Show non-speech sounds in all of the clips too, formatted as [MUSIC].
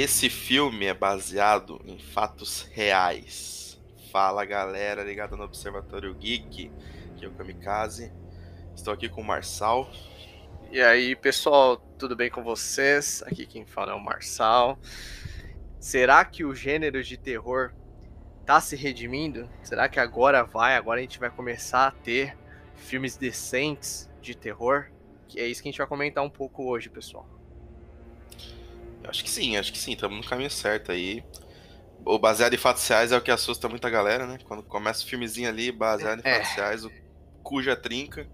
Esse filme é baseado em fatos reais. Fala galera ligada no Observatório Geek, que é o Kamikaze. Estou aqui com o Marçal. E aí, pessoal, tudo bem com vocês? Aqui quem fala é o Marçal. Será que o gênero de terror tá se redimindo? Será que agora vai? Agora a gente vai começar a ter filmes decentes de terror? Que é isso que a gente vai comentar um pouco hoje, pessoal. Acho que sim, acho que sim, estamos no caminho certo aí. O baseado em fatos reais é o que assusta muita galera, né? Quando começa o filmezinho ali, baseado em é. fatos reais, o cuja trinca,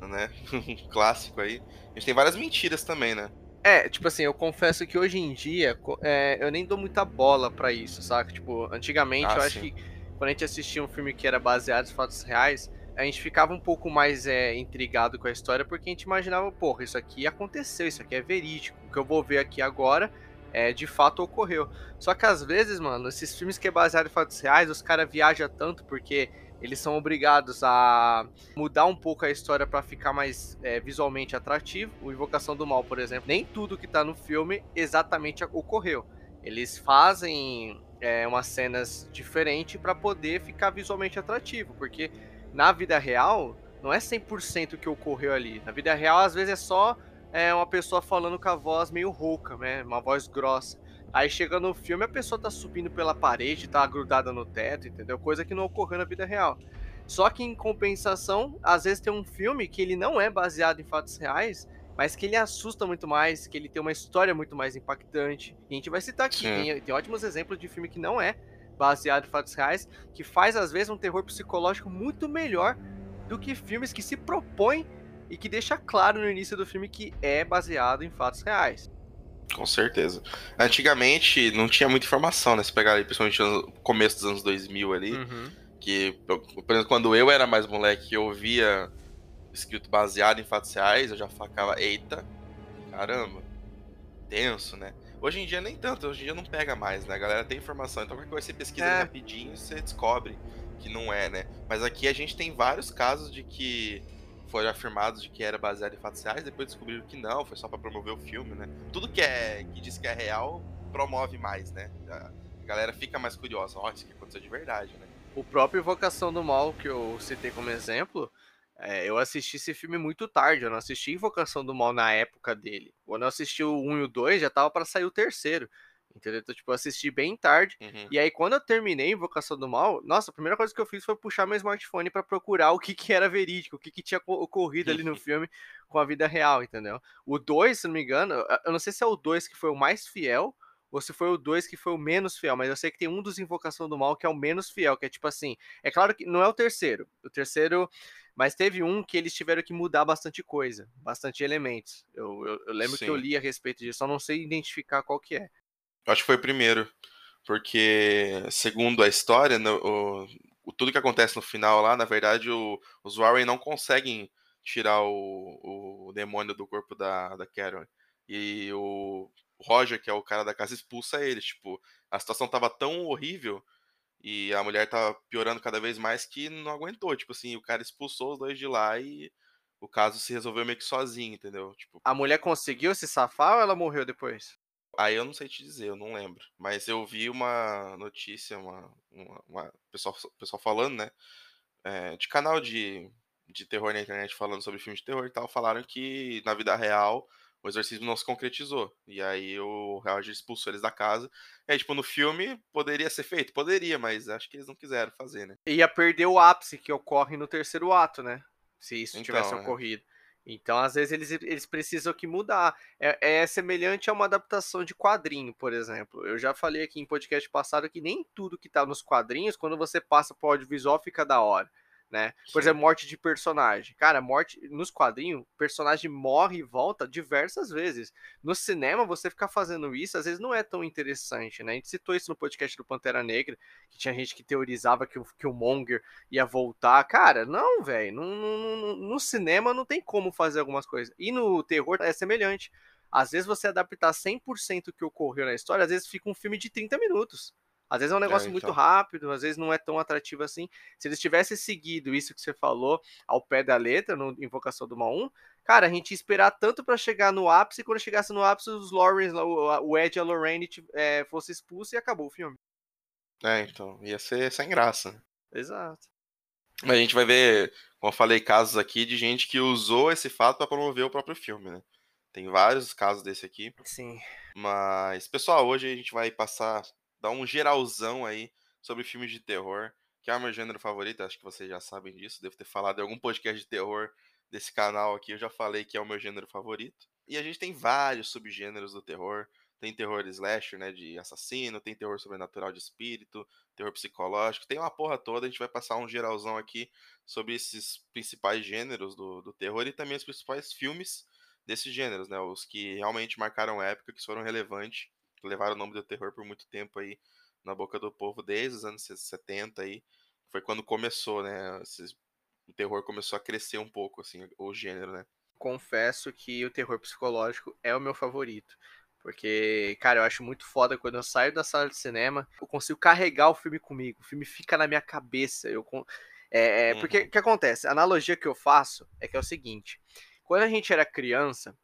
né? [LAUGHS] clássico aí. A gente tem várias mentiras também, né? É, tipo assim, eu confesso que hoje em dia é, eu nem dou muita bola para isso, saca? Tipo, antigamente ah, eu sim. acho que quando a gente assistia um filme que era baseado em fatos reais, a gente ficava um pouco mais é, intrigado com a história porque a gente imaginava, porra, isso aqui aconteceu, isso aqui é verídico. O que eu vou ver aqui agora é de fato ocorreu. Só que às vezes, mano, esses filmes que é baseado em fatos reais, os caras viajam tanto porque eles são obrigados a mudar um pouco a história para ficar mais é, visualmente atrativo. O Invocação do Mal, por exemplo, nem tudo que tá no filme exatamente ocorreu. Eles fazem é, umas cenas diferentes para poder ficar visualmente atrativo, porque na vida real, não é 100% o que ocorreu ali. Na vida real, às vezes é só é, uma pessoa falando com a voz meio rouca, né? Uma voz grossa. Aí chega no filme, a pessoa tá subindo pela parede, tá grudada no teto, entendeu? Coisa que não ocorreu na vida real. Só que em compensação, às vezes tem um filme que ele não é baseado em fatos reais, mas que ele assusta muito mais, que ele tem uma história muito mais impactante. E a gente vai citar aqui, tem, tem ótimos exemplos de filme que não é baseado em fatos reais, que faz às vezes um terror psicológico muito melhor do que filmes que se propõem e que deixa claro no início do filme que é baseado em fatos reais. Com certeza. Antigamente não tinha muita informação, né? Se pegar ali, principalmente no começo dos anos 2000 ali, uhum. que, por exemplo, quando eu era mais moleque eu via escrito baseado em fatos reais, eu já ficava, eita, caramba, tenso, né? Hoje em dia nem tanto, hoje em dia não pega mais, né? A galera tem informação, então qualquer coisa você pesquisa é. rapidinho você descobre que não é, né? Mas aqui a gente tem vários casos de que foram afirmados de que era baseado em fatos reais, depois descobriram que não, foi só para promover o filme, né? Tudo que é que diz que é real promove mais, né? A galera fica mais curiosa, ó, oh, isso aqui aconteceu de verdade, né? O próprio Invocação do Mal que eu citei como exemplo, é, eu assisti esse filme muito tarde, eu não assisti Invocação do Mal na época dele. Quando eu assisti o 1 e o 2, já tava para sair o terceiro. Entendeu? Então, tipo, eu assisti bem tarde. Uhum. E aí, quando eu terminei Invocação do Mal, nossa, a primeira coisa que eu fiz foi puxar meu smartphone para procurar o que, que era verídico, o que, que tinha ocorrido ali no [LAUGHS] filme com a vida real, entendeu? O 2, se não me engano, eu não sei se é o 2 que foi o mais fiel ou se foi o 2 que foi o menos fiel, mas eu sei que tem um dos Invocação do Mal que é o menos fiel, que é tipo assim. É claro que não é o terceiro. O terceiro mas teve um que eles tiveram que mudar bastante coisa, bastante elementos. Eu, eu, eu lembro Sim. que eu li a respeito disso, só não sei identificar qual que é. Acho que foi o primeiro, porque segundo a história, no, o, o, tudo que acontece no final lá, na verdade, o, os Warren não conseguem tirar o, o demônio do corpo da, da Carol. E o Roger, que é o cara da casa, expulsa eles. Tipo, a situação tava tão horrível e a mulher tava piorando cada vez mais que não aguentou. Tipo assim, o cara expulsou os dois de lá e o caso se resolveu meio que sozinho, entendeu? Tipo, a mulher conseguiu se safar ou ela morreu depois? Aí eu não sei te dizer, eu não lembro. Mas eu vi uma notícia, uma, uma, uma pessoal, pessoal falando, né? É, de canal de, de terror na internet falando sobre filmes de terror e tal, falaram que na vida real o exorcismo não se concretizou. E aí o Roger expulsou eles da casa. E aí, tipo, no filme poderia ser feito? Poderia, mas acho que eles não quiseram fazer, né? Ia perder o ápice que ocorre no terceiro ato, né? Se isso então, tivesse é. ocorrido. Então, às vezes, eles, eles precisam que mudar. É, é, semelhante a uma adaptação de quadrinho, por exemplo. Eu já falei aqui em podcast passado que nem tudo que tá nos quadrinhos, quando você passa pro audiovisual, fica da hora né? Por exemplo, morte de personagem. Cara, morte nos quadrinhos, personagem morre e volta diversas vezes. No cinema, você ficar fazendo isso, às vezes não é tão interessante, né? A gente citou isso no podcast do Pantera Negra, que tinha gente que teorizava que o, que o Monger ia voltar. Cara, não, velho. No, no, no cinema não tem como fazer algumas coisas. E no terror é semelhante. Às vezes você adaptar 100% o que ocorreu na história, às vezes fica um filme de 30 minutos. Às vezes é um negócio é, então. muito rápido, às vezes não é tão atrativo assim. Se eles tivessem seguido isso que você falou ao pé da letra, no Invocação do Mal 1, cara, a gente ia esperar tanto para chegar no ápice, e quando chegasse no ápice, os Lawrence, o Ed e a Lorraine é, fosse expulso e acabou o filme. É, então, ia ser sem graça. Exato. Mas a gente vai ver, como eu falei, casos aqui de gente que usou esse fato para promover o próprio filme, né? Tem vários casos desse aqui. Sim. Mas, pessoal, hoje a gente vai passar, dar um geralzão aí sobre filmes de terror, que é o meu gênero favorito, acho que vocês já sabem disso, devo ter falado em algum podcast de terror desse canal aqui, eu já falei que é o meu gênero favorito. E a gente tem vários subgêneros do terror. Tem terror slasher, né, de assassino, tem terror sobrenatural de espírito, terror psicológico, tem uma porra toda. A gente vai passar um geralzão aqui sobre esses principais gêneros do, do terror e também os principais filmes desses gêneros, né, os que realmente marcaram época, que foram relevantes, levaram o nome do terror por muito tempo aí na boca do povo desde os anos 70 aí. Foi quando começou, né, esses, o terror começou a crescer um pouco, assim, o gênero, né. Confesso que o terror psicológico é o meu favorito. Porque, cara, eu acho muito foda quando eu saio da sala de cinema, eu consigo carregar o filme comigo. O filme fica na minha cabeça. Eu, é, é, uhum. Porque o que acontece? A analogia que eu faço é que é o seguinte: quando a gente era criança,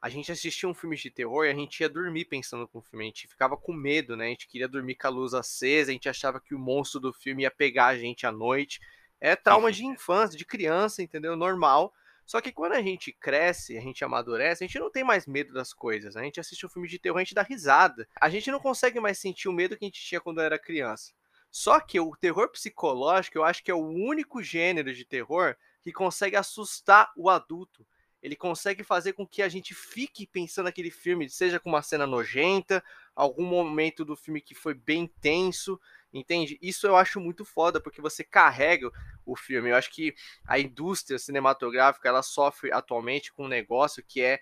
a gente assistia um filme de terror e a gente ia dormir pensando com o filme. A gente ficava com medo, né? A gente queria dormir com a luz acesa, a gente achava que o monstro do filme ia pegar a gente à noite. É trauma de [LAUGHS] infância, de criança, entendeu? Normal. Só que quando a gente cresce, a gente amadurece, a gente não tem mais medo das coisas. Né? A gente assiste um filme de terror, a gente dá risada. A gente não consegue mais sentir o medo que a gente tinha quando era criança. Só que o terror psicológico, eu acho que é o único gênero de terror que consegue assustar o adulto. Ele consegue fazer com que a gente fique pensando naquele filme, seja com uma cena nojenta, algum momento do filme que foi bem tenso, entende? Isso eu acho muito foda, porque você carrega o filme. Eu acho que a indústria cinematográfica, ela sofre atualmente com um negócio que é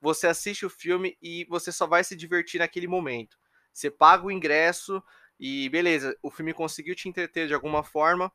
você assiste o filme e você só vai se divertir naquele momento. Você paga o ingresso e beleza, o filme conseguiu te entreter de alguma forma,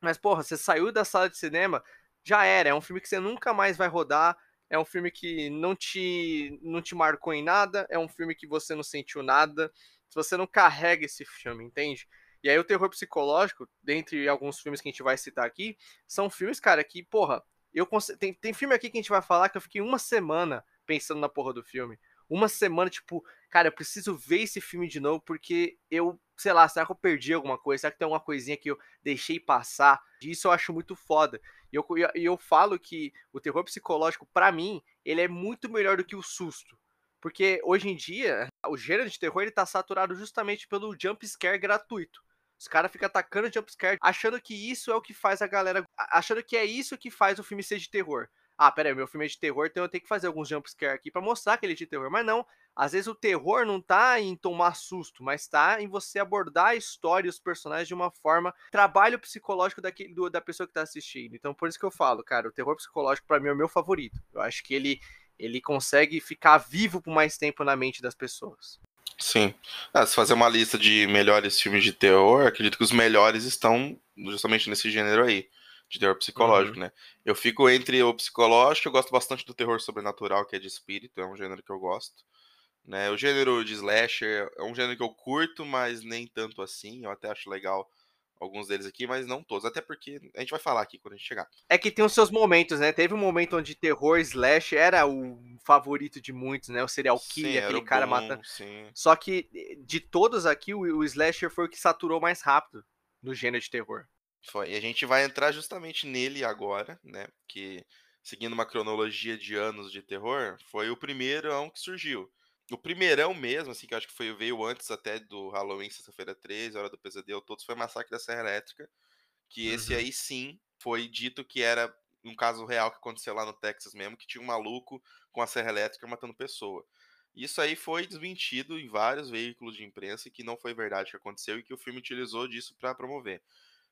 mas porra, você saiu da sala de cinema, já era, é um filme que você nunca mais vai rodar, é um filme que não te não te marcou em nada, é um filme que você não sentiu nada, você não carrega esse filme, entende? E aí o terror psicológico, dentre alguns filmes que a gente vai citar aqui, são filmes, cara, que, porra, eu tem, tem filme aqui que a gente vai falar que eu fiquei uma semana pensando na porra do filme. Uma semana, tipo, cara, eu preciso ver esse filme de novo porque eu, sei lá, será que eu perdi alguma coisa? Será que tem alguma coisinha que eu deixei passar? Isso eu acho muito foda. E eu, eu, falo que o terror psicológico, para mim, ele é muito melhor do que o susto. Porque hoje em dia, o gênero de terror ele tá saturado justamente pelo jump scare gratuito. Os caras ficam atacando jump scare, achando que isso é o que faz a galera. Achando que é isso que faz o filme ser de terror. Ah, pera aí, meu filme é de terror, então eu tenho que fazer alguns jump scare aqui para mostrar que ele é de terror. Mas não, às vezes o terror não tá em tomar susto, mas tá em você abordar a história e os personagens de uma forma. Trabalho psicológico daquele, do, da pessoa que tá assistindo. Então por isso que eu falo, cara, o terror psicológico para mim é o meu favorito. Eu acho que ele ele consegue ficar vivo por mais tempo na mente das pessoas. Sim. Ah, se fazer uma lista de melhores filmes de terror, acredito que os melhores estão justamente nesse gênero aí, de terror psicológico, uhum. né? Eu fico entre o psicológico, eu gosto bastante do terror sobrenatural, que é de espírito, é um gênero que eu gosto. Né? O gênero de slasher é um gênero que eu curto, mas nem tanto assim. Eu até acho legal alguns deles aqui, mas não todos. Até porque a gente vai falar aqui quando a gente chegar. É que tem os seus momentos, né? Teve um momento onde terror slash era o favorito de muitos, né? O serial killer, aquele cara bom, matando. Sim. Só que de todos aqui, o, o slasher foi o que saturou mais rápido no gênero de terror. Foi. E a gente vai entrar justamente nele agora, né? Que seguindo uma cronologia de anos de terror, foi o primeiro que surgiu. O primeirão mesmo, assim, que eu acho que foi, veio antes até do Halloween, sexta-feira 13, Hora do Pesadelo, todos foi Massacre da Serra Elétrica. Que uhum. esse aí sim foi dito que era um caso real que aconteceu lá no Texas mesmo, que tinha um maluco com a serra elétrica matando pessoa. Isso aí foi desmentido em vários veículos de imprensa que não foi verdade que aconteceu e que o filme utilizou disso para promover.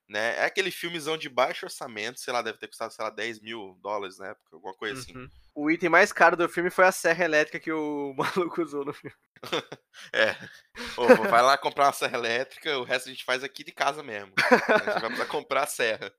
Né? É aquele filmezão de baixo orçamento, sei lá, deve ter custado, sei lá, 10 mil dólares na época, alguma coisa assim. Uhum. O item mais caro do filme foi a serra elétrica que o [LAUGHS] maluco usou no filme. [LAUGHS] é. Ô, vai lá comprar uma serra elétrica, o resto a gente faz aqui de casa mesmo. A gente vai precisar [LAUGHS] comprar a serra.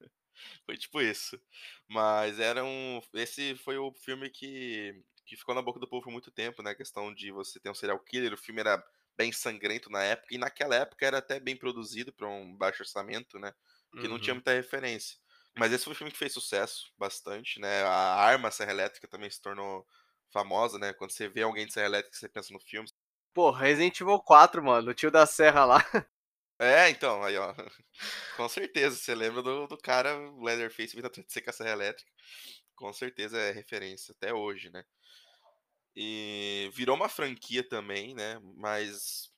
Foi tipo isso. Mas era um. Esse foi o filme que, que ficou na boca do povo por muito tempo, né? A questão de você ter um serial killer. O filme era bem sangrento na época, e naquela época era até bem produzido para um baixo orçamento, né? Que uhum. não tinha uhum. muita referência. Mas esse foi um filme que fez sucesso bastante, né? A arma Serra Elétrica também se tornou famosa, né? Quando você vê alguém de Serra Elétrica, você pensa no filme. Pô, Resident Evil 4, mano, o tio da Serra lá. [LAUGHS] É, então, aí, ó. [LAUGHS] Com certeza, você lembra do, do cara, Leatherface, vindo atrás de ser com a Serra Elétrica. Com certeza é referência, até hoje, né? E virou uma franquia também, né? Mas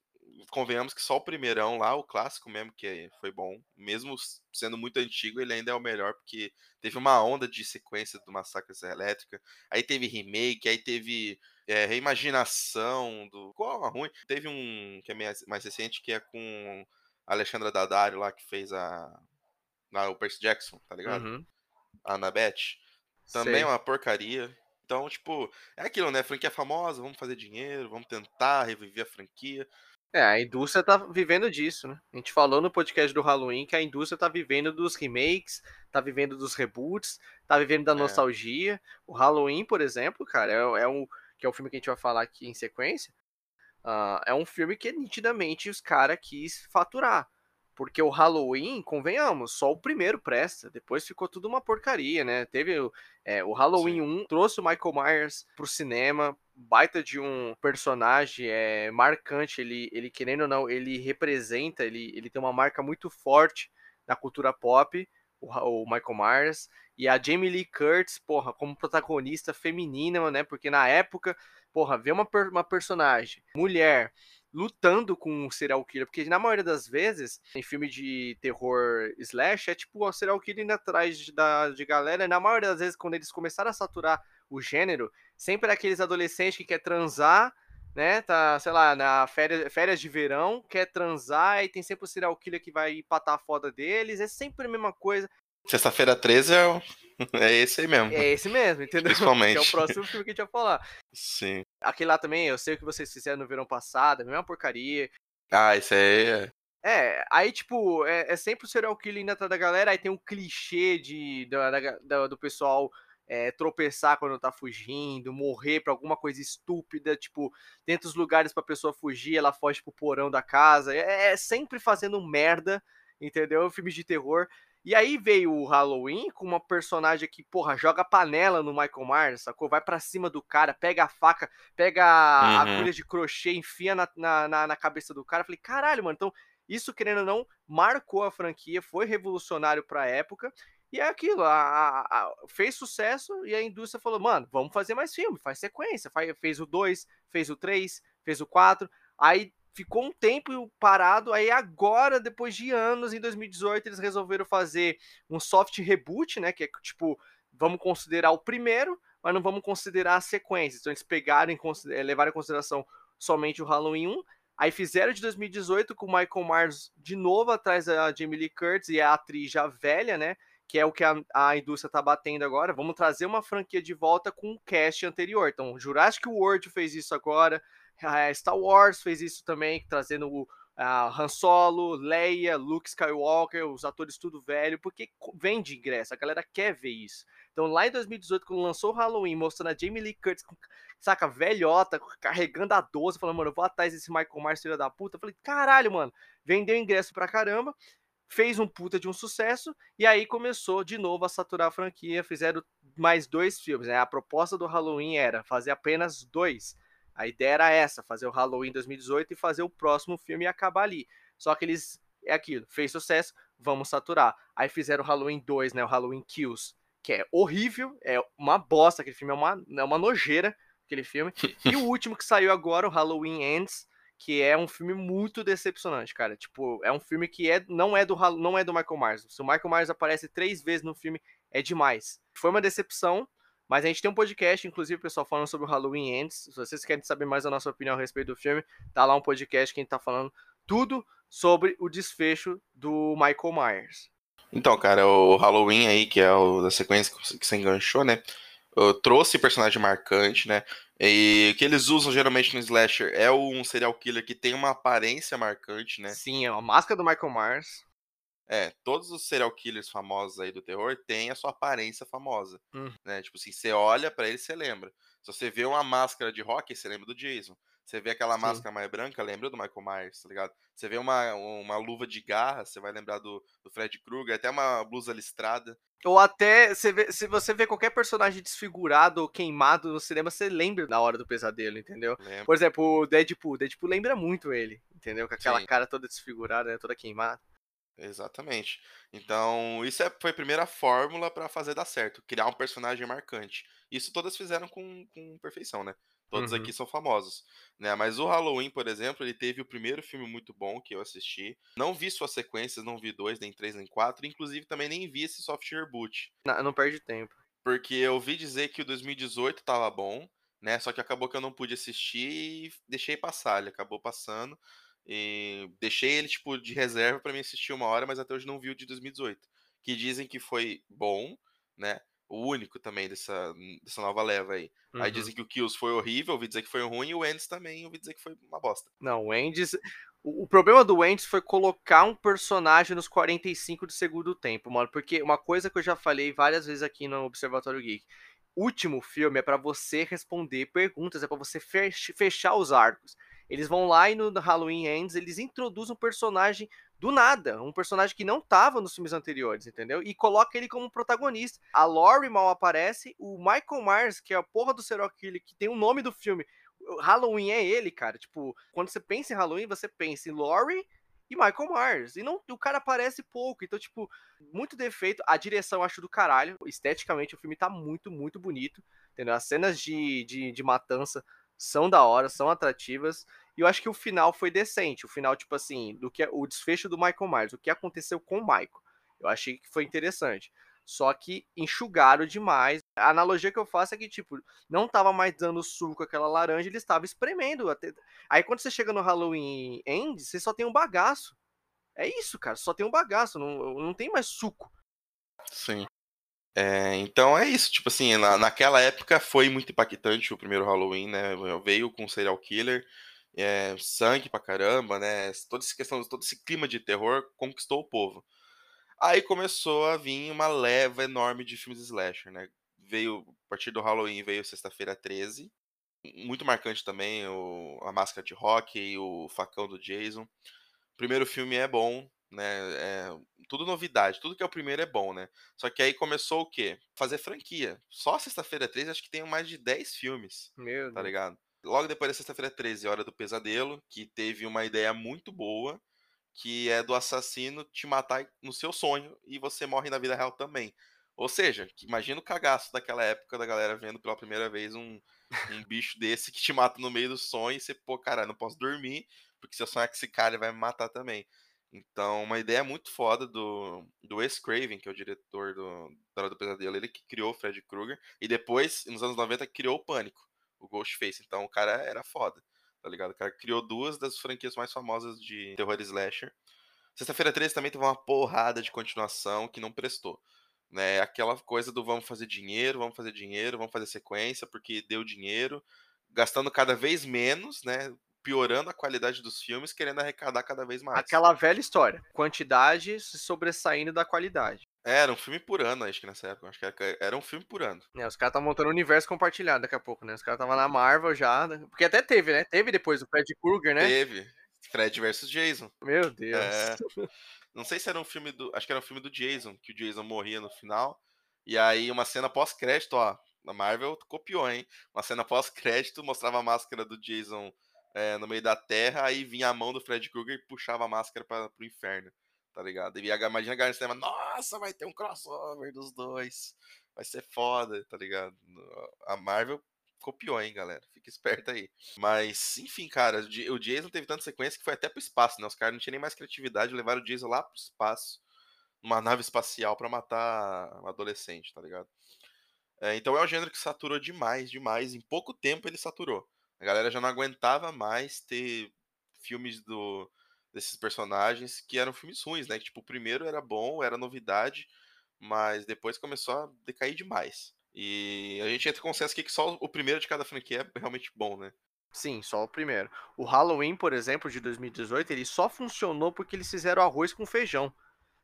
convenhamos que só o primeirão lá, o clássico mesmo, que foi bom. Mesmo sendo muito antigo, ele ainda é o melhor, porque teve uma onda de sequência do Massacre Serra Elétrica. Aí teve remake, aí teve é, reimaginação do. Qual a ruim? Teve um que é mais recente, que é com a Alexandra Daddario lá, que fez a. a o Percy Jackson, tá ligado? Uhum. A Annabeth. Também Sei. é uma porcaria. Então, tipo, é aquilo, né? Franquia famosa, vamos fazer dinheiro, vamos tentar reviver a franquia. É, a indústria tá vivendo disso, né? A gente falou no podcast do Halloween que a indústria tá vivendo dos remakes, tá vivendo dos reboots, tá vivendo da é. nostalgia. É. O Halloween, por exemplo, cara, é, é, um que é o filme que a gente vai falar aqui em sequência. Uh, é um filme que nitidamente os caras quis faturar. Porque o Halloween, convenhamos, só o primeiro presta. Depois ficou tudo uma porcaria, né? Teve é, o Halloween Sim. 1, trouxe o Michael Myers pro cinema, baita de um personagem é, marcante. Ele, ele, querendo ou não, ele representa, ele, ele tem uma marca muito forte na cultura pop, o, o Michael Myers. E a Jamie Lee Curtis, porra, como protagonista feminina, né? Porque na época, porra, ver uma, uma personagem, mulher, lutando com um serial killer, porque na maioria das vezes, em filme de terror slash, é tipo o serial killer indo atrás de, da, de galera, e na maioria das vezes, quando eles começaram a saturar o gênero, sempre é aqueles adolescentes que quer transar, né, tá, sei lá, na férias, férias de verão, quer transar, e tem sempre o serial killer que vai patar a foda deles, é sempre a mesma coisa. Sexta-feira 13 é, o... [LAUGHS] é esse aí mesmo. É esse mesmo, entendeu? [LAUGHS] Principalmente. Que é o próximo filme que a gente vai falar. Sim. Aquele lá também, eu sei o que vocês fizeram no verão passado, é a mesma porcaria. Ah, isso aí é. É, aí, tipo, é, é sempre o serial killer indo atrás da galera, aí tem um clichê de, da, da, do pessoal é, tropeçar quando tá fugindo, morrer pra alguma coisa estúpida, tipo, tenta os lugares pra pessoa fugir, ela foge pro porão da casa, é, é sempre fazendo merda, entendeu? Filmes de terror. E aí veio o Halloween com uma personagem que, porra, joga panela no Michael Myers, sacou? Vai para cima do cara, pega a faca, pega a uhum. agulha de crochê, enfia na, na, na, cabeça do cara. falei, caralho, mano, então isso, querendo ou não, marcou a franquia, foi revolucionário pra época. E é aquilo, a, a, a, fez sucesso e a indústria falou, mano, vamos fazer mais filme, faz sequência. Faz, fez o 2, fez o 3, fez o 4. Aí ficou um tempo parado, aí agora, depois de anos, em 2018, eles resolveram fazer um soft reboot, né, que é tipo, vamos considerar o primeiro, mas não vamos considerar as sequências. Então eles pegaram, em, eh, levaram em consideração somente o Halloween 1, aí fizeram de 2018 com o Michael Myers de novo atrás da Jamie Lee Curtis e a atriz já velha, né, que é o que a, a indústria tá batendo agora. Vamos trazer uma franquia de volta com o cast anterior. Então, Jurassic World fez isso agora, a Star Wars fez isso também, trazendo o Han Solo, Leia, Luke Skywalker, os atores tudo velho, porque vende ingresso, a galera quer ver isso. Então lá em 2018, quando lançou o Halloween, mostrando a Jamie Lee Curtis, saca, velhota, carregando a 12, falando, mano, eu vou atrás desse Michael Myers, filho da puta. Falei, caralho, mano, vendeu ingresso pra caramba, fez um puta de um sucesso, e aí começou de novo a saturar a franquia, fizeram mais dois filmes, né? A proposta do Halloween era fazer apenas dois. A ideia era essa, fazer o Halloween 2018 e fazer o próximo filme e acabar ali. Só que eles, é aquilo, fez sucesso, vamos saturar. Aí fizeram o Halloween 2, né, o Halloween Kills, que é horrível, é uma bosta, aquele filme é uma, é uma nojeira, aquele filme. [LAUGHS] E o último que saiu agora, o Halloween Ends, que é um filme muito decepcionante, cara. Tipo, é um filme que é, não, é do, não é do Michael Myers. Se o Michael Myers aparece três vezes no filme, é demais. Foi uma decepção, mas a gente tem um podcast, inclusive, pessoal, falando sobre o Halloween Ends. Se vocês querem saber mais a nossa opinião a respeito do filme, tá lá um podcast que a gente tá falando tudo sobre o desfecho do Michael Myers. Então, cara, o Halloween aí, que é o da sequência que você enganchou, né? Eu trouxe personagem marcante, né? E o que eles usam geralmente no slasher é um serial killer que tem uma aparência marcante, né? Sim, é uma máscara do Michael Myers. É, todos os serial killers famosos aí do terror têm a sua aparência famosa, hum. né? Tipo assim, você olha para ele, você lembra. Se você vê uma máscara de rock, você lembra do Jason. Você vê aquela Sim. máscara mais branca, lembra do Michael Myers, tá ligado? Você vê uma, uma luva de garra, você vai lembrar do, do Fred Krueger, até uma blusa listrada. Ou até, vê, se você vê qualquer personagem desfigurado ou queimado no cinema, você lembra na hora do pesadelo, entendeu? Lembra. Por exemplo, o Deadpool. Deadpool lembra muito ele, entendeu? Com aquela Sim. cara toda desfigurada, né? toda queimada. Exatamente. Então, isso é, foi a primeira fórmula para fazer dar certo, criar um personagem marcante. Isso todas fizeram com, com perfeição, né? Todos uhum. aqui são famosos, né? Mas o Halloween, por exemplo, ele teve o primeiro filme muito bom que eu assisti. Não vi suas sequências, não vi dois, nem três, nem quatro. Inclusive, também nem vi esse software boot. Não, não perde tempo. Porque eu ouvi dizer que o 2018 tava bom, né? Só que acabou que eu não pude assistir e deixei passar. Ele acabou passando. E deixei ele, tipo, de reserva para mim assistir uma hora, mas até hoje não vi o de 2018. Que dizem que foi bom, né? O único também dessa, dessa nova leva aí. Uhum. Aí dizem que o Kills foi horrível, ouvi dizer que foi ruim, e o Endes também, ouvi dizer que foi uma bosta. Não, o Endes. O, problema do Endes foi colocar um personagem nos 45 do segundo tempo, mano. Porque uma coisa que eu já falei várias vezes aqui no Observatório Geek. Último filme é para você responder perguntas, é para você fechar os arcos. Eles vão lá e no Halloween Ends eles introduzem um personagem do nada, um personagem que não estava nos filmes anteriores, entendeu? E coloca ele como protagonista. A Laurie mal aparece, o Michael Myers, que é a porra do serial killer, que tem o nome do filme. Halloween é ele, cara. Tipo, quando você pensa em Halloween, você pensa em Laurie e Michael Myers. E não, o cara aparece pouco. Então, tipo, muito defeito. A direção acho do caralho. Esteticamente, o filme tá muito, muito bonito. Entendeu? As cenas de, de, de matança são da hora, são atrativas. E eu acho que o final foi decente. O final, tipo assim, do que o desfecho do Michael Myers, o que aconteceu com o Michael. Eu achei que foi interessante. Só que enxugaram demais. A analogia que eu faço é que, tipo, não tava mais dando suco aquela laranja, ele estava espremendo. Até... Aí quando você chega no Halloween End, você só tem um bagaço. É isso, cara. Só tem um bagaço, não, não tem mais suco. Sim. É, então é isso, tipo assim, na, naquela época foi muito impactante o primeiro Halloween, né? Veio com serial killer, é, sangue pra caramba, né? Toda essa questão, todo esse clima de terror conquistou o povo. Aí começou a vir uma leva enorme de filmes slasher, né? Veio, a partir do Halloween, veio Sexta-feira 13. Muito marcante também o, a máscara de rock e o facão do Jason. O primeiro filme é bom, né? É, tudo novidade, tudo que é o primeiro é bom, né? Só que aí começou o quê? Fazer franquia. Só Sexta-feira 13 acho que tem mais de 10 filmes. Meu tá ligado? Logo depois da Sexta-feira 13, Hora do Pesadelo, que teve uma ideia muito boa, que é do assassino te matar no seu sonho e você morre na vida real também. Ou seja, imagina o cagaço daquela época da galera vendo pela primeira vez um, um bicho desse que te mata no meio do sonho e você, pô, cara, não posso dormir, porque se eu sonhar com esse cara, vai me matar também. Então, uma ideia muito foda do, do Wes Craven, que é o diretor do Hora do Pesadelo, ele que criou o Fred Krueger, e depois, nos anos 90, criou o Pânico, o Ghostface. Então, o cara era foda, tá ligado? O cara criou duas das franquias mais famosas de terror slasher. Sexta-feira 13 também teve uma porrada de continuação que não prestou. Né? Aquela coisa do vamos fazer dinheiro, vamos fazer dinheiro, vamos fazer sequência, porque deu dinheiro, gastando cada vez menos, né? piorando a qualidade dos filmes, querendo arrecadar cada vez mais. Aquela velha história. Quantidade se sobressaindo da qualidade. É, era um filme por ano, acho que nessa época. Acho que era, era um filme por ano. É, os caras estavam montando um universo compartilhado daqui a pouco, né? Os caras estavam na Marvel já. Né? Porque até teve, né? Teve depois o Fred Krueger, né? Teve. Fred versus Jason. Meu Deus. É. [LAUGHS] Não sei se era um filme do. Acho que era um filme do Jason, que o Jason morria no final. E aí, uma cena pós-crédito, ó. A Marvel copiou, hein? Uma cena pós-crédito mostrava a máscara do Jason é, no meio da terra, aí vinha a mão do Fred Krueger e puxava a máscara para pro inferno, tá ligado? E imagina galera no cinema, nossa, vai ter um crossover dos dois, vai ser foda, tá ligado? A Marvel copiou, hein, galera? Fica esperto aí. Mas, enfim, cara, o Jason teve tanta sequência que foi até pro espaço, né? Os caras não tinham nem mais criatividade, levaram o Jason lá pro espaço, numa nave espacial para matar um adolescente, tá ligado? É, então é um gênero que saturou demais, demais. Em pouco tempo ele saturou. A galera já não aguentava mais ter filmes do, desses personagens que eram filmes ruins, né? Que, tipo, o primeiro era bom, era novidade, mas depois começou a decair demais. E a gente entra consenso aqui que só o primeiro de cada franquia é realmente bom, né? Sim, só o primeiro. O Halloween, por exemplo, de 2018, ele só funcionou porque eles fizeram arroz com feijão.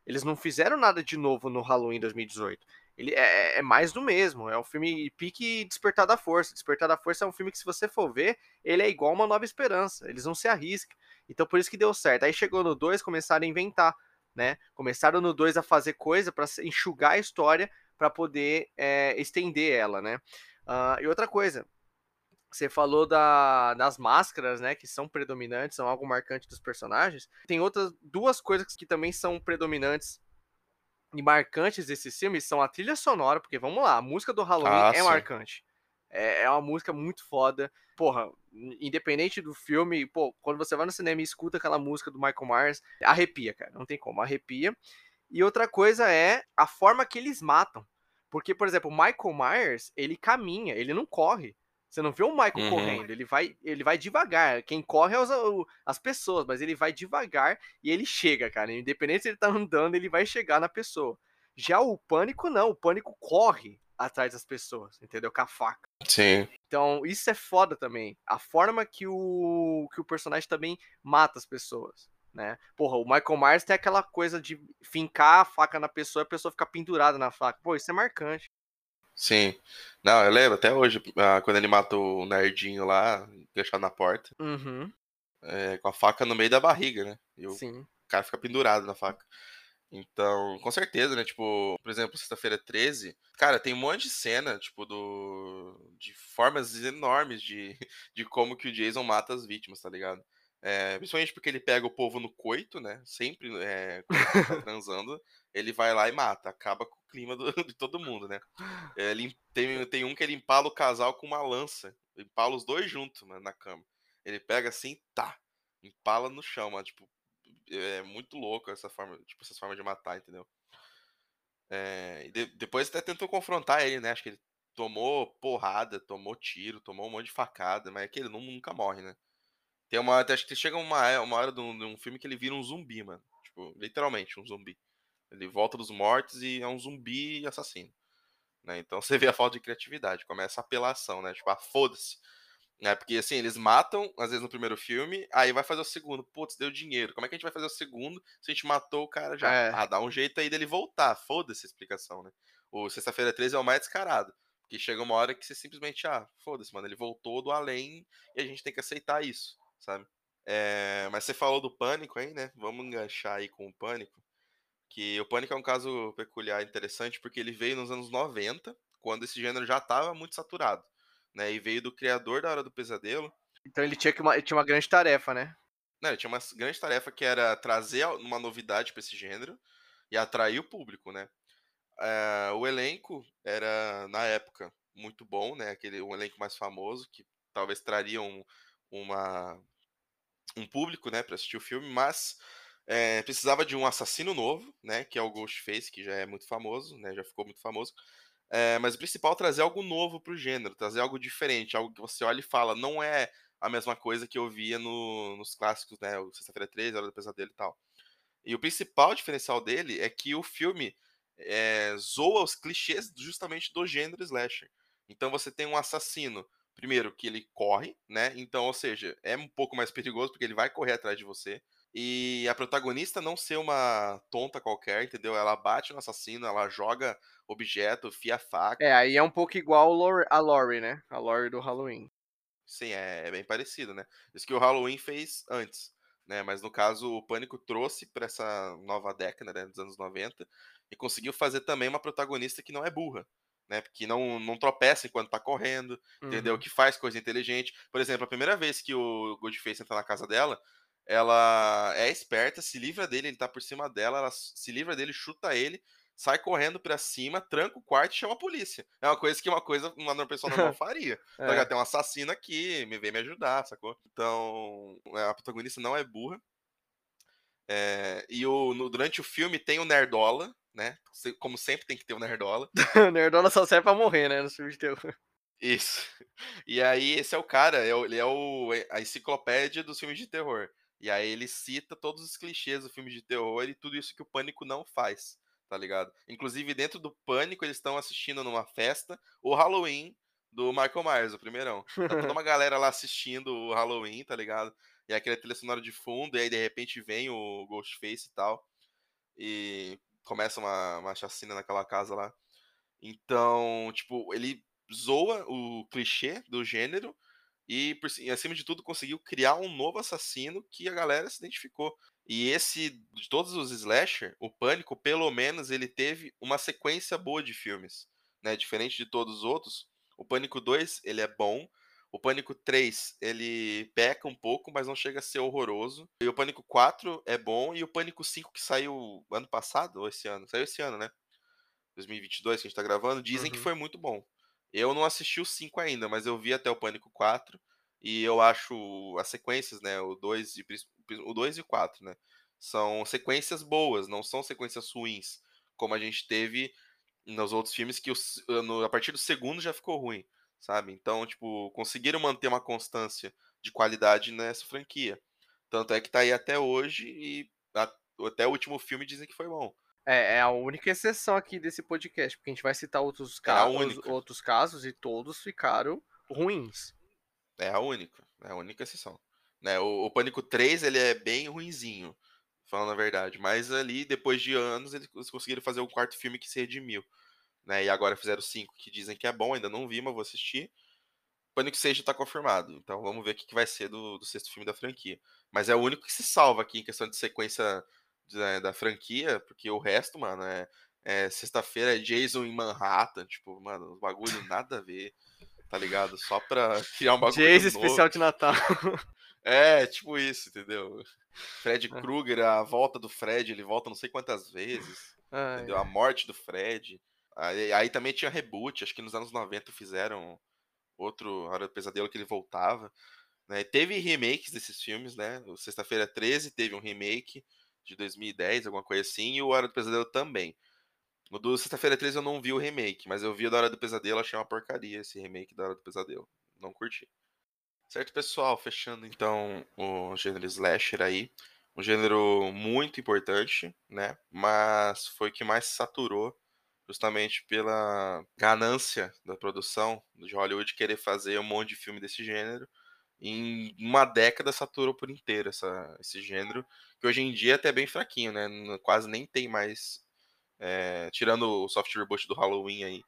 Eles não fizeram nada de novo no Halloween 2018 ele é, é, é, mais do mesmo. É um filme pique Despertar da Força. Despertar da Força é um filme que, se você for ver, ele é igual uma Nova Esperança. Eles não se arriscam. Então, por isso que deu certo. Aí chegou no 2, começaram a inventar. né? Começaram no 2 a fazer coisa para enxugar a história para poder é, estender ela, né? Uh, e outra coisa, você falou da, das máscaras, né, que são predominantes, são algo marcante dos personagens. Tem outras duas coisas que também são predominantes e marcantes desses filmes, são a trilha sonora, porque vamos lá, a música do Halloween ah, é sim. marcante. É, é uma música muito foda. Porra, independente do filme, pô, quando você vai no cinema e escuta aquela música do Michael Myers, arrepia, cara. Não tem como, arrepia. E outra coisa é a forma que eles matam. Porque, por exemplo, o Michael Myers, ele caminha, ele não corre. Você não vê o Michael uhum. correndo, ele vai, ele vai devagar. Quem corre é os, as pessoas, mas ele vai devagar e ele chega, cara. Independente se ele tá [LAUGHS] andando, ele vai chegar na pessoa. Já o pânico não, o pânico corre atrás das pessoas, entendeu? Com a faca. Sim. Então, isso é foda também. A forma que o que o personagem também mata as pessoas, né? Porra, o Michael Myers tem aquela coisa de fincar a faca na pessoa e a pessoa ficar pendurada na faca. Pô, isso é marcante. Sim. Não, eu lembro até hoje, ah, quando ele matou o nerdinho lá, deixado na porta. Uhum. É, com a faca no meio da barriga, né? E o Sim. cara fica pendurado na faca. Então, com certeza, né? Tipo, por exemplo, sexta-feira 13, cara, tem um monte de cena, tipo, do. de formas enormes de, [LAUGHS] de como que o Jason mata as vítimas, tá ligado? É, principalmente porque ele pega o povo no coito, né? Sempre é, quando tá [LAUGHS] transando, ele vai lá e mata, acaba com o clima do, [LAUGHS] de todo mundo, né? É, ele, tem, tem um que ele empala o casal com uma lança, empala os dois juntos mano, na cama. Ele pega assim, tá, empala no chão, mano, tipo, é muito louco essa forma, tipo, essas formas de matar, entendeu? É, de, depois até tentou confrontar ele, né? Acho que ele tomou porrada, tomou tiro, tomou um monte de facada, mas é que ele nunca morre, né? Tem uma. Acho que chega uma, uma hora de um, de um filme que ele vira um zumbi, mano. Tipo, literalmente um zumbi. Ele volta dos mortos e é um zumbi assassino. Né? Então [LAUGHS] você vê a falta de criatividade, começa a apelação, né? Tipo, ah, foda-se. Né? Porque assim, eles matam, às vezes, no primeiro filme, aí vai fazer o segundo. Putz, deu dinheiro. Como é que a gente vai fazer o segundo se a gente matou o cara já? É. Ah, dá um jeito aí dele voltar. Foda-se a explicação, né? O Sexta-feira 13 é o mais descarado. Porque chega uma hora que você simplesmente, ah, foda-se, mano, ele voltou do além e a gente tem que aceitar isso sabe? É, mas você falou do pânico aí, né? Vamos enganchar aí com o pânico. Que o pânico é um caso peculiar interessante porque ele veio nos anos 90, quando esse gênero já estava muito saturado. Né? E veio do criador da Hora do Pesadelo. Então ele tinha, que uma, ele tinha uma grande tarefa, né? Não, ele tinha uma grande tarefa que era trazer uma novidade para esse gênero e atrair o público, né? É, o elenco era, na época, muito bom, né? Aquele, um elenco mais famoso, que talvez traria um, uma um público, né, para assistir o filme, mas é, precisava de um assassino novo, né, que é o Ghostface, que já é muito famoso, né, já ficou muito famoso. É, mas o principal é trazer algo novo para o gênero, trazer algo diferente, algo que você olha e fala, não é a mesma coisa que eu via no, nos clássicos, né, o Sexta-feira 13, Hora do Pesadelo e tal. E o principal diferencial dele é que o filme é, zoa os clichês justamente do gênero slasher. Então você tem um assassino primeiro, que ele corre, né? Então, ou seja, é um pouco mais perigoso porque ele vai correr atrás de você. E a protagonista não ser uma tonta qualquer, entendeu? Ela bate no assassino, ela joga objeto, fia faca. É, aí é um pouco igual a Lori, né? A Lori do Halloween. Sim, é, é bem parecido, né? Isso que o Halloween fez antes, né? Mas no caso, o Pânico trouxe para essa nova década, né, dos anos 90, e conseguiu fazer também uma protagonista que não é burra né? Que não, não tropeça enquanto tá correndo, uhum. entendeu? Que faz coisa inteligente. Por exemplo, a primeira vez que o Goldface entra na casa dela, ela é esperta, se livra dele, ele tá por cima dela, ela se livra dele, chuta ele, sai correndo pra cima, tranca o quarto e chama a polícia. É uma coisa que uma coisa uma pessoa normal [LAUGHS] faria. Tá é. Tem um assassino aqui, me vem me ajudar, sacou? Então, é, a protagonista não é burra. É, e o, no, durante o filme tem o Nerdola, né? Como sempre tem que ter o Nerdola. [LAUGHS] o Nerdola só serve pra morrer, né? No filme de terror. Isso. E aí, esse é o cara, é ele é o, é a enciclopédia dos filmes de terror. E aí ele cita todos os clichês do filme de terror e tudo isso que o Pânico não faz, tá ligado? Inclusive, dentro do Pânico, eles estão assistindo numa festa o Halloween do Michael Myers, o primeirão. Tá toda [LAUGHS] uma galera lá assistindo o Halloween, tá ligado? E aquele trilha sonora de fundo, e aí de repente vem o Ghostface e tal. E começa uma, uma chacina naquela casa lá. Então, tipo, ele zoa o clichê do gênero, e, por, e acima de tudo conseguiu criar um novo assassino que a galera se identificou. E esse, de todos os slasher, o Pânico, pelo menos, ele teve uma sequência boa de filmes. Né? Diferente de todos os outros, o Pânico 2, ele é bom. O Pânico 3, ele peca um pouco, mas não chega a ser horroroso. E o Pânico 4 é bom. E o Pânico 5, que saiu ano passado, ou esse ano? Saiu esse ano, né? 2022, que a gente tá gravando, dizem uhum. que foi muito bom. Eu não assisti o 5 ainda, mas eu vi até o Pânico 4. E eu acho as sequências, né? O 2 e, o 2 e o 4, né? São sequências boas, não são sequências ruins. Como a gente teve nos outros filmes, que o, no, a partir do segundo já ficou ruim, sabe? Então, tipo, conseguiram manter uma constância de qualidade nessa franquia. Tanto é que tá aí até hoje e a, até o último filme dizem que foi bom. É, é, a única exceção aqui desse podcast, porque a gente vai citar outros, é casos, outros casos e todos ficaram ruins. É a única, é a única exceção. Né? O, o, Pânico 3, ele é bem ruinzinho, falando a verdade. Mas ali, depois de anos, eles conseguiram fazer o quarto filme que se redimiu. Né? E agora fizeram cinco que dizem que é bom, ainda não vi, mas vou assistir. Pânico 6 já tá confirmado. Então vamos ver o que, que vai ser do, do, sexto filme da franquia. Mas é o único que se salva aqui em questão de sequência né, da franquia, porque o resto, mano, é, é sexta-feira é Jason em Manhattan. Tipo, mano, os bagulho nada a ver tá ligado? Só pra [LAUGHS] criar um bagulho Jason novo. especial de Natal. É, tipo isso, entendeu? Fred é. Krueger, a volta do Fred, ele volta não sei quantas vezes. Ai, entendeu? A morte do Fred. Aí, aí, também tinha reboot, acho que nos anos 90 fizeram outro Hora do Pesadelo que ele voltava. Né? Teve remakes desses filmes, né? Sexta-feira 13 teve um remake de 2010, alguma coisa assim, e o Hora do Pesadelo também. No do Sexta-feira 13 eu não vi o remake, mas eu vi o da Hora do Pesadelo, achei uma porcaria esse remake da Hora do Pesadelo. Não curti. Certo, pessoal? Fechando então o gênero slasher aí. Um gênero muito importante, né? Mas foi o que mais saturou justamente pela ganância da produção de Hollywood querer fazer um monte de filme desse gênero. Em uma década saturou por inteiro essa, esse gênero, que hoje em dia é até bem fraquinho, né? Quase nem tem mais é, tirando o soft reboot do Halloween aí.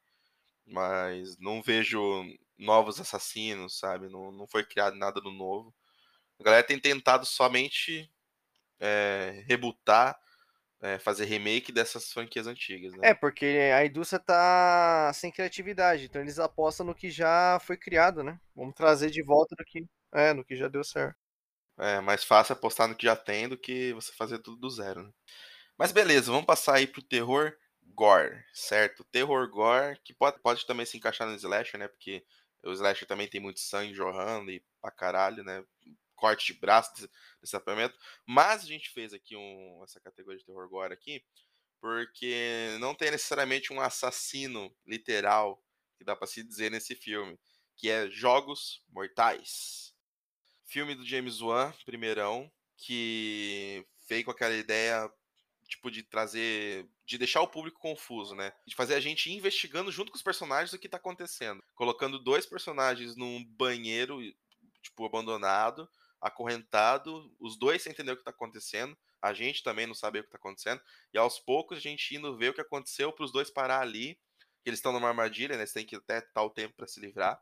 Mas não vejo novos assassinos, sabe? Não, não foi criado nada do novo. A galera tem tentado somente é, rebootar, é, fazer remake dessas franquias antigas. Né? É, porque a indústria tá sem criatividade, então eles apostam no que já foi criado, né? Vamos trazer de volta do que, é, no que já deu certo. É mais fácil apostar no que já tem do que você fazer tudo do zero, né? Mas beleza, vamos passar aí pro terror gore, certo? Terror gore, que pode, pode também se encaixar no slasher, né? Porque o slasher também tem muito sangue jorrando e pra caralho, né? Corte de braço, desapamento. Mas a gente fez aqui um, essa categoria de terror gore aqui, porque não tem necessariamente um assassino literal, que dá para se dizer nesse filme, que é Jogos Mortais. Filme do James Wan, primeirão, que veio com aquela ideia tipo, de trazer. de deixar o público confuso, né? De fazer a gente investigando junto com os personagens o que tá acontecendo. Colocando dois personagens num banheiro, tipo, abandonado, acorrentado, os dois sem entender o que tá acontecendo. A gente também não sabe o que tá acontecendo. E aos poucos a gente indo ver o que aconteceu para os dois parar ali. Que eles estão numa armadilha, né? Eles têm que até tal tempo para se livrar.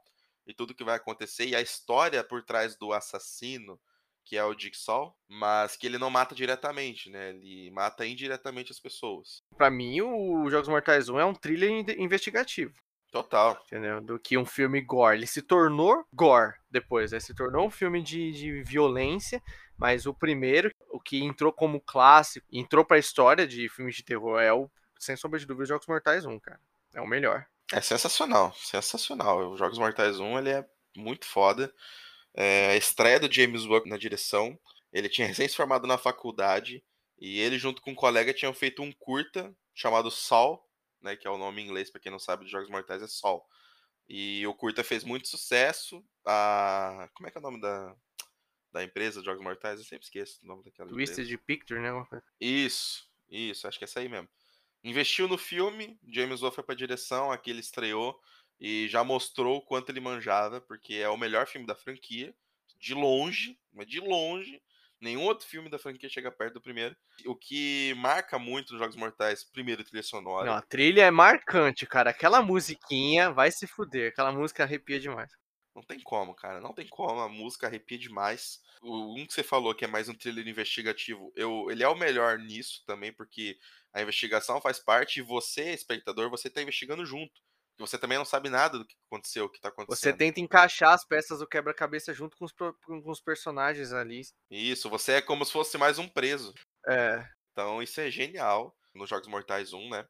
E tudo que vai acontecer. E a história por trás do assassino que é o Jigsaw, mas que ele não mata diretamente, né? Ele mata indiretamente as pessoas. Para mim, o Jogos Mortais 1 é um thriller investigativo. Total. Entendeu? Do que um filme gore. Ele se tornou gore depois, né? Se tornou um filme de, de violência, mas o primeiro, o que entrou como clássico, entrou pra história de filmes de terror, é o, sem sombra de dúvida, Jogos Mortais 1, cara. É o melhor. É sensacional, sensacional. O Jogos Mortais 1, ele é muito foda. É, a estreia do James Wan na direção. Ele tinha [LAUGHS] recém se formado na faculdade e ele, junto com um colega, tinham feito um curta chamado Sol, né, que é o nome em inglês, para quem não sabe, de Jogos Mortais é Sol. E o curta fez muito sucesso. A... Como é que é o nome da, da empresa de Jogos Mortais? Eu sempre esqueço o nome daquela Twisted empresa. Picture, né? Isso, isso, acho que é essa aí mesmo. Investiu no filme, James Wan foi pra direção, aqui ele estreou e já mostrou o quanto ele manjava, porque é o melhor filme da franquia, de longe, mas de longe. Nenhum outro filme da franquia chega perto do primeiro. O que marca muito nos Jogos Mortais, primeiro, trilha sonora. Não, a trilha é marcante, cara. Aquela musiquinha vai se fuder. Aquela música arrepia demais. Não tem como, cara. Não tem como. A música arrepia demais. O um que você falou que é mais um thriller investigativo, eu, ele é o melhor nisso também, porque a investigação faz parte e você, espectador, você tá investigando junto. Você também não sabe nada do que aconteceu, o que tá acontecendo. Você tenta encaixar as peças do quebra-cabeça junto com os, com os personagens ali. Isso, você é como se fosse mais um preso. É. Então isso é genial nos Jogos Mortais 1, né?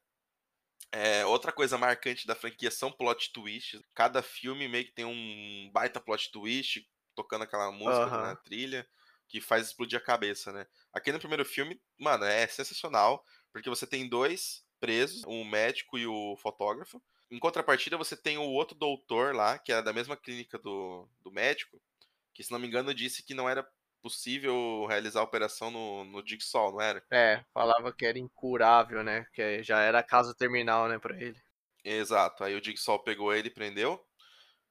É, outra coisa marcante da franquia são plot twists. Cada filme meio que tem um baita plot twist, tocando aquela música uhum. na trilha, que faz explodir a cabeça, né? Aqui no primeiro filme, mano, é sensacional, porque você tem dois presos, um médico e o fotógrafo. Em contrapartida, você tem o outro doutor lá, que é da mesma clínica do, do médico, que, se não me engano, disse que não era possível realizar a operação no, no Jigsaw, não era? É, falava que era incurável, né? Que já era caso terminal, né, pra ele. Exato. Aí o Jigsaw pegou ele e prendeu.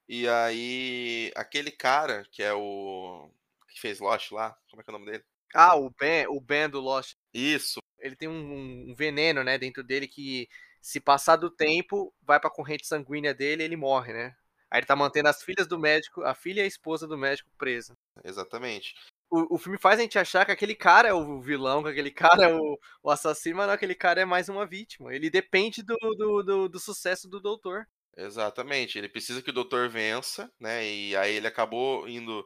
E aí, aquele cara que é o. que fez Lost lá, como é que é o nome dele? Ah, o Ben, o Ben do Lost. Isso. Ele tem um, um veneno, né, dentro dele que, se passar do tempo, vai pra corrente sanguínea dele e ele morre, né? Aí ele tá mantendo as filhas do médico, a filha e a esposa do médico presa. Exatamente o, o filme faz a gente achar que aquele cara é o vilão, que aquele cara é o, o assassino, mas não, aquele cara é mais uma vítima. Ele depende do, do, do, do sucesso do doutor. Exatamente, ele precisa que o doutor vença, né? E aí ele acabou indo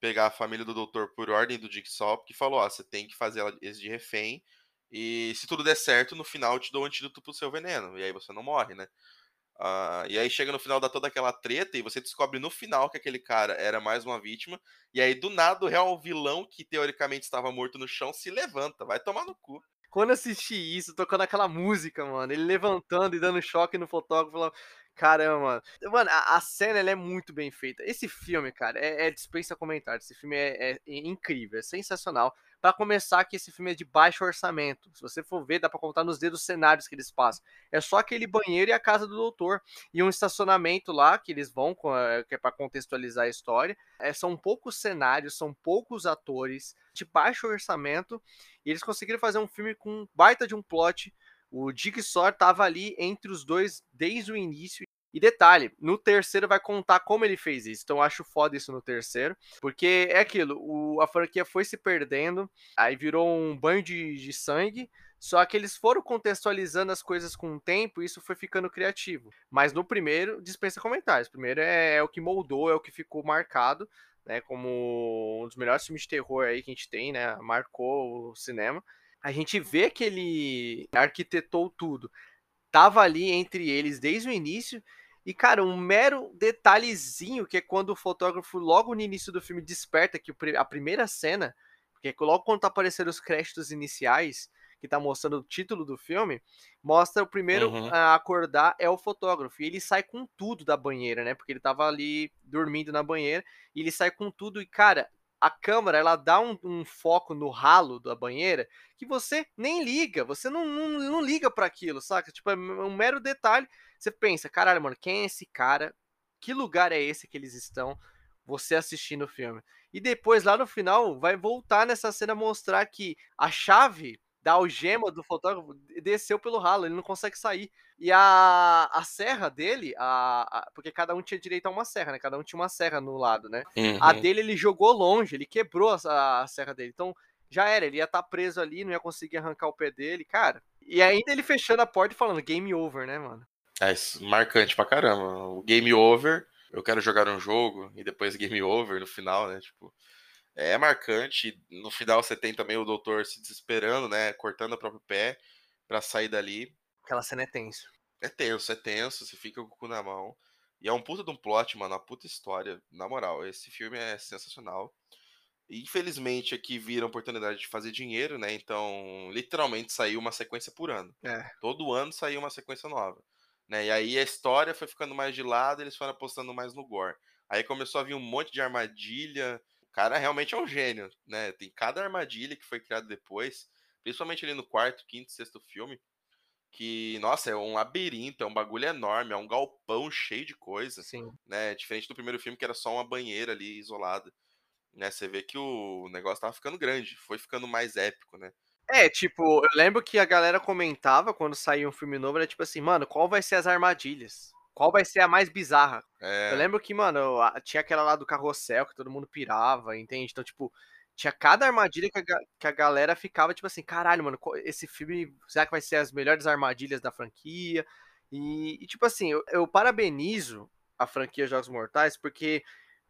pegar a família do doutor por ordem do Jigsaw, que falou: ó, você tem que fazer eles de refém. E se tudo der certo, no final eu te dou um antídoto pro seu veneno. E aí você não morre, né? Uh, e aí chega no final da toda aquela treta e você descobre no final que aquele cara era mais uma vítima. E aí do nada o real vilão que teoricamente estava morto no chão se levanta, vai tomar no cu. Quando eu assisti isso, tocando aquela música, mano, ele levantando e dando choque no fotógrafo, falando, Caramba, mano. Mano, a, a cena é muito bem feita. Esse filme, cara, é, é dispensa comentários. Esse filme é, é, incrível, é sensacional. Para começar, que esse filme é de baixo orçamento. Se você for ver, dá para contar nos dedos os cenários que eles passam. É só aquele banheiro e a casa do doutor. E um estacionamento lá que eles vão, que é para contextualizar a história. É, são poucos cenários, são poucos atores, de baixo orçamento. E eles conseguiram fazer um filme com baita de um plot o Jigsaw estava ali entre os dois desde o início. E detalhe, no terceiro vai contar como ele fez isso. Então eu acho foda isso no terceiro. Porque é aquilo, o, a franquia foi se perdendo, aí virou um banho de, de sangue. Só que eles foram contextualizando as coisas com o tempo e isso foi ficando criativo. Mas no primeiro, dispensa comentários. O primeiro é, é o que moldou, é o que ficou marcado, né? Como um dos melhores filmes de terror aí que a gente tem, né? Marcou o cinema a gente vê que ele arquitetou tudo. Tava ali entre eles desde o início. E, cara, um mero detalhezinho que é quando o fotógrafo, logo no início do filme, desperta que a primeira cena, porque logo quando tá aparecendo os créditos iniciais, que tá mostrando o título do filme, mostra o primeiro uhum. a acordar é o fotógrafo. E ele sai com tudo da banheira, né? Porque ele tava ali dormindo na banheira. E ele sai com tudo. E, cara, a câmera ela dá um, um, foco no ralo da banheira que você nem liga, você não, não, não liga para aquilo, saca? Tipo, é um mero detalhe. Você pensa, caralho, mano, quem é esse cara? Que lugar é esse que eles estão? Você assistindo o filme. E depois, lá no final, vai voltar nessa cena mostrar que a chave da algema do fotógrafo desceu pelo ralo, ele não consegue sair. E a, a serra dele, a, a, porque cada um tinha direito a uma serra, né? Cada um tinha uma serra no lado, né? Uhum. A dele ele jogou longe, ele quebrou a, a serra dele. Então já era, ele ia estar tá preso ali, não ia conseguir arrancar o pé dele, cara. E ainda ele fechando a porta e falando game over, né, mano? É marcante pra caramba. O game over, eu quero jogar um jogo e depois [LAUGHS] game over no final, né? Tipo, é marcante. No final você tem também o doutor se desesperando, né? Cortando o próprio pé para sair dali. Aquela cena é tenso. É tenso, é tenso, você fica com o cu na mão. E é um puta de um plot, mano, uma puta história. Na moral, esse filme é sensacional. Infelizmente aqui viram a oportunidade de fazer dinheiro, né? Então, literalmente saiu uma sequência por ano. É. Todo ano saiu uma sequência nova. Né? E aí a história foi ficando mais de lado, eles foram apostando mais no gore. Aí começou a vir um monte de armadilha, cara realmente é um gênio, né? Tem cada armadilha que foi criada depois, principalmente ali no quarto, quinto, sexto filme, que, nossa, é um labirinto, é um bagulho enorme, é um galpão cheio de coisa, Sim. né? Diferente do primeiro filme que era só uma banheira ali isolada, né? Você vê que o negócio tava ficando grande, foi ficando mais épico, né? É, tipo, eu lembro que a galera comentava quando saía um filme novo, era tipo assim, mano, qual vai ser as armadilhas? qual vai ser a mais bizarra. É. Eu lembro que, mano, tinha aquela lá do carrossel que todo mundo pirava, entende? Então, tipo, tinha cada armadilha que a, que a galera ficava, tipo assim, caralho, mano, esse filme, será que vai ser as melhores armadilhas da franquia? E, e tipo assim, eu, eu parabenizo a franquia Jogos Mortais, porque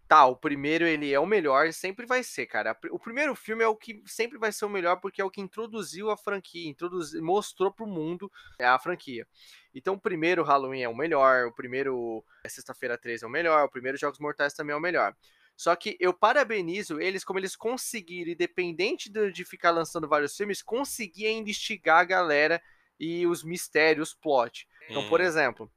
tá, o primeiro ele é o melhor, sempre vai ser, cara. O primeiro filme é o que sempre vai ser o melhor porque é o que introduziu a franquia, introduziu, mostrou pro mundo a franquia. Então o primeiro Halloween é o melhor, o primeiro Sexta-feira 13 é o melhor, o primeiro Jogos Mortais também é o melhor. Só que eu parabenizo eles como eles conseguiram, independente de, ficar lançando vários filmes, conseguir ainda instigar a galera e os mistérios, plot. Então, por exemplo,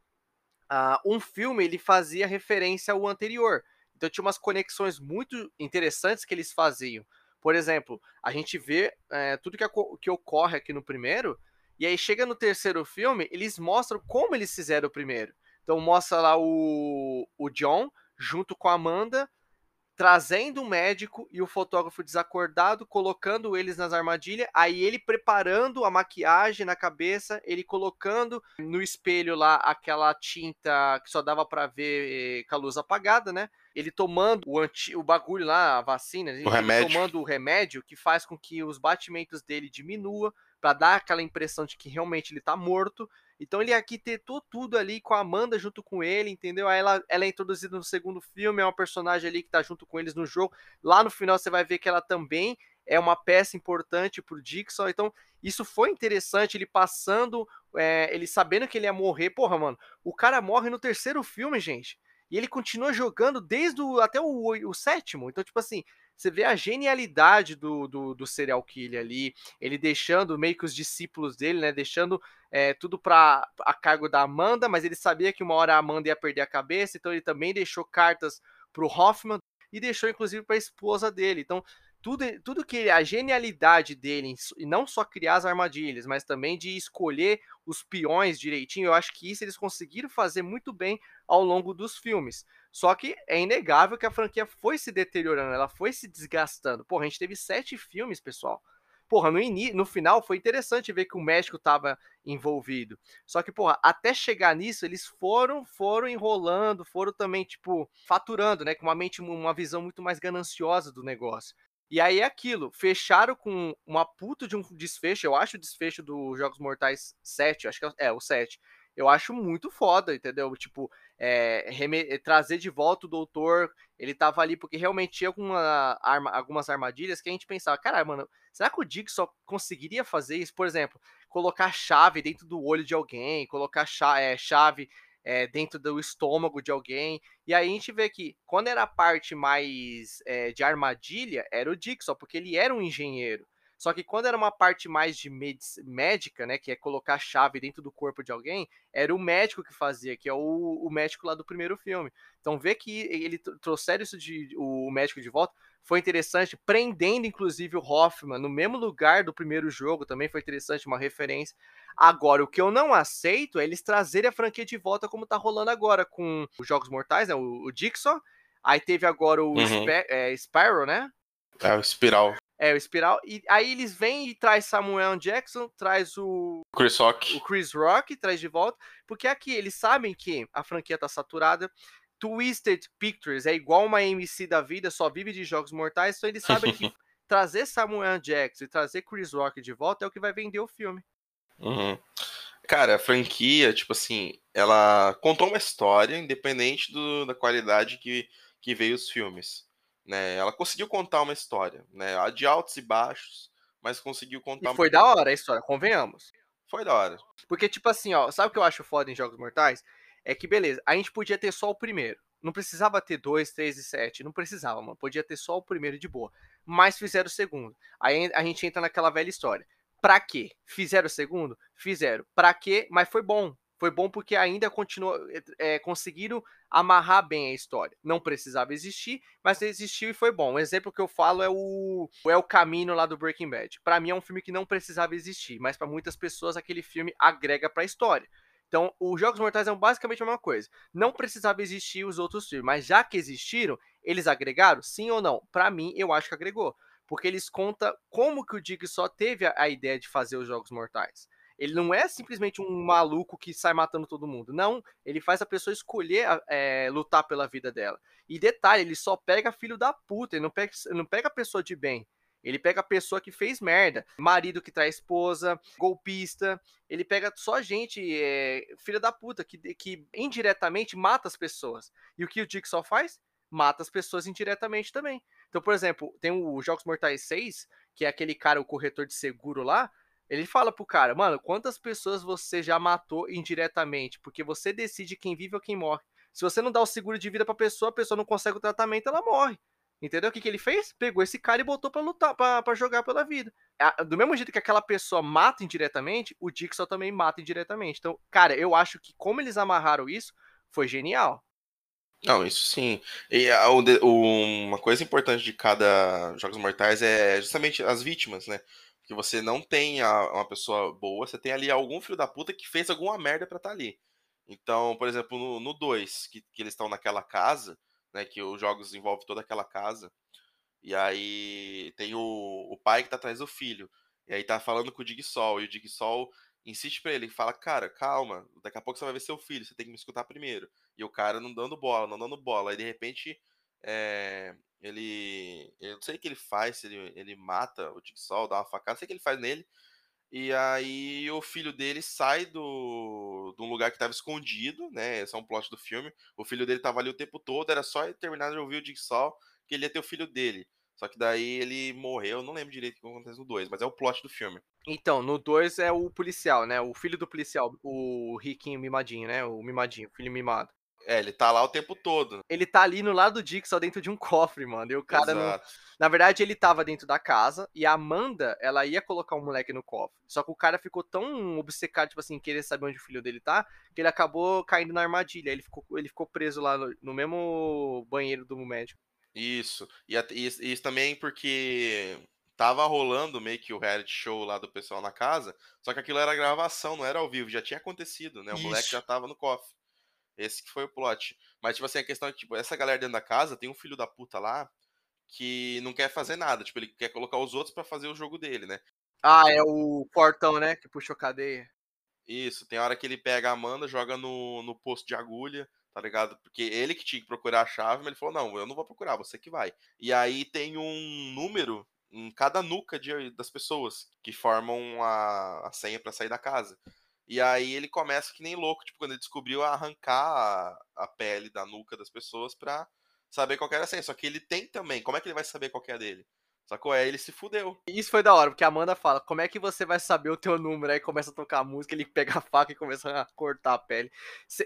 uh, um filme ele fazia referência ao anterior. Então tinha umas conexões muito interessantes que eles faziam. Por exemplo, a gente vê é, tudo que, que ocorre aqui no primeiro, e aí chega no terceiro filme, eles mostram como eles fizeram o primeiro. Então mostra lá o, o John junto com a Amanda trazendo o médico e o fotógrafo desacordado, colocando eles nas armadilhas, aí ele preparando a maquiagem na cabeça, ele colocando no espelho lá aquela tinta que só dava para ver com a luz apagada, né? Ele tomando o, anti, o bagulho lá, a vacina, o remédio. tomando o remédio que faz com que os batimentos dele diminuam para dar aquela impressão de que realmente ele tá morto. Então ele arquitetou tudo ali com a Amanda junto com ele, entendeu? Aí ela, ela é introduzida no segundo filme, é uma personagem ali que tá junto com eles no jogo. Lá no final você vai ver que ela também é uma peça importante pro Dixon. Então, isso foi interessante, ele passando, é, ele sabendo que ele ia morrer. Porra, mano, o cara morre no terceiro filme, gente. E ele continua jogando desde o, até o, o sétimo. Então, tipo assim, você vê a genialidade do, do, do, serial killer ali, ele deixando meio que os discípulos dele, né, deixando é, tudo para a cargo da Amanda, mas ele sabia que uma hora a Amanda ia perder a cabeça, então ele também deixou cartas para o Hoffman e deixou inclusive para a esposa dele. Então tudo, tudo que a genialidade dele, e não só criar as armadilhas, mas também de escolher os peões direitinho, eu acho que isso eles conseguiram fazer muito bem ao longo dos filmes. Só que é inegável que a franquia foi se deteriorando, ela foi se desgastando. Porra, a gente teve sete filmes, pessoal. Porra, no, no final foi interessante ver que o México estava envolvido. Só que, porra, até chegar nisso, eles foram foram enrolando, foram também, tipo, faturando, né? Com uma mente, uma visão muito mais gananciosa do negócio. E aí é aquilo, fecharam com uma puta de um desfecho, eu acho o desfecho dos Jogos Mortais 7, acho que é, é o 7, eu acho muito foda, entendeu? Tipo, é, trazer de volta o doutor, ele tava ali porque realmente tinha alguma arma, algumas armadilhas que a gente pensava, cara, mano, será que o Dick só conseguiria fazer isso? Por exemplo, colocar chave dentro do olho de alguém, colocar chave, é, chave é, dentro do estômago de alguém. E aí a gente vê que quando era a parte mais é, de armadilha, era o Dixon, porque ele era um engenheiro. Só que quando era uma parte mais de médica, né, que é colocar a chave dentro do corpo de alguém, era o médico que fazia, que é o, o médico lá do primeiro filme. Então ver que ele trouxeram isso de o médico de volta foi interessante, prendendo inclusive o Hoffman no mesmo lugar do primeiro jogo, também foi interessante, uma referência. Agora, o que eu não aceito é eles trazerem a franquia de volta como tá rolando agora com os Jogos Mortais, né, o, o Dixon, aí teve agora o uhum. Sp é, Spyro, né? É, o Espiral. É, o Espiral. E aí eles vêm e traz Samuel Jackson, traz o. Chris Rock. O Chris Rock, traz de volta. Porque aqui eles sabem que a franquia tá saturada. Twisted Pictures é igual uma MC da vida, só vive de jogos mortais. Então eles sabem que [LAUGHS] trazer Samuel Jackson e trazer Chris Rock de volta é o que vai vender o filme. Uhum. Cara, a franquia, tipo assim, ela contou uma história, independente do, da qualidade que, que veio os filmes né? Ela conseguiu contar uma história, né? De altos e baixos, mas conseguiu contar. E foi uma... da hora a história, convenhamos. Foi da hora. Porque tipo assim, ó, sabe o que eu acho foda em Jogos Mortais? É que beleza, a gente podia ter só o primeiro. Não precisava ter dois, três e sete. Não precisava, mano. Podia ter só o primeiro de boa. Mas fizeram o segundo. Aí a gente entra naquela velha história. Pra quê? Fizeram o segundo? Fizeram. Pra quê? Mas foi bom. Foi bom porque ainda continuou, é, conseguiram amarrar bem a história. Não precisava existir, mas existiu e foi bom. Um exemplo que eu falo é o é o caminho lá do Breaking Bad. Para mim é um filme que não precisava existir, mas para muitas pessoas aquele filme agrega para a história. Então, os Jogos Mortais são basicamente a mesma coisa. Não precisava existir os outros filmes, mas já que existiram, eles agregaram? Sim ou não? Para mim, eu acho que agregou, porque eles contam como que o Dick só teve a ideia de fazer os Jogos Mortais. Ele não é simplesmente um maluco que sai matando todo mundo. Não, ele faz a pessoa escolher é, lutar pela vida dela. E detalhe, ele só pega filho da puta, ele não pega, não pega pessoa de bem. Ele pega a pessoa que fez merda, marido que traz esposa, golpista. Ele pega só gente, é, filha da puta, que, que indiretamente mata as pessoas. E o que o Dick só faz? Mata as pessoas indiretamente também. Então, por exemplo, tem o Jogos Mortais 6, que é aquele cara, o corretor de seguro lá. Ele fala pro cara, mano, quantas pessoas você já matou indiretamente? Porque você decide quem vive ou quem morre. Se você não dá o seguro de vida pra pessoa, a pessoa não consegue o tratamento, ela morre. Entendeu? O que, que ele fez? Pegou esse cara e botou pra lutar, pra, pra jogar pela vida. Do mesmo jeito que aquela pessoa mata indiretamente, o Dixon também mata indiretamente. Então, cara, eu acho que como eles amarraram isso, foi genial. Não, isso sim. E a, o, uma coisa importante de cada Jogos Mortais é justamente as vítimas, né? Que você não tem uma pessoa boa, você tem ali algum filho da puta que fez alguma merda pra estar tá ali. Então, por exemplo, no 2, que, que eles estão naquela casa, né? Que os jogos envolvem toda aquela casa. E aí tem o, o pai que tá atrás do filho. E aí tá falando com o Digsol. E o Digsol insiste pra ele, fala, cara, calma, daqui a pouco você vai ver seu filho, você tem que me escutar primeiro. E o cara não dando bola, não dando bola. Aí de repente é, ele. Eu não sei o que ele faz, se ele, ele mata o Digsol, dá uma facada, sei o que ele faz nele. E aí o filho dele sai do, de um lugar que estava escondido, né? Esse é um plot do filme. O filho dele estava ali o tempo todo, era só terminar de ouvir o Jigsaw que ele ia ter o filho dele. Só que daí ele morreu, não lembro direito o que acontece no 2, mas é o plot do filme. Então, no 2 é o policial, né? O filho do policial, o riquinho mimadinho, né? O mimadinho, o filho mimado. É, ele tá lá o tempo todo. Ele tá ali no lado do Dick, só dentro de um cofre, mano. E o cara Exato. não. Na verdade, ele tava dentro da casa e a Amanda, ela ia colocar o um moleque no cofre. Só que o cara ficou tão obcecado, tipo assim, querer saber onde o filho dele tá, que ele acabou caindo na armadilha. Ele ficou, ele ficou preso lá no, no mesmo banheiro do médico. Isso. E, e isso também porque tava rolando meio que o reality show lá do pessoal na casa, só que aquilo era gravação, não era ao vivo, já tinha acontecido, né? O isso. moleque já tava no cofre. Esse que foi o plot. Mas, tipo assim, a questão é que, tipo, essa galera dentro da casa tem um filho da puta lá que não quer fazer nada. Tipo, ele quer colocar os outros para fazer o jogo dele, né? Ah, é o portão, né? Que puxou cadeia. Isso, tem hora que ele pega a Amanda, joga no, no posto de agulha, tá ligado? Porque ele que tinha que procurar a chave, mas ele falou: não, eu não vou procurar, você que vai. E aí tem um número em cada nuca de, das pessoas que formam a, a senha para sair da casa. E aí ele começa que nem louco, tipo, quando ele descobriu arrancar a, a pele da nuca das pessoas pra saber qual era a senha. Só que ele tem também. Como é que ele vai saber qual é a dele? Sacou? É, ele se fudeu. Isso foi da hora, porque a Amanda fala, como é que você vai saber o teu número? Aí começa a tocar música, ele pega a faca e começa a cortar a pele.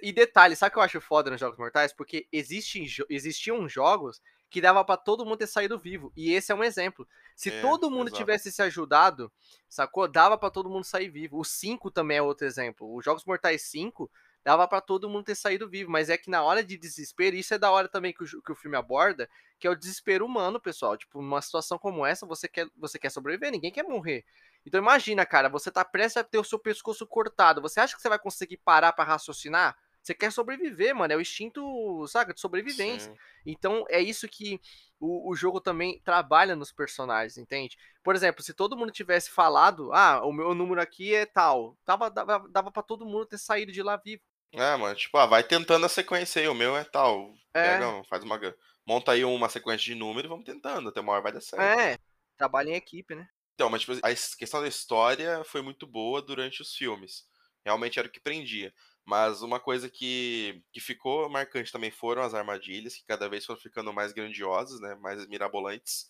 E detalhe, sabe o que eu acho foda nos Jogos Mortais? Porque existem, existiam jogos que dava para todo mundo ter saído vivo. E esse é um exemplo. Se é, todo mundo exato. tivesse se ajudado, sacou? Dava para todo mundo sair vivo. O 5 também é outro exemplo. Os Jogos Mortais 5 dava para todo mundo ter saído vivo, mas é que na hora de desespero, isso é da hora também que o, que o filme aborda, que é o desespero humano, pessoal. Tipo, numa situação como essa, você quer, você quer sobreviver, ninguém quer morrer. Então imagina, cara, você tá prestes a ter o seu pescoço cortado. Você acha que você vai conseguir parar para raciocinar? Você quer sobreviver, mano. É o instinto, saca, de sobrevivência. Sim. Então é isso que o, o jogo também trabalha nos personagens, entende? Por exemplo, se todo mundo tivesse falado, ah, o meu número aqui é tal, dava, dava, dava pra todo mundo ter saído de lá vivo. É, mano, tipo, ah, vai tentando a sequência aí, o meu é tal. É. Pega, faz uma. Monta aí uma sequência de números e vamos tentando, até uma hora vai dar certo. É, trabalha em equipe, né? Então, mas tipo, a questão da história foi muito boa durante os filmes. Realmente era o que prendia. Mas uma coisa que, que ficou marcante também foram as armadilhas, que cada vez foram ficando mais grandiosas, né? mais mirabolantes.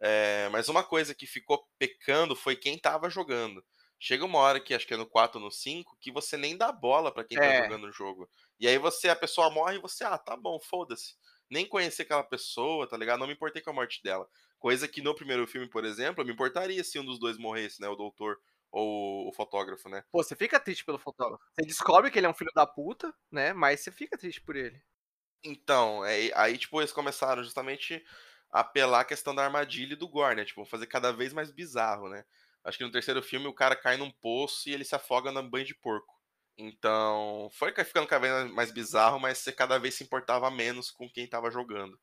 É, mas uma coisa que ficou pecando foi quem tava jogando. Chega uma hora que acho que é no 4 ou no 5 que você nem dá bola para quem tá é. tá jogando o jogo. E aí você, a pessoa morre e você, ah, tá bom, foda-se. Nem conhecer aquela pessoa, tá ligado? Não me importei com a morte dela. Coisa que no primeiro filme, por exemplo, eu me importaria se um dos dois morresse, né? O doutor ou o fotógrafo, né? Pô, você fica triste pelo fotógrafo. Você descobre que ele é um filho da puta, né? Mas você fica triste por ele. Então, é, aí, tipo, eles começaram justamente a apelar a questão da armadilha e do gore, né? Tipo, fazer cada vez mais bizarro, né? Acho que no terceiro filme o cara cai num poço e ele se afoga na banho de porco. Então, foi ficando cada vez mais bizarro, mas você cada vez se importava menos com quem tava jogando.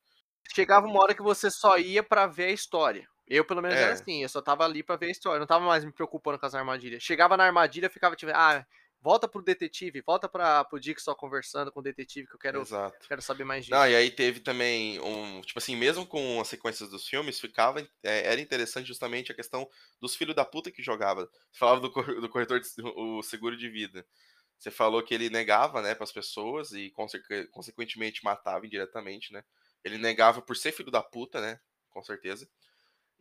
Chegava uma hora que você só ia para ver a história. Eu, pelo menos, é. era assim. Eu só tava ali pra ver a história. Eu não tava mais me preocupando com as armadilhas. Chegava na armadilha, ficava tipo, ah, volta pro detetive, volta para pro Dick só conversando com o detetive, que eu quero, Exato. quero saber mais disso. Não, e aí teve também um. Tipo assim, mesmo com as sequências dos filmes, ficava. É, era interessante justamente a questão dos filhos da puta que jogava. Você falava do, do corretor de, o seguro de vida. Você falou que ele negava, né, para as pessoas e consequentemente matava indiretamente, né? Ele negava por ser filho da puta, né? Com certeza.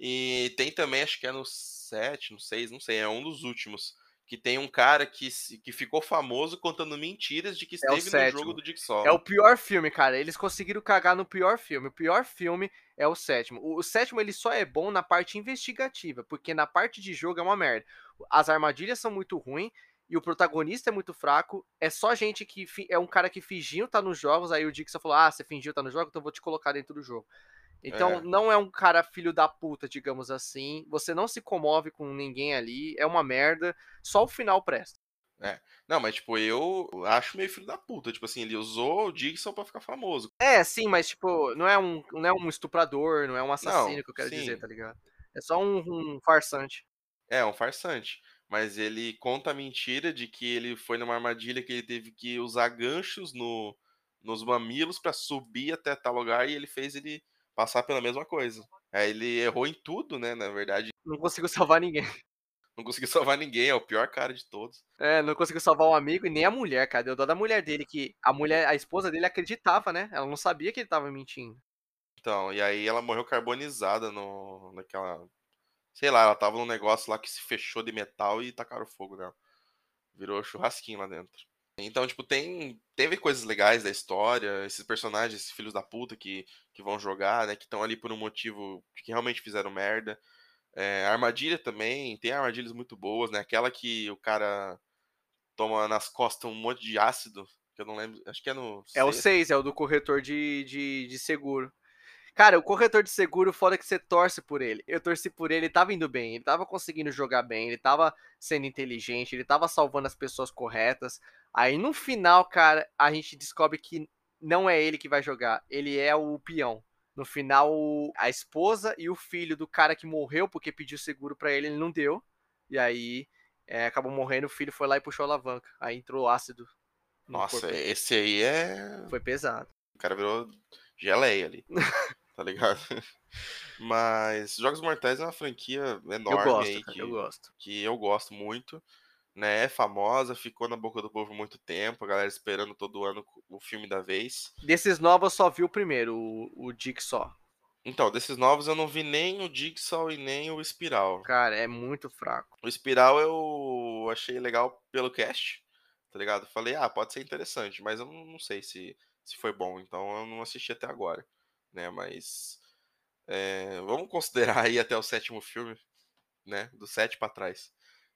E tem também, acho que é no 7, no 6, não sei, é um dos últimos que tem um cara que, que ficou famoso contando mentiras de que é esteve é no jogo do Jigsaw. É o pior filme, cara. Eles conseguiram cagar no pior filme. O pior filme é o sétimo. O, o, sétimo ele só é bom na parte investigativa, porque na parte de jogo é uma merda. As armadilhas são muito ruins e o protagonista é muito fraco. É só gente que é um cara que fingiu tá nos jogos. Aí o Dixon falou: Ah, você fingiu tá no jogo, então vou te colocar dentro do jogo. Então é. não é um cara filho da puta, digamos assim. Você não se comove com ninguém ali, é uma merda. Só o final presta. É. Não, mas tipo, eu acho meio filho da puta. Tipo assim, ele usou o Dixon pra ficar famoso. É, sim, mas tipo, não é um, não é um estuprador, não é um assassino não, que eu quero sim. dizer, tá ligado? É só um, um farsante. É, um farsante. Mas ele conta a mentira de que ele foi numa armadilha que ele teve que usar ganchos no, nos mamilos para subir até tal lugar e ele fez ele passar pela mesma coisa. Aí ele errou em tudo, né? Na verdade. Não conseguiu salvar ninguém. [LAUGHS] Não conseguiu salvar ninguém, é o pior cara de todos. É, não conseguiu salvar um amigo e nem a mulher, cara. Deu dó da mulher dele, que a mulher, a esposa dele acreditava, né? Ela não sabia que ele tava mentindo. Então, e aí ela morreu carbonizada no, naquela. Sei lá, ela tava num negócio lá que se fechou de metal e tacaram fogo nela. Virou churrasquinho lá dentro. Então, tipo, tem teve coisas legais da história, esses personagens, esses filhos da puta que, que vão jogar, né, que estão ali por um motivo que realmente fizeram merda. É, armadilha também, tem armadilhas muito boas, né? Aquela que o cara toma nas costas um monte de ácido, que eu não lembro, acho que é no. É o 6, é o do corretor de, de, de seguro. Cara, o corretor de seguro, foda que você torce por ele. Eu torci por ele, ele tava indo bem, ele tava conseguindo jogar bem, ele tava sendo inteligente, ele tava salvando as pessoas corretas. Aí no final, cara, a gente descobre que não é ele que vai jogar, ele é o peão. No final, a esposa e o filho do cara que morreu porque pediu seguro para ele, ele não deu. E aí é, acabou morrendo, o filho foi lá e puxou a alavanca. Aí entrou ácido. Nossa, corpo. esse aí é. Foi pesado. O cara virou geleia ali. [LAUGHS] tá ligado? [LAUGHS] Mas Jogos Mortais é uma franquia enorme eu gosto, aí que, eu gosto. que eu gosto muito. Né, é famosa, ficou na boca do povo muito tempo, a galera esperando todo ano o filme da vez. Desses novos eu só vi o primeiro, o, o Jigsaw. Então, desses novos eu não vi nem o Jigsaw e nem o Espiral. Cara, é muito fraco. O Espiral eu achei legal pelo cast, tá ligado? Falei, ah, pode ser interessante, mas eu não sei se, se foi bom, então eu não assisti até agora né? Mas é, vamos considerar aí até o sétimo filme, né? Do sete para trás,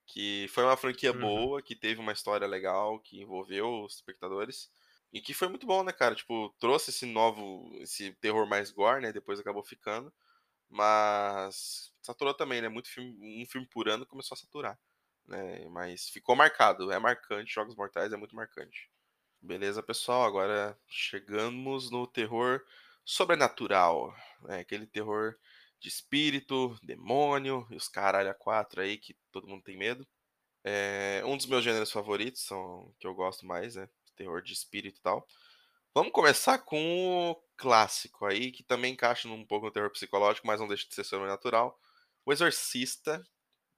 que foi uma franquia uhum. boa, que teve uma história legal, que envolveu os espectadores e que foi muito bom, né, cara? Tipo, trouxe esse novo, esse terror mais gore, né? Depois acabou ficando, mas saturou também, né? Muito filme, um filme por ano começou a saturar, né? Mas ficou marcado, é marcante. Jogos Mortais é muito marcante. Beleza, pessoal? Agora chegamos no terror sobrenatural, né? aquele terror de espírito, demônio e os caralho a quatro aí que todo mundo tem medo. É, um dos meus gêneros favoritos, são que eu gosto mais, né? Terror de espírito e tal. Vamos começar com o clássico aí, que também encaixa um pouco no terror psicológico, mas não deixa de ser sobrenatural. O Exorcista,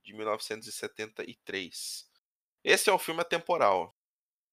de 1973. Esse é um filme atemporal.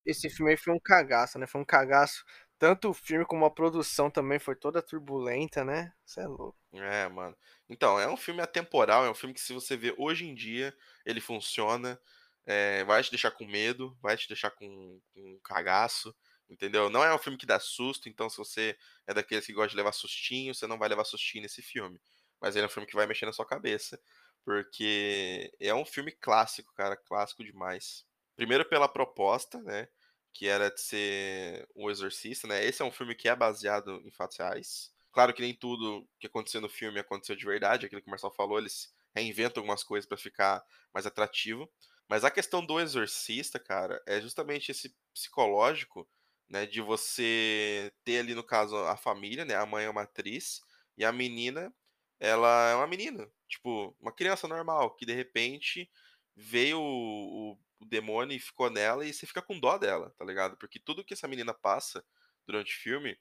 Esse filme aí foi um cagaço, né? Foi um cagaço tanto o filme como a produção também foi toda turbulenta, né? Você é louco. É, mano. Então, é um filme atemporal, é um filme que se você vê hoje em dia, ele funciona, é, vai te deixar com medo, vai te deixar com, com cagaço, entendeu? Não é um filme que dá susto, então se você é daqueles que gosta de levar sustinho, você não vai levar sustinho nesse filme. Mas ele é um filme que vai mexer na sua cabeça, porque é um filme clássico, cara, clássico demais. Primeiro pela proposta, né? Que era de ser um exorcista, né? Esse é um filme que é baseado em fatos reais. Claro que nem tudo que aconteceu no filme aconteceu de verdade, aquilo que o Marcel falou, eles reinventam algumas coisas para ficar mais atrativo. Mas a questão do exorcista, cara, é justamente esse psicológico, né, de você ter ali no caso a família, né, a mãe é uma atriz e a menina, ela é uma menina, Tipo, uma criança normal, que de repente veio o, o demônio e ficou nela e você fica com dó dela, tá ligado? Porque tudo que essa menina passa durante o filme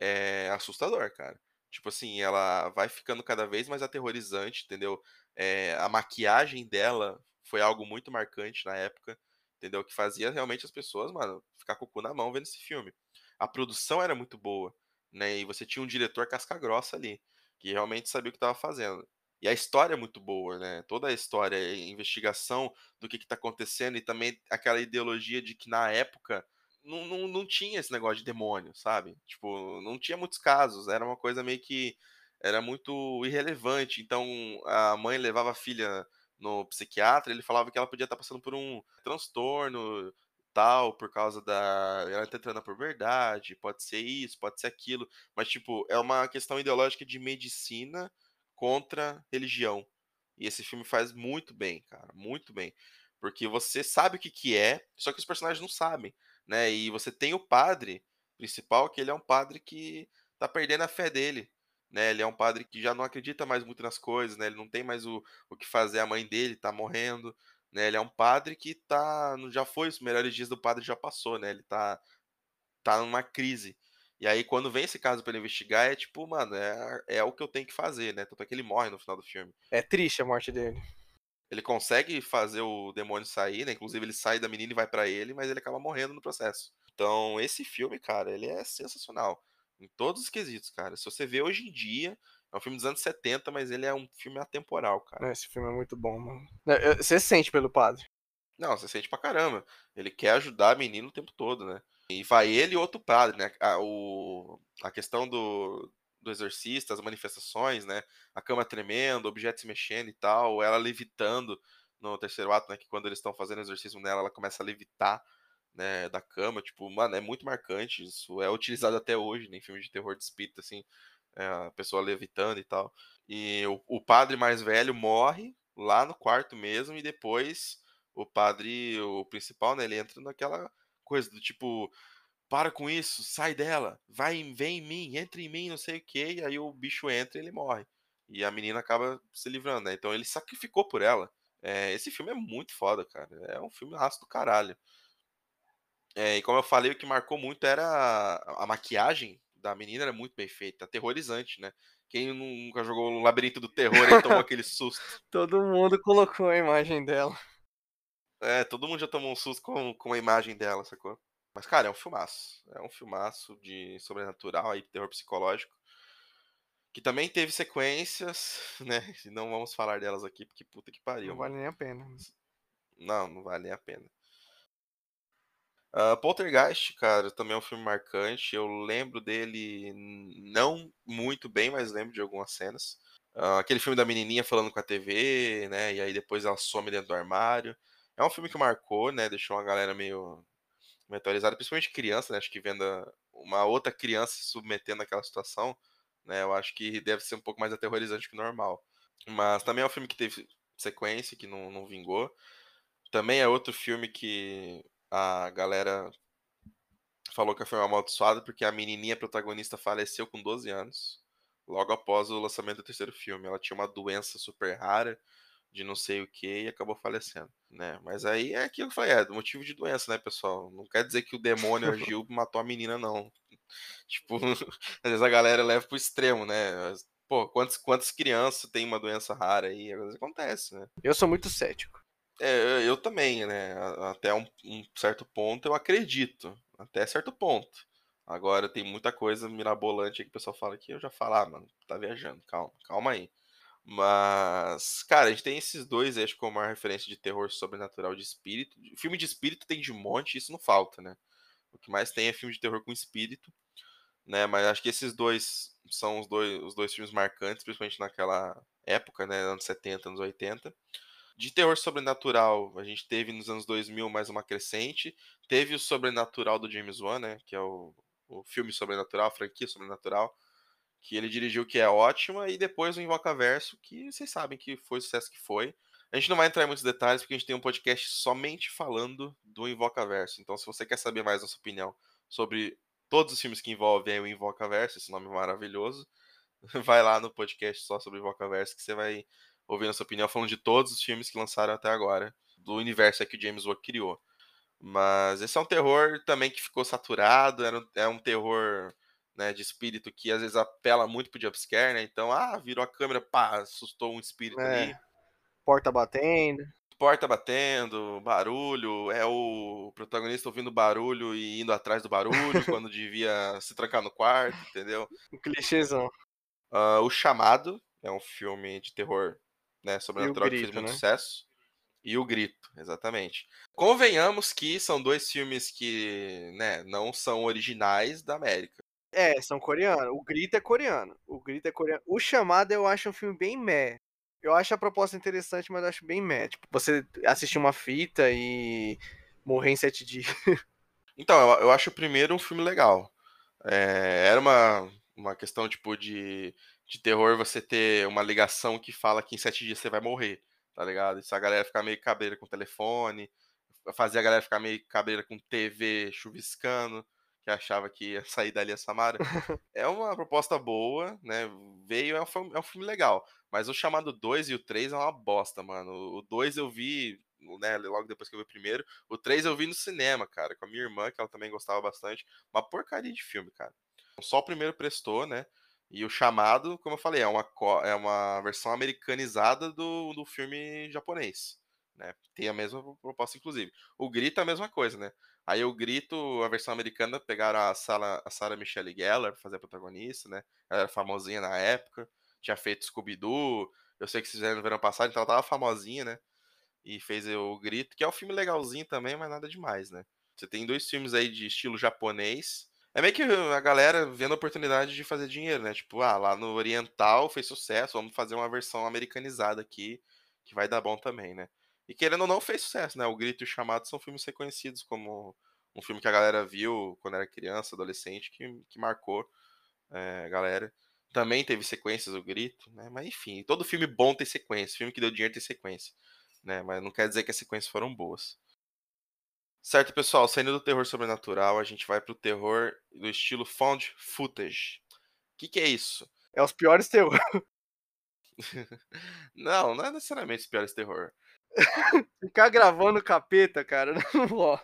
é assustador, cara. Tipo assim, ela vai ficando cada vez mais aterrorizante, entendeu? É, a maquiagem dela foi algo muito marcante na época, entendeu? Que fazia realmente as pessoas, mano, ficar com o cu na mão vendo esse filme. A produção era muito boa, né? E você tinha um diretor casca-grossa ali, que realmente sabia o que estava fazendo. E a história é muito boa, né? Toda a história, a investigação do que está acontecendo e também aquela ideologia de que na época não, não, não tinha esse negócio de demônio, sabe? Tipo, não tinha muitos casos, era uma coisa meio que era muito irrelevante. Então a mãe levava a filha no psiquiatra, ele falava que ela podia estar passando por um transtorno tal, por causa da. Ela tá entrando na puberdade, pode ser isso, pode ser aquilo. Mas, tipo, é uma questão ideológica de medicina contra religião. E esse filme faz muito bem, cara, muito bem. Porque você sabe o que, que é, só que os personagens não sabem, né? E você tem o padre principal, que ele é um padre que tá perdendo a fé dele, né? Ele é um padre que já não acredita mais muito nas coisas, né? Ele não tem mais o, o que fazer, a mãe dele tá morrendo, né? Ele é um padre que tá, já foi, os melhores dias do padre já passou, né? Ele tá, tá numa crise. E aí, quando vem esse caso para ele investigar, é tipo, mano, é, é o que eu tenho que fazer, né? Tanto é que ele morre no final do filme. É triste a morte dele. Ele consegue fazer o demônio sair, né? Inclusive, ele sai da menina e vai para ele, mas ele acaba morrendo no processo. Então, esse filme, cara, ele é sensacional. Em todos os quesitos, cara. Se você vê hoje em dia, é um filme dos anos 70, mas ele é um filme atemporal, cara. Esse filme é muito bom, mano. Você sente pelo padre? Não, você sente pra caramba. Ele quer ajudar a menina o tempo todo, né? E vai ele e outro padre, né? A, o, a questão do, do exorcista, as manifestações, né? A cama tremendo, objetos se mexendo e tal, ela levitando no terceiro ato, né? Que quando eles estão fazendo exorcismo nela, ela começa a levitar, né? Da cama, tipo, mano, é muito marcante. Isso é utilizado até hoje né, em filmes de terror de espírito, assim, é, a pessoa levitando e tal. E o, o padre mais velho morre lá no quarto mesmo, e depois o padre, o principal, né? Ele entra naquela coisa do tipo, para com isso, sai dela, vai, vem em mim, entra em mim, não sei o que, e aí o bicho entra e ele morre. E a menina acaba se livrando, né? Então ele sacrificou por ela. É, esse filme é muito foda, cara. É um filme raço do caralho. É, e como eu falei, o que marcou muito era a, a, maquiagem da menina era muito bem feita, aterrorizante, né? Quem nunca jogou no Labirinto do Terror e tomou [LAUGHS] aquele susto? Todo mundo colocou a imagem dela. É, todo mundo já tomou um susto com, com a imagem dela, sacou? Mas, cara, é um filmaço. É um filmaço de sobrenatural aí, terror psicológico. Que também teve sequências, [LAUGHS] né? Não vamos falar delas aqui, porque puta que pariu. Não vale nem a pena. Não, não vale nem a pena. Uh, Poltergeist, cara, também é um filme marcante. Eu lembro dele não muito bem, mas lembro de algumas cenas. Uh, aquele filme da menininha falando com a TV, né? E aí depois ela some dentro do armário. É um filme que marcou, né? Deixou uma galera meio, atualizada, principalmente criança, né? Acho que vendo uma outra criança se submetendo àquela situação, né? Eu acho que deve ser um pouco mais aterrorizante que o normal. Mas também é um filme que teve sequência, que não, não vingou. Também é outro filme que a galera falou que foi amaldiçoado porque a menininha protagonista faleceu com 12 anos, logo após o lançamento do terceiro filme. Ela tinha uma doença super rara de não sei o que e acabou falecendo, né? Mas aí é aquilo que eu falei, é motivo de doença, né, pessoal? Não quer dizer que o demônio agiu [LAUGHS] e matou a menina, não. Tipo, [LAUGHS] às vezes a galera leva pro extremo, né? Pô, quantas, quantas crianças têm uma doença rara aí? Às vezes acontece, né? Eu sou muito cético. É, eu também, né? Até um, um certo ponto eu acredito. Até certo ponto. Agora tem muita coisa mirabolante aí que o pessoal fala que eu já falo, ah, mano, tá viajando, calma, calma aí. Mas, cara, a gente tem esses dois, acho, como uma referência de terror sobrenatural de espírito. Filme de espírito tem de monte, isso não falta, né? O que mais tem é filme de terror com espírito, né? Mas acho que esses dois são os dois, os dois filmes marcantes, principalmente naquela época, né? Anos 70, anos 80. De terror sobrenatural, a gente teve nos anos 2000 mais uma crescente. Teve o Sobrenatural do James Wan, né? Que é o, o filme sobrenatural, a franquia sobrenatural que ele dirigiu, que é ótima, e depois o Invocaverso, que vocês sabem que foi o sucesso que foi. A gente não vai entrar em muitos detalhes, porque a gente tem um podcast somente falando do Invocaverso. Então, se você quer saber mais nossa opinião sobre todos os filmes que envolvem o Invocaverso, esse nome maravilhoso, [LAUGHS] vai lá no podcast só sobre o Invocaverso, que você vai ouvindo a sua opinião, falando de todos os filmes que lançaram até agora, do universo que o James Wan criou. Mas esse é um terror também que ficou saturado, era, é um terror né, de espírito que às vezes apela muito pro jumpscare, né? Então, ah, virou a câmera, pá, assustou um espírito é. ali. Porta batendo. Porta batendo, barulho, é o protagonista ouvindo barulho e indo atrás do barulho [LAUGHS] quando devia se trancar no quarto, entendeu? Um clichêzão. Uh, o Chamado é um filme de terror né, sobrenatural grito, que fez muito né? sucesso. E o Grito, exatamente. Convenhamos que são dois filmes que né, não são originais da América. É, são coreanos. O Grito é coreano. O Grito é coreano. O Chamado eu acho um filme bem meh. Eu acho a proposta interessante, mas eu acho bem meh. Tipo, você assistir uma fita e morrer em sete dias. [LAUGHS] Então, eu, eu acho o primeiro um filme legal. É, era uma, uma questão, tipo, de, de terror você ter uma ligação que fala que em sete dias você vai morrer, tá ligado? Isso a galera ficar meio cabreira com o telefone, fazia a galera ficar meio cabreira com TV chuviscando que achava que ia sair dali a Samara. [LAUGHS] é uma proposta boa, né? Veio, é um, é um filme legal. Mas o chamado 2 e o 3 é uma bosta, mano. O 2 eu vi, né, logo depois que eu vi o primeiro. O 3 eu vi no cinema, cara, com a minha irmã, que ela também gostava bastante. Uma porcaria de filme, cara. Só o primeiro prestou, né? E o chamado, como eu falei, é uma, é uma versão americanizada do, do filme japonês. Né? Tem a mesma proposta, inclusive. O grito é a mesma coisa, né? Aí o grito, a versão americana, pegaram a, Sala, a Sarah Michelle Gellar pra fazer a protagonista, né? Ela era famosinha na época, tinha feito Scooby-Doo, eu sei que fizeram no verão passado, então ela tava famosinha, né? E fez o Grito, que é um filme legalzinho também, mas nada demais, né? Você tem dois filmes aí de estilo japonês. É meio que a galera vendo a oportunidade de fazer dinheiro, né? Tipo, ah, lá no Oriental fez sucesso, vamos fazer uma versão americanizada aqui, que vai dar bom também, né? E querendo ou não, fez sucesso, né? O Grito e o Chamado são filmes reconhecidos como um filme que a galera viu quando era criança, adolescente, que, que marcou é, a galera. Também teve sequências, o Grito, né? Mas enfim, todo filme bom tem sequência. Filme que deu dinheiro tem sequência. Né? Mas não quer dizer que as sequências foram boas. Certo, pessoal, saindo do terror sobrenatural, a gente vai pro terror do estilo found footage. O que, que é isso? É os piores terror. [LAUGHS] não, não é necessariamente os piores terror. [LAUGHS] Ficar gravando capeta, cara, [LAUGHS] não rola.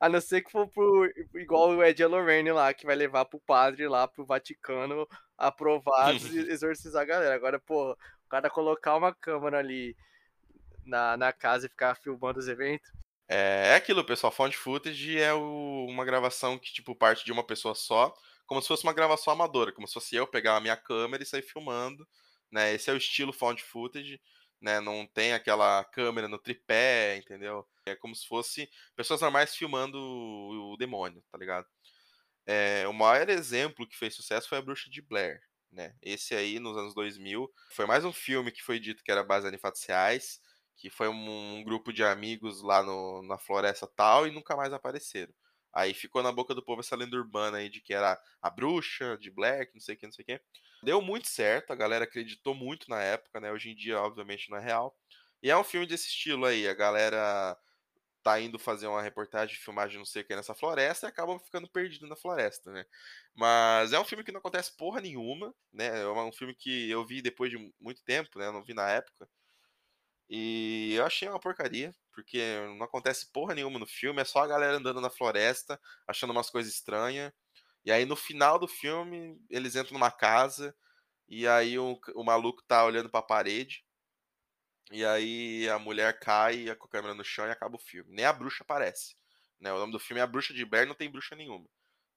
A não ser que for pro, igual o Ed Lorraine lá, que vai levar pro padre lá pro Vaticano aprovar e [LAUGHS] exorcizar a galera. Agora, pô, o cara colocar uma câmera ali na, na casa e ficar filmando os eventos. É, é aquilo, pessoal. Found footage é o, uma gravação que, tipo, parte de uma pessoa só, como se fosse uma gravação amadora, como se fosse eu pegar a minha câmera e sair filmando. Né? Esse é o estilo found footage né? Não tem aquela câmera no tripé, entendeu? É como se fosse pessoas normais filmando o, demônio, tá ligado? É, o maior exemplo que fez sucesso foi a Bruxa de Blair, né? Esse aí, nos anos 2000, foi mais um filme que foi dito que era baseado em fatos reais, que foi um, um grupo de amigos lá no, na floresta tal e nunca mais apareceram. Aí ficou na boca do povo essa lenda urbana aí de que era a bruxa de Black, não sei o que, não sei o que. Deu muito certo, a galera acreditou muito na época, né? Hoje em dia, obviamente, não é real. E é um filme desse estilo aí, a galera tá indo fazer uma reportagem, filmagem, não sei o que, nessa floresta e acabam ficando perdidos na floresta, né? Mas é um filme que não acontece porra nenhuma, né? É um filme que eu vi depois de muito tempo, né? Eu não vi na época. E eu achei uma porcaria, porque não acontece porra nenhuma no filme, é só a galera andando na floresta, achando umas coisas estranhas. E aí no final do filme, eles entram numa casa, e aí o, o maluco tá olhando pra parede, e aí a mulher cai com a câmera no chão e acaba o filme. Nem a bruxa aparece. Né? O nome do filme é A Bruxa de Blair, não tem bruxa nenhuma.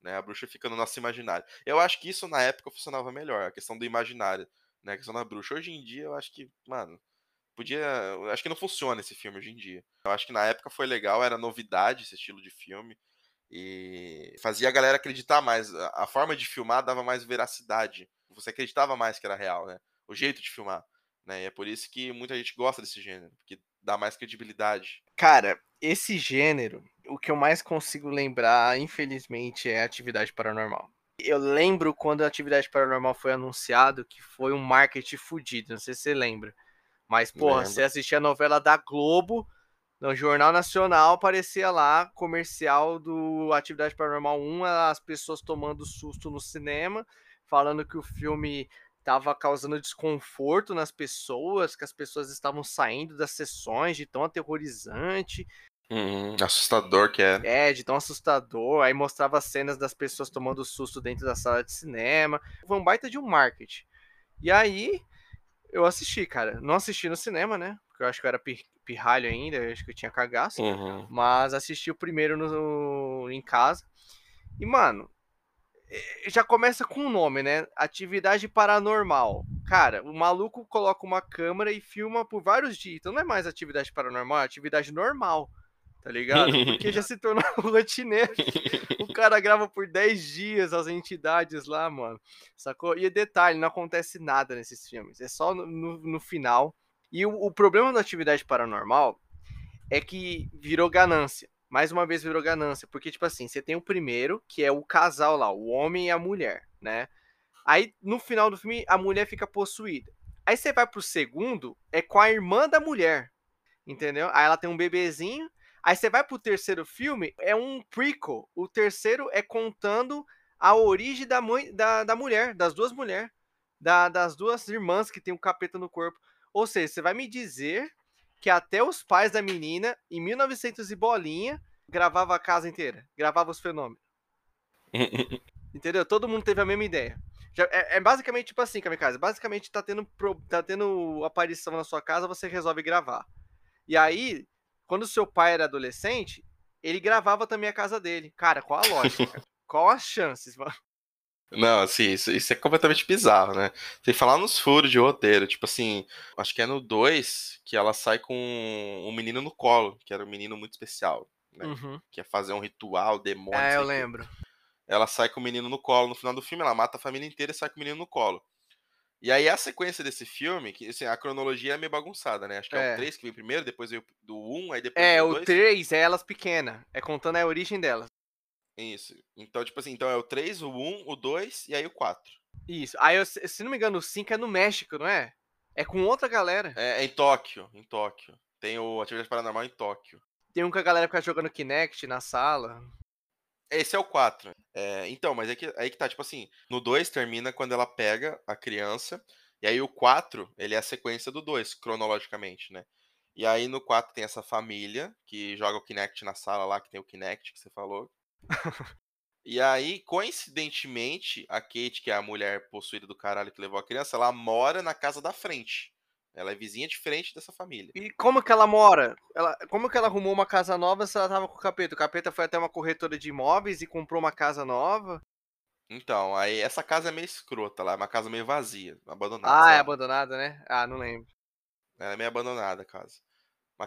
Né? A bruxa fica no nosso imaginário. Eu acho que isso na época funcionava melhor, a questão do imaginário, né? A questão da bruxa. Hoje em dia eu acho que, mano, podia. Acho que não funciona esse filme hoje em dia. Eu acho que na época foi legal, era novidade esse estilo de filme. E fazia a galera acreditar mais. A forma de filmar dava mais veracidade. Você acreditava mais que era real, né? O jeito de filmar. Né? E é por isso que muita gente gosta desse gênero, porque dá mais credibilidade. Cara, esse gênero, o que eu mais consigo lembrar, infelizmente, é atividade paranormal. Eu lembro quando a atividade paranormal foi anunciado que foi um marketing fudido, não sei se você lembra. Mas, porra, você assistia a novela da Globo, no Jornal Nacional aparecia lá comercial do Atividade Paranormal 1, as pessoas tomando susto no cinema, falando que o filme tava causando desconforto nas pessoas, que as pessoas estavam saindo das sessões de tão aterrorizante. Uhum, assustador que é. É, de tão assustador. Aí mostrava cenas das pessoas tomando susto dentro da sala de cinema. Foi um baita de um marketing. E aí, eu assisti, cara. Não assisti no cinema, né? Porque eu acho que eu era pirralho ainda, eu acho que eu tinha cagaço. Uhum. Mas assisti o primeiro no, em casa. E, mano, já começa com o um nome, né? Atividade paranormal. Cara, o maluco coloca uma câmera e filma por vários dias. Então não é mais atividade paranormal, é atividade normal. Tá ligado? Porque já se tornou [LAUGHS] rotineiro. [LAUGHS] O cara grava por 10 dias as entidades lá, mano. Sacou? E detalhe, não acontece nada nesses filmes. É só no, no, no final. E o, o problema da atividade paranormal é que virou ganância mais uma vez virou ganância, porque, tipo assim, você tem o primeiro, que é o casal lá, o homem e a mulher, né? Aí, no final do filme, a mulher fica possuída. Aí você vai pro segundo, é com a irmã da mulher, entendeu? Aí ela tem um bebezinho. Aí você vai pro terceiro filme, é um prequel. O terceiro é contando a origem da, da, da mulher, das duas mulheres, da, das duas irmãs que tem um capeta no corpo. Ou seja, você vai me dizer que até os pais da menina, em 1900 e bolinha, gravava a casa inteira, gravava os fenômenos. [LAUGHS] Entendeu? Todo mundo teve a mesma ideia. Já, é, é, basicamente tipo assim, Kamikaze. Basicamente tá tendo, tá tendo aparição na sua casa, você resolve gravar. E aí, quando seu pai era adolescente, ele gravava também a casa dele. Cara, qual a lógica? [LAUGHS] qual as chances, mano? Não, assim, isso, isso é completamente bizarro, né? Sem falar nos furos de roteiro, tipo assim, acho que é no 2 que ela sai com um menino no colo, que era um menino muito especial, né? Uhum. Que ia fazer um ritual, demônio. É, eu lembro. Ela sai com o menino no colo no final do filme, ela mata a família inteira e sai com o menino no colo. E aí a sequência desse filme, que assim, a cronologia é meio bagunçada, né? Acho que é, é o 3 que vem primeiro, depois veio do 1, aí depois É, o 2. 3 é elas pequenas, é contando a origem delas. Isso. Então, tipo assim, então é o 3, o 1, o 2 e aí o 4. Isso. Aí, eu, se não me engano, o 5 é no México, não é? É com outra galera. É, é em Tóquio, em Tóquio. Tem o Atividade Paranormal em Tóquio. Tem um que a galera fica jogando Kinect na sala. Esse é o 4. É, então, mas é que, aí que tá, tipo assim, no 2 termina quando ela pega a criança, e aí o 4, ele é a sequência do 2, cronologicamente, né? E aí no 4 tem essa família que joga o Kinect na sala lá, que tem o Kinect que você falou, [LAUGHS] e aí, coincidentemente, a Kate, que é a mulher possuída do caralho que levou a criança, ela mora na casa da frente. Ela é vizinha de frente dessa família. E como que ela mora? Ela, como que ela arrumou uma casa nova se ela tava com o capeta? O capeta foi até uma corretora de imóveis e comprou uma casa nova? Então, aí essa casa é meio escrota lá, é uma casa meio vazia, abandonada. Ah, sabe? é abandonada, né? Ah, não lembro. Ela é meio abandonada a casa.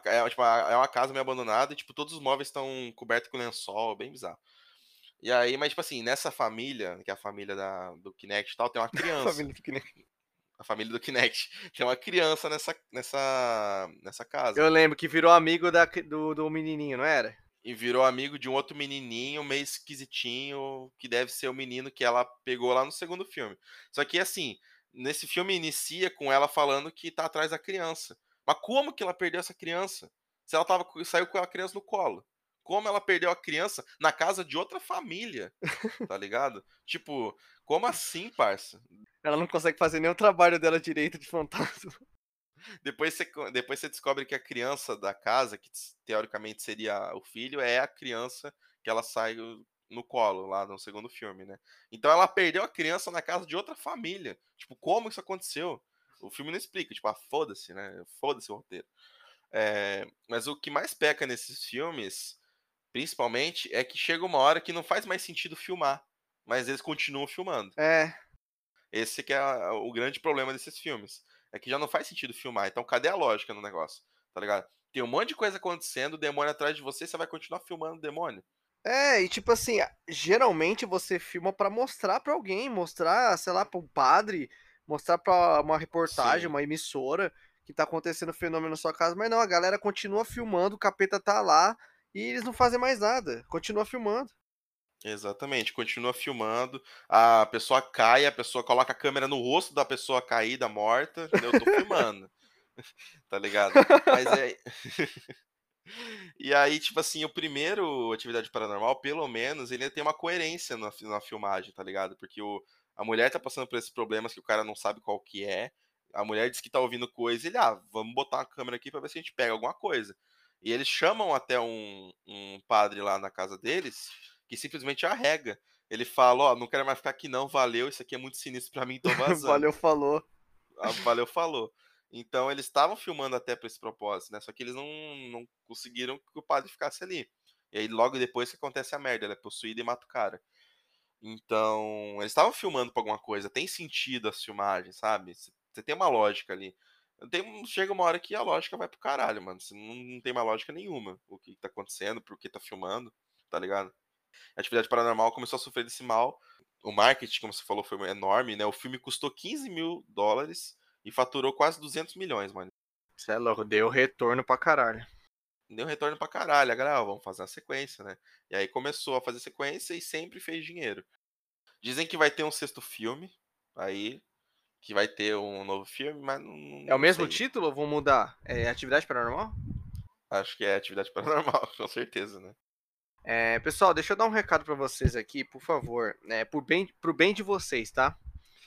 É, tipo, é uma casa meio abandonada e, tipo, todos os móveis estão cobertos com lençol, bem bizarro. E aí, mas, tipo assim, nessa família, que é a família da, do Kinect e tal, tem uma [LAUGHS] criança. família do Kinect. A família do Kinect. [LAUGHS] Tem uma criança nessa, nessa, nessa casa. Eu lembro que virou amigo da, do, do menininho, não era? E virou amigo de um outro menininho meio esquisitinho, que deve ser o menino que ela pegou lá no segundo filme. Só que, assim, nesse filme inicia com ela falando que tá atrás da criança. Mas como que ela perdeu essa criança? Se ela tava, saiu com a criança no colo. Como ela perdeu a criança na casa de outra família? [LAUGHS] Tá ligado? tipo, como assim, parça? Ela não consegue fazer nem o trabalho dela direito de fantasma. [LAUGHS] Depois você, depois você descobre que a criança da casa, que teoricamente seria o filho, é a criança que ela sai no colo lá no segundo filme, né? Então ela perdeu a criança na casa de outra família. Tipo, como isso aconteceu? O filme não explica, tipo, ah, foda-se, né? Foda-se o roteiro. É, mas o que mais peca nesses filmes, principalmente, é que chega uma hora que não faz mais sentido filmar. Mas eles continuam filmando. É. Esse que é o grande problema desses filmes. É que já não faz sentido filmar. Então, cadê a lógica no negócio? Tá ligado? Tem um monte de coisa acontecendo, o demônio atrás de você, você vai continuar filmando o demônio. É, e tipo assim, geralmente você filma para mostrar para alguém, mostrar, sei lá, para um padre, mostrar para uma reportagem, Sim. uma emissora, que tá acontecendo fenômeno na sua casa, mas não, a galera continua filmando, o capeta tá lá e eles não fazem mais nada, continua filmando. Exatamente, continua filmando, a pessoa cai, a pessoa coloca a câmera no rosto da pessoa caída, morta, eu tô filmando. [LAUGHS] tá ligado? Mas é [LAUGHS] E aí, tipo assim, o primeiro Atividade Paranormal, pelo menos, ele tem uma coerência na, na filmagem, tá ligado? Porque o, a mulher tá passando por esses problemas que o cara não sabe qual que é. A mulher diz que tá ouvindo coisa ele, ah, vamos botar uma câmera aqui pra ver se a gente pega alguma coisa. E eles chamam até um, um padre lá na casa deles que simplesmente arrega. Ele fala, ó, oh, não quero mais ficar aqui não, valeu, isso aqui é muito sinistro para mim, tô [LAUGHS] vazando. valeu, falou. Ah, valeu, falou. Então eles estavam filmando até para esse propósito, né? Só que eles não, não conseguiram que o padre ficasse ali. E aí logo depois que acontece a merda, ela é possuída e mata o cara. Então, eles estavam filmando pra alguma coisa, tem sentido as filmagens, sabe? Você tem uma lógica ali. Tem, chega uma hora que a lógica vai pro caralho, mano. Você não, não tem mais lógica nenhuma o que tá acontecendo, por que tá filmando, tá ligado? A atividade paranormal começou a sofrer desse mal. O marketing, como você falou, foi enorme, né? O filme custou 15 mil dólares e faturou quase 200 milhões, mano. Você é louco, deu retorno pra caralho. Deu retorno pra caralho. A galera, vamos fazer uma sequência, né? E aí começou a fazer sequência e sempre fez dinheiro. Dizem que vai ter um sexto filme, aí que vai ter um novo filme, mas não. É o mesmo sei. título ou vão mudar? É Atividade Paranormal? Acho que é Atividade [LAUGHS] Paranormal, com certeza, né? É, pessoal, deixa eu dar um recado para vocês aqui, por favor. É, por bem, pro bem de vocês, tá?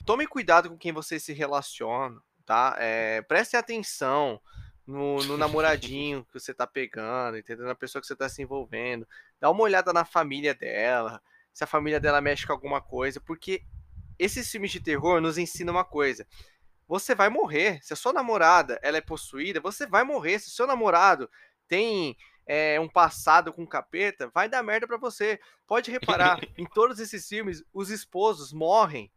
Tomem cuidado com quem vocês se relacionam, tá? É, prestem atenção no, no namoradinho que você tá pegando, entendeu? Na pessoa que você tá se envolvendo. Dá uma olhada na família dela, se a família dela mexe com alguma coisa, porque esses filmes de terror nos ensinam uma coisa. Você vai morrer. Se a sua namorada ela é possuída, você vai morrer. Se o seu namorado tem é, um passado com capeta, vai dar merda para você. Pode reparar, [LAUGHS] em todos esses filmes, os esposos morrem.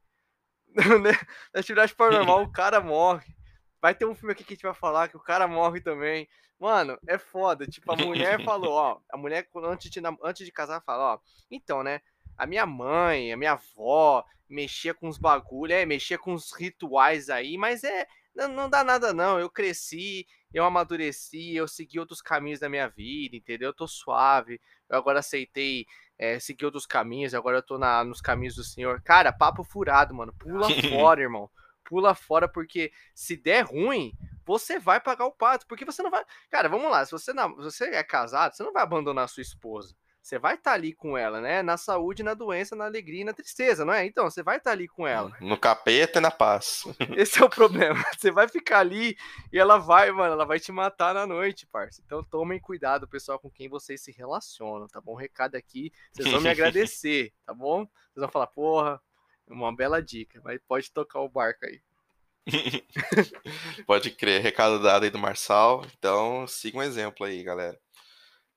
[LAUGHS] Né? Na atividade paranormal, o cara morre. Vai ter um filme aqui que a gente vai falar que o cara morre também. Mano, é foda. Tipo, a mulher falou, ó. A mulher, antes de, antes de casar, fala, ó. Então, né? A minha mãe, a minha avó, mexia com os bagulho, é, mexia com os rituais aí, mas é. Não, não dá nada, não. Eu cresci, eu amadureci, eu segui outros caminhos da minha vida, entendeu? Eu tô suave, eu agora aceitei é, seguir outros caminhos, agora eu tô na, nos caminhos do Senhor. Cara, papo furado, mano. Pula [LAUGHS] fora, irmão. Pula fora, porque se der ruim, você vai pagar o pato. Porque você não vai. Cara, vamos lá. Se você, não, se você é casado, você não vai abandonar a sua esposa. Você vai estar tá ali com ela, né? Na saúde, na doença, na alegria e na tristeza, não é? Então, você vai estar tá ali com ela. No capeta e na paz. [LAUGHS] Esse é o problema. [LAUGHS] Você vai ficar ali e ela vai, mano, ela vai te matar na noite, parça. Então, tomem cuidado, pessoal, com quem vocês se relacionam, tá bom? Recado aqui, vocês vão me [LAUGHS] agradecer, tá bom? Vocês vão falar, porra, uma bela dica, mas pode tocar o barco aí. pode crer, recado dado aí do Marçal. Então, siga um exemplo aí, galera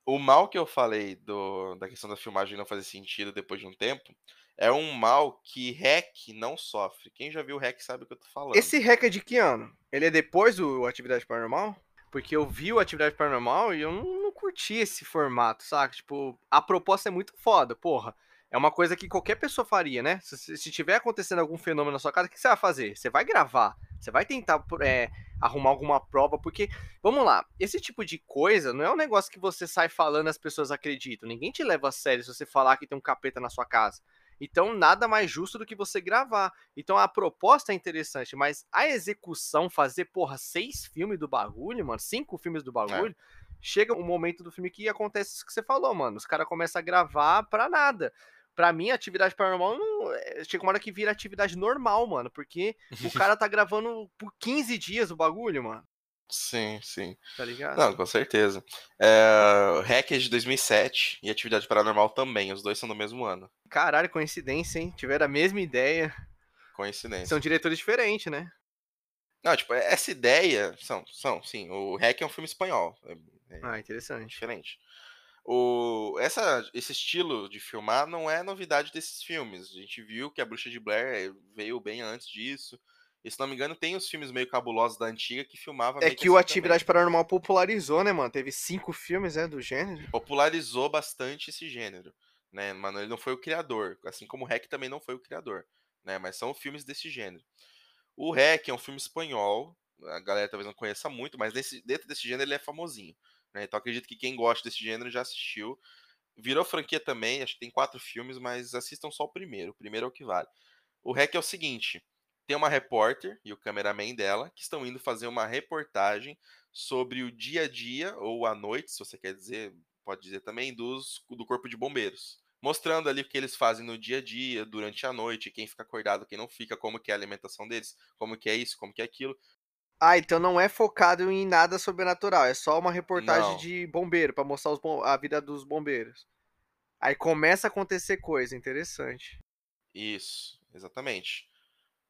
o mal que eu falei do, da questão da filmagem não fazer sentido depois de um tempo é um mal que REC não sofre. Quem já viu REC sabe o que eu tô falando. Esse REC é de que ano? Ele é depois do Atividade Paranormal? Porque eu vi o Atividade Paranormal e eu não, não curti esse formato, saca? Tipo, a proposta é muito foda, porra. É uma coisa que qualquer pessoa faria, né? Se, se tiver acontecendo algum fenômeno na sua casa, o que você vai fazer? Você vai gravar. Você vai tentar é, arrumar alguma prova, porque, vamos lá, esse tipo de coisa não é um negócio que você sai falando e as pessoas acreditam. Ninguém te leva a sério se você falar que tem um capeta na sua casa. Então, nada mais justo do que você gravar. Então, a proposta é interessante, mas a execução, fazer, porra, seis filmes do bagulho, mano, cinco filmes do é. bagulho, é. chega um momento do filme que acontece isso que você falou, mano. Os caras começam a gravar pra nada pra mim, atividade paranormal não, é, chega uma hora que vira atividade normal, mano. Porque o [LAUGHS] cara tá gravando por 15 dias o bagulho, mano. Sim, sim. Tá ligado? Não, com certeza. É, Hack é de 2007 e Atividade Paranormal também. Os dois são do mesmo ano. Caralho, coincidência, hein? Tiveram a mesma ideia. Coincidência. São diretores diferentes, né? Não, tipo, essa ideia. São, são, sim. O Hack é um filme espanhol. É, é ah, interessante. Diferente. O, essa, esse estilo de filmar não é novidade desses filmes. A gente viu que a Bruxa de Blair veio bem antes disso. E se não me engano, tem os filmes meio cabulosos da antiga que filmava. É que, que o assim Atividade também. Paranormal popularizou, né, mano? Teve cinco filmes, né, do gênero. Popularizou bastante esse gênero, né? Mano, ele não foi o criador, assim como o Rec também não foi o criador, né? Mas são filmes desse gênero. O Rec é um filme espanhol, a galera talvez não conheça muito, mas nesse, dentro desse gênero ele é famosinho. Né? Então acredito que quem gosta desse gênero já assistiu. Virou franquia também, acho que tem quatro filmes, mas assistam só o primeiro. O primeiro é o que vale. O REC é o seguinte: tem uma repórter e o cameraman dela que estão indo fazer uma reportagem sobre o dia a dia, ou a noite, se você quer dizer, pode dizer também, dos, do corpo de bombeiros. Mostrando ali o que eles fazem no dia a dia, durante a noite, quem fica acordado, quem não fica, como que é a alimentação deles, como que é isso, como que é aquilo. Ah, então não é focado em nada sobrenatural, é só uma reportagem não. de bombeiro, para mostrar bom... a vida dos bombeiros. Aí começa a acontecer coisa interessante. Isso, exatamente.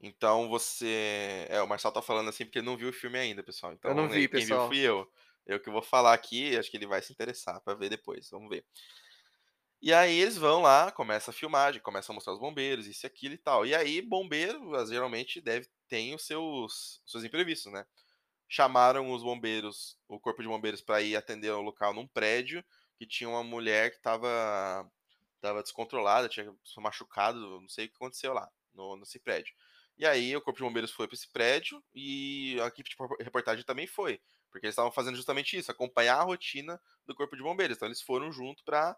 Então você. É, o Marcel tá falando assim porque ele não viu o filme ainda, pessoal. Então, eu não vi, quem pessoal. viu fui eu. Eu que vou falar aqui, acho que ele vai se interessar para ver depois. Vamos ver. E aí eles vão lá, começa a filmagem, começa a mostrar os bombeiros, isso e aquilo e tal. E aí, bombeiro, geralmente, deve tem os seus, seus imprevistos, né? Chamaram os bombeiros, o corpo de bombeiros, para ir atender o local num prédio que tinha uma mulher que estava tava descontrolada, tinha machucado, não sei o que aconteceu lá, no, nesse prédio. E aí o Corpo de Bombeiros foi para esse prédio e a equipe de reportagem também foi, porque eles estavam fazendo justamente isso, acompanhar a rotina do Corpo de Bombeiros. Então eles foram junto para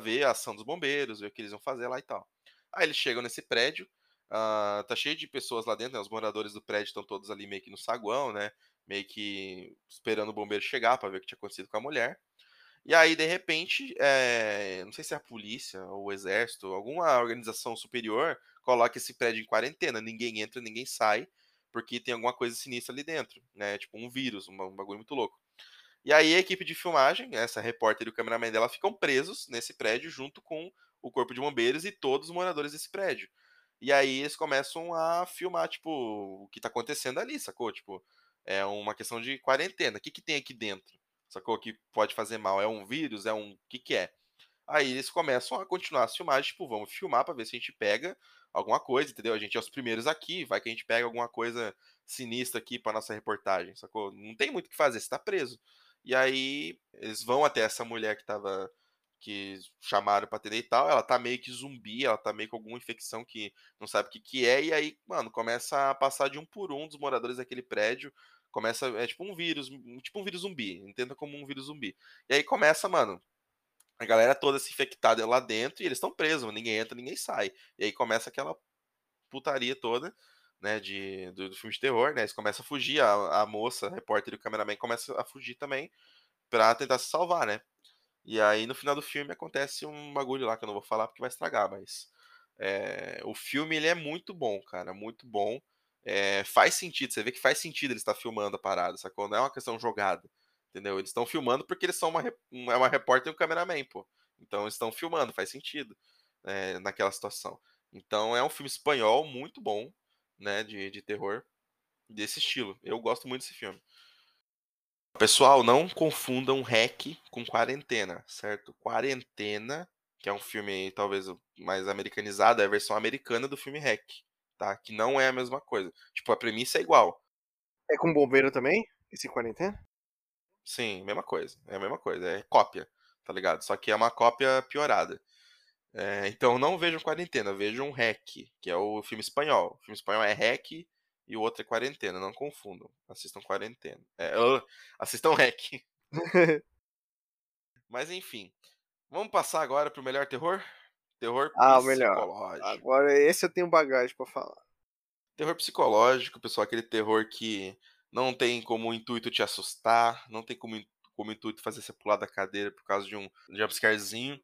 ver a ação dos bombeiros, ver o que eles vão fazer lá e tal. Aí eles chegam nesse prédio, uh, tá cheio de pessoas lá dentro, né? os moradores do prédio estão todos ali meio que no saguão, né? Meio que esperando o bombeiro chegar para ver o que tinha acontecido com a mulher. E aí, de repente, é, não sei se é a polícia ou o exército, alguma organização superior coloca esse prédio em quarentena. Ninguém entra, ninguém sai, porque tem alguma coisa sinistra ali dentro, né? Tipo um vírus, um, bagulho muito louco. E aí a equipe de filmagem, essa repórter e o cameraman dela ficam presos nesse prédio junto com o corpo de bombeiros e todos os moradores desse prédio. E aí eles começam a filmar, tipo, o que tá acontecendo ali, sacou? Tipo, é uma questão de quarentena. O que, que tem aqui dentro? sacou? Que pode fazer mal. É um vírus? É um. O que, que é? Aí eles começam a continuar as filmagens, tipo, vamos filmar para ver se a gente pega alguma coisa, entendeu? A gente é os primeiros aqui, vai que a gente pega alguma coisa sinistra aqui para nossa reportagem, sacou? Não tem muito o que fazer, você tá preso. E aí eles vão até essa mulher que tava que chamaram para atender e tal, ela tá meio que zumbi, ela tá meio com alguma infecção que não sabe o que que é, e aí, mano, começa a passar de um por um dos moradores daquele prédio, Começa, é tipo um vírus, tipo um vírus zumbi, entenda como um vírus zumbi. E aí começa, mano, a galera toda se infectada lá dentro e eles estão presos, ninguém entra, ninguém sai. E aí começa aquela putaria toda, né, de, do, do filme de terror, né, eles começam a fugir, a, a moça, a repórter e o cameraman começam a fugir também pra tentar se salvar, né. E aí no final do filme acontece um bagulho lá que eu não vou falar porque vai estragar, mas é, o filme ele é muito bom, cara, muito bom é, faz sentido, você vê que faz sentido ele estar filmando a parada, sacou? Não é uma questão jogada, entendeu? Eles estão filmando porque eles são uma, é uma repórter e um cameraman, pô. Então eles estão filmando, faz sentido é, naquela situação. Então é um filme espanhol muito bom, né, de, de terror desse estilo. Eu gosto muito desse filme. Pessoal, não confundam REC com Quarentena, certo? Quarentena, que é um filme talvez mais americanizado, é a versão americana do filme REC tá? Que não é a mesma coisa. Tipo, a premissa é igual. É com bombeiro também? Esse quarentena? Sim, mesma coisa. É a mesma coisa. É cópia, tá ligado? Só que é uma cópia piorada. É, então não vejam quarentena, vejam REC, que é o filme espanhol. O filme espanhol é REC e o outro é quarentena, não confundam. Assistam quarentena. É, assistam [LAUGHS] REC. [LAUGHS] Mas enfim. Vamos passar agora pro melhor terror? Terror ah, melhor. Agora esse eu tenho bagagem para falar. Terror psicológico, pessoal, aquele terror que não tem como intuito te assustar, não tem como, como intuito fazer você pular da cadeira por causa de um jumpscarezinho,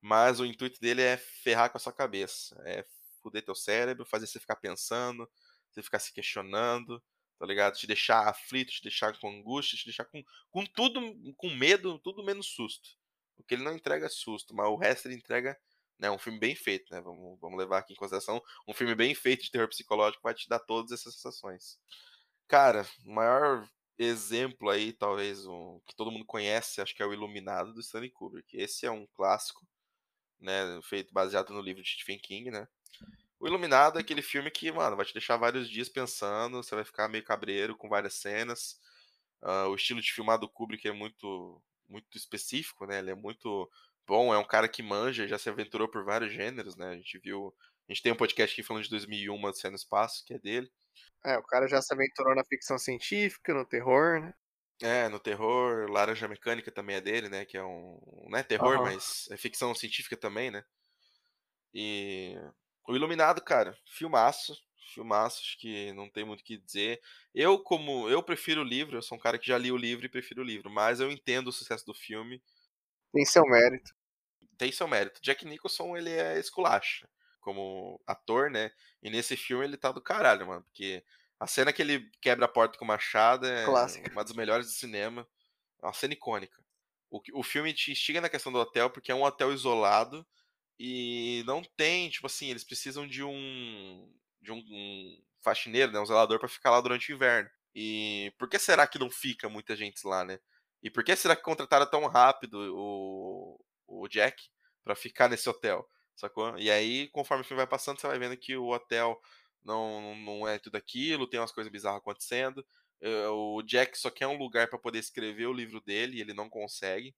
mas o intuito dele é ferrar com a sua cabeça, é fuder teu cérebro, fazer você ficar pensando, você ficar se questionando, tá ligado? Te deixar aflito, te deixar com angústia, te deixar com, com tudo, com medo, tudo menos susto. O que ele não entrega é susto, mas o resto ele entrega né, um filme bem feito, né? Vamos, vamos levar aqui em consideração. Um filme bem feito de terror psicológico vai te dar todas essas sensações. Cara, o maior exemplo aí, talvez, um, que todo mundo conhece, acho que é o Iluminado do Stanley Kubrick. Esse é um clássico, né? Feito baseado no livro de Stephen King, né? O Iluminado é aquele filme que, mano, vai te deixar vários dias pensando, você vai ficar meio cabreiro com várias cenas. Uh, o estilo de filmar do Kubrick é muito, muito específico, né? Ele é muito bom, é um cara que manja, já se aventurou por vários gêneros, né? A gente viu. A gente tem um podcast aqui falando de 2001, Uma no Espaço, que é dele. É, o cara já se aventurou na ficção científica, no terror, né? É, no terror, Laranja Mecânica também é dele, né? Que é um. Não é terror, uhum. mas é ficção científica também, né? E. O Iluminado, cara, filmaço. Filmaço, acho que não tem muito o que dizer. Eu, como. Eu prefiro o livro, eu sou um cara que já li o livro e prefiro o livro, mas eu entendo o sucesso do filme. Tem seu mérito. Tem seu mérito. Jack Nicholson, ele é esculacha como ator, né? E nesse filme ele tá do caralho, mano. Porque a cena que ele quebra a porta com o machado é Clássica. uma das melhores do cinema. É uma cena icônica. O, o filme te instiga na questão do hotel, porque é um hotel isolado e não tem, tipo assim, eles precisam de um de um, um faxineiro, né, um zelador para ficar lá durante o inverno. E por que será que não fica muita gente lá, né? E por que será que contrataram tão rápido o, o Jack para ficar nesse hotel? Sacou? E aí, conforme o filme vai passando, você vai vendo que o hotel não, não é tudo aquilo, tem umas coisas bizarras acontecendo. Eh, o Jack só quer um lugar para poder escrever o livro dele e ele não consegue.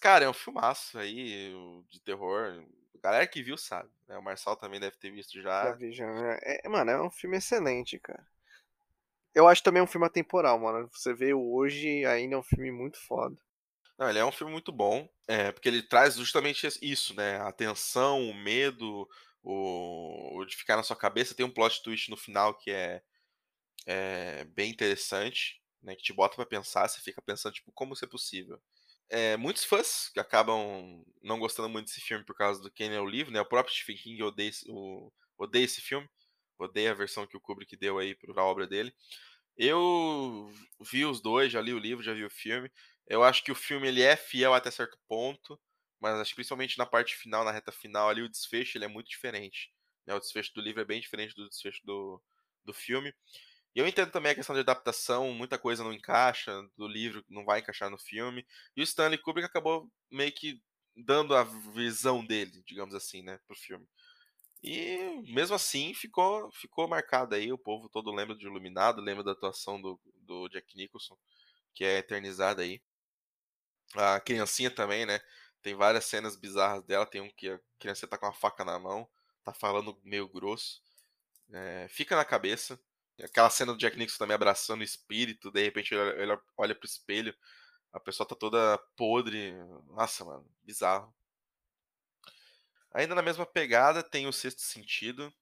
Cara, é um filmaço aí de terror. Galera que viu sabe. Né? O Marçal também deve ter visto já. Já vi, já. É, mano, é um filme excelente, cara. Eu acho também um filme atemporal, mano. Você vê hoje, ainda é um filme muito foda. Não, ele é um filme muito bom, é, porque ele traz justamente isso, né? A tensão, o medo, o, o de ficar na sua cabeça. Tem um plot twist no final que é, é bem interessante, né? Que te bota para pensar, você fica pensando, tipo, como isso é possível. É, muitos fãs que acabam não gostando muito desse filme por causa do Ken é o livro, né? O próprio Stephen King odeia, o, odeia esse filme, odeia a versão que o Kubrick deu aí para a obra dele. Eu vi os dois, já li o livro, já vi o filme. Eu acho que o filme ele é fiel até certo ponto, mas acho principalmente na parte final, na reta final ali, o desfecho ele é muito diferente. Né? O desfecho do livro é bem diferente do desfecho do, do filme. E eu entendo também a questão de adaptação, muita coisa não encaixa do livro, não vai encaixar no filme. E o Stanley Kubrick acabou meio que dando a visão dele, digamos assim, né, pro filme. E mesmo assim ficou ficou marcado aí, o povo todo lembra de Iluminado, lembra da atuação do, do Jack Nicholson, que é eternizada aí. A criancinha também, né? Tem várias cenas bizarras dela, tem um que a criança tá com uma faca na mão, tá falando meio grosso. É, fica na cabeça. Aquela cena do Jack Nixon também abraçando o espírito, de repente ele, ele olha pro espelho, a pessoa tá toda podre. Nossa, mano, bizarro. Ainda na mesma pegada tem o Sexto Sentido,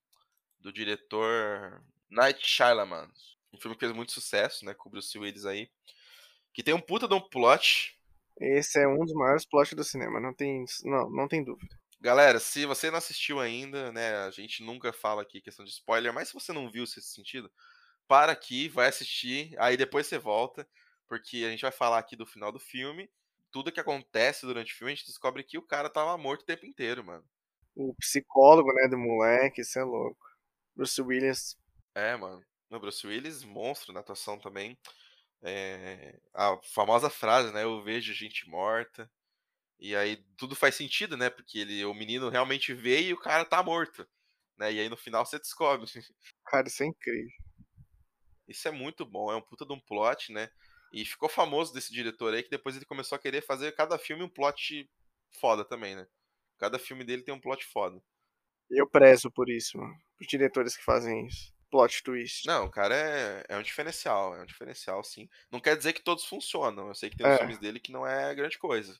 do diretor Night Shyamalan. Um filme que fez muito sucesso, né, com o Bruce Willis aí. Que tem um puta de um plot. Esse é um dos maiores plots do cinema, não tem, não, não tem dúvida. Galera, se você não assistiu ainda, né, a gente nunca fala aqui questão de spoiler, mas se você não viu esse sentido, para aqui, vai assistir, aí depois você volta, porque a gente vai falar aqui do final do filme. Tudo que acontece durante o filme, a gente descobre que o cara tava morto o tempo inteiro, mano. O psicólogo, né, do moleque, isso é louco. Bruce Willis. É, mano. No Bruce Willis, monstro na atuação também. É... A famosa frase, né, eu vejo gente morta. E aí tudo faz sentido, né? Porque ele, o menino realmente vê e o cara tá morto. Né? E aí no final você descobre. [LAUGHS] Cara, isso é incrível. Isso é muito bom, é um puta de um plot, né? E ficou famoso desse diretor aí que depois ele começou a querer fazer cada filme um plot foda também, né? Cada filme dele tem um plot foda. Eu prezo por isso, mano. Os diretores que fazem isso. Plot twist. Não, o cara é, é um diferencial, é um diferencial, sim. Não quer dizer que todos funcionam. Eu sei que tem é. filmes dele que não é grande coisa.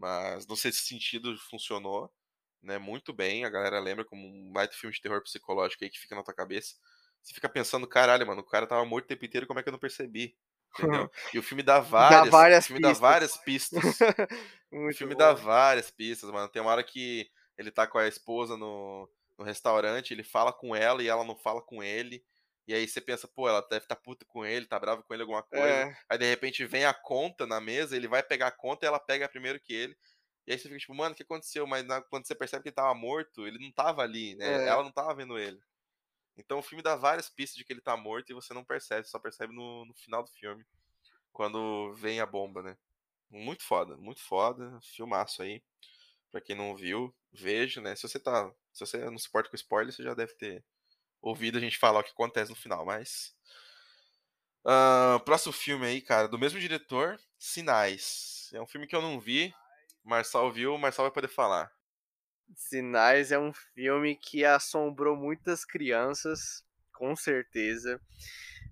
Mas não sei se sentido funcionou, né? Muito bem. A galera lembra como um baita filme de terror psicológico aí que fica na ua cabeça. Você fica pensando, caralho, mano, o cara tava morto o tempo inteiro, como é que eu não percebi? Entendeu? [LAUGHS] E o filme dá várias, dá várias o filme pistas. dá várias pistas. [LAUGHS] o filme bom. dá várias pistas, mano. Tem uma hora que ele tá com a esposa no, no restaurante, ele fala com ela e ela não fala com ele. E aí você pensa, pô, ela deve estar tá puta com ele, tá brava com ele, alguma coisa. É. Aí de repente vem a conta na mesa, ele vai pegar a conta e ela pega primeiro que ele. E aí você fica tipo, mano, o que aconteceu? Mas na, quando você percebe que ele tava morto, ele não tava ali, né? É. Ela não tava vendo ele. Então o filme dá várias pistas de que ele tá morto e você não percebe, só percebe no, no final do filme. Quando vem a bomba, né? Muito foda, muito foda. Filmaço aí. Pra quem não viu, veja, né? Se você tá. Se você não se importa com spoiler, você já deve ter ouvido a gente falar o que acontece no final, mas. Uh, próximo filme aí, cara, do mesmo diretor, Sinais. É um filme que eu não vi. Marçal viu, o Marçal vai poder falar. Sinais é um filme que assombrou muitas crianças, com certeza.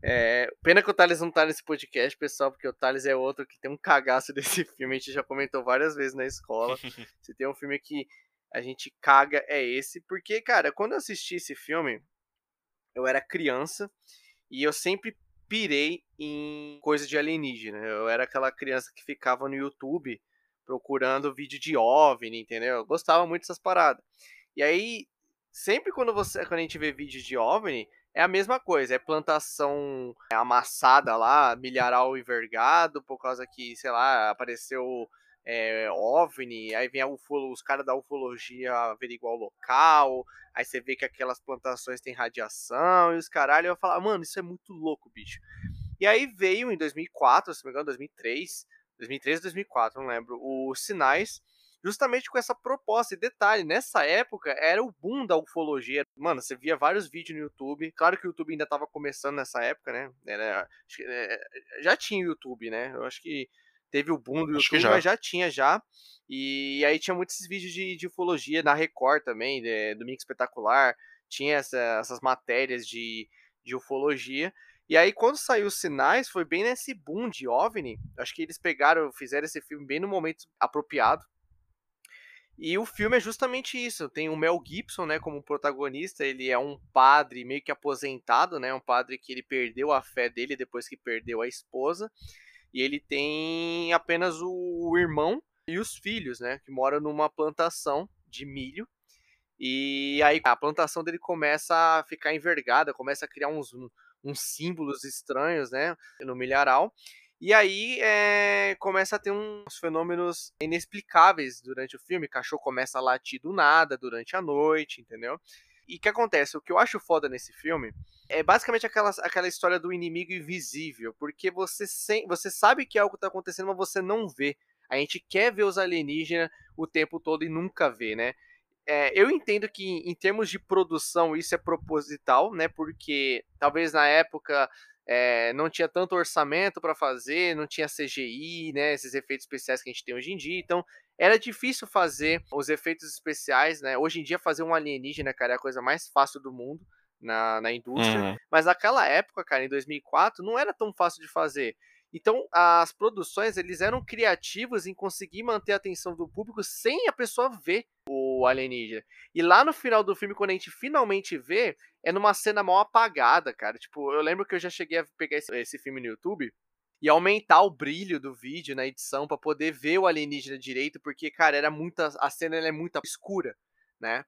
É, pena que o Thales não tá nesse podcast, pessoal, porque o Thales é outro que tem um cagaço [LAUGHS] desse filme. A gente já comentou várias vezes na escola. [LAUGHS] Se tem um filme que a gente caga, é esse. Porque, cara, quando eu assisti esse filme, eu era criança e eu sempre pirei em coisa de alienígena. Eu era aquela criança que ficava no YouTube procurando vídeo de OVNI, entendeu? Eu gostava muito dessas paradas. E aí, sempre quando você quando a gente vê vídeos de OVNI, é a mesma coisa, é plantação amassada lá, milharal envergado, por causa que, sei lá, apareceu é, OVNI, aí vem ufolo, os caras da ufologia averiguar o local, aí você vê que aquelas plantações têm radiação e os caralho, eu falo, mano, isso é muito louco, bicho. E aí veio em 2004, se não me engano, 2003, 2003 2004, não lembro, os sinais, justamente com essa proposta. E detalhe, nessa época era o boom da ufologia. Mano, você via vários vídeos no YouTube. Claro que o YouTube ainda estava começando nessa época, né? Era, é, já tinha YouTube, né? Eu acho que teve o boom do YouTube, já. mas já tinha já. E aí tinha muitos vídeos de, de ufologia na Record também, de, Domingo Espetacular. Tinha essa, essas matérias de, de ufologia. E aí, quando saiu os sinais, foi bem nesse boom de OVNI. Acho que eles pegaram, fizeram esse filme bem no momento apropriado. E o filme é justamente isso. Tem o Mel Gibson, né, como protagonista. Ele é um padre meio que aposentado, né, um padre que ele perdeu a fé dele depois que perdeu a esposa. E ele tem apenas o irmão e os filhos, né, que moram numa plantação de milho. E aí a plantação dele começa a ficar envergada, começa a criar uns, uns símbolos estranhos, né, no milharal. E aí é, começa a ter uns fenômenos inexplicáveis durante o filme. O cachorro começa a latir do nada durante a noite, entendeu? E o que acontece? O que eu acho foda nesse filme é basicamente aquela, aquela história do inimigo invisível, porque você, sem, você sabe que algo está acontecendo, mas você não vê. A gente quer ver os alienígenas o tempo todo e nunca vê, né? É, eu entendo que em termos de produção isso é proposital, né? Porque talvez na época é, não tinha tanto orçamento para fazer, não tinha CGI, né, esses efeitos especiais que a gente tem hoje em dia, então era difícil fazer os efeitos especiais, né? Hoje em dia fazer um alienígena, cara, é a coisa mais fácil do mundo na, na indústria, uhum. mas naquela época, cara, em 2004, não era tão fácil de fazer. Então, as produções, eles eram criativos em conseguir manter a atenção do público sem a pessoa ver o alienígena. E lá no final do filme, quando a gente finalmente vê, é numa cena mal apagada, cara. Tipo, eu lembro que eu já cheguei a pegar esse, esse filme no YouTube e aumentar o brilho do vídeo na edição para poder ver o alienígena direito, porque, cara, era muita. A cena é muito escura, né?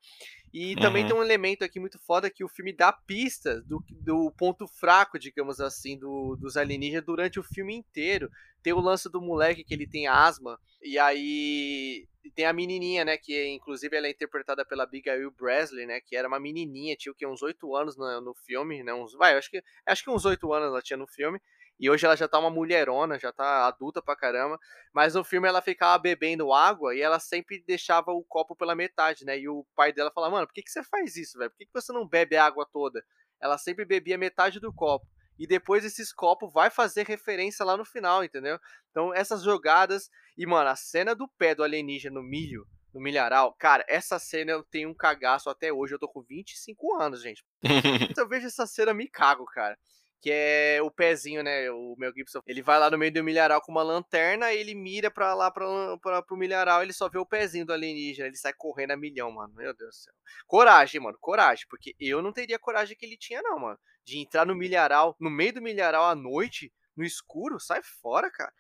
E uhum. também tem um elemento aqui muito foda que o filme dá pistas do, do ponto fraco, digamos assim, do, dos alienígenas durante o filme inteiro. Tem o lance do moleque que ele tem asma, e aí tem a menininha, né, que inclusive ela é interpretada pela Abigail Bresley, né, que era uma menininha, tinha o que, uns 8 anos no, no filme, né, uns, vai, acho que, acho que uns 8 anos ela tinha no filme, e hoje ela já tá uma mulherona, já tá adulta pra caramba. Mas no filme ela ficava bebendo água e ela sempre deixava o copo pela metade, né? E o pai dela falava, mano, por que, que você faz isso, velho? Por que, que você não bebe a água toda? Ela sempre bebia metade do copo. E depois esses copos vai fazer referência lá no final, entendeu? Então essas jogadas. E, mano, a cena do pé do alienígena no milho, no milharal, cara, essa cena eu tenho um cagaço até hoje. Eu tô com 25 anos, gente. então [LAUGHS] eu vejo essa cena, me cago, cara que é o pezinho, né? O Mel Gibson. Ele vai lá no meio do milharal com uma lanterna, ele mira pra lá pra, pra, pro milharal, ele só vê o pezinho do alienígena, ele sai correndo a milhão, mano. Meu Deus do céu. Coragem, mano, coragem, porque eu não teria coragem que ele tinha, não, mano. De entrar no milharal, no meio do milharal à noite, no escuro, sai fora, cara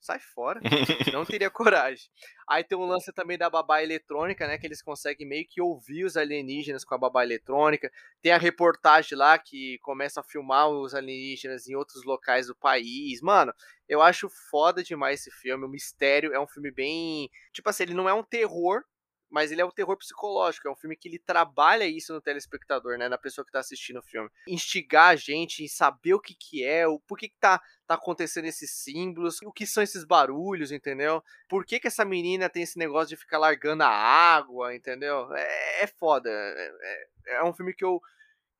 sai fora. [LAUGHS] não teria coragem. Aí tem um lance também da babá eletrônica, né? Que eles conseguem meio que ouvir os alienígenas com a babá eletrônica. Tem a reportagem lá que começa a filmar os alienígenas em outros locais do país. Mano, eu acho foda demais esse filme. O Mistério é um filme bem. Tipo assim, ele não é um terror, mas ele é o terror psicológico, é um filme que ele trabalha isso no telespectador, né, na pessoa que tá assistindo o filme. Instigar a gente em saber o que que é, o por que que tá, tá acontecendo esses símbolos, o que são esses barulhos, entendeu? Por que que essa menina tem esse negócio de ficar largando a água, entendeu? É, é foda, é, é, é um filme que eu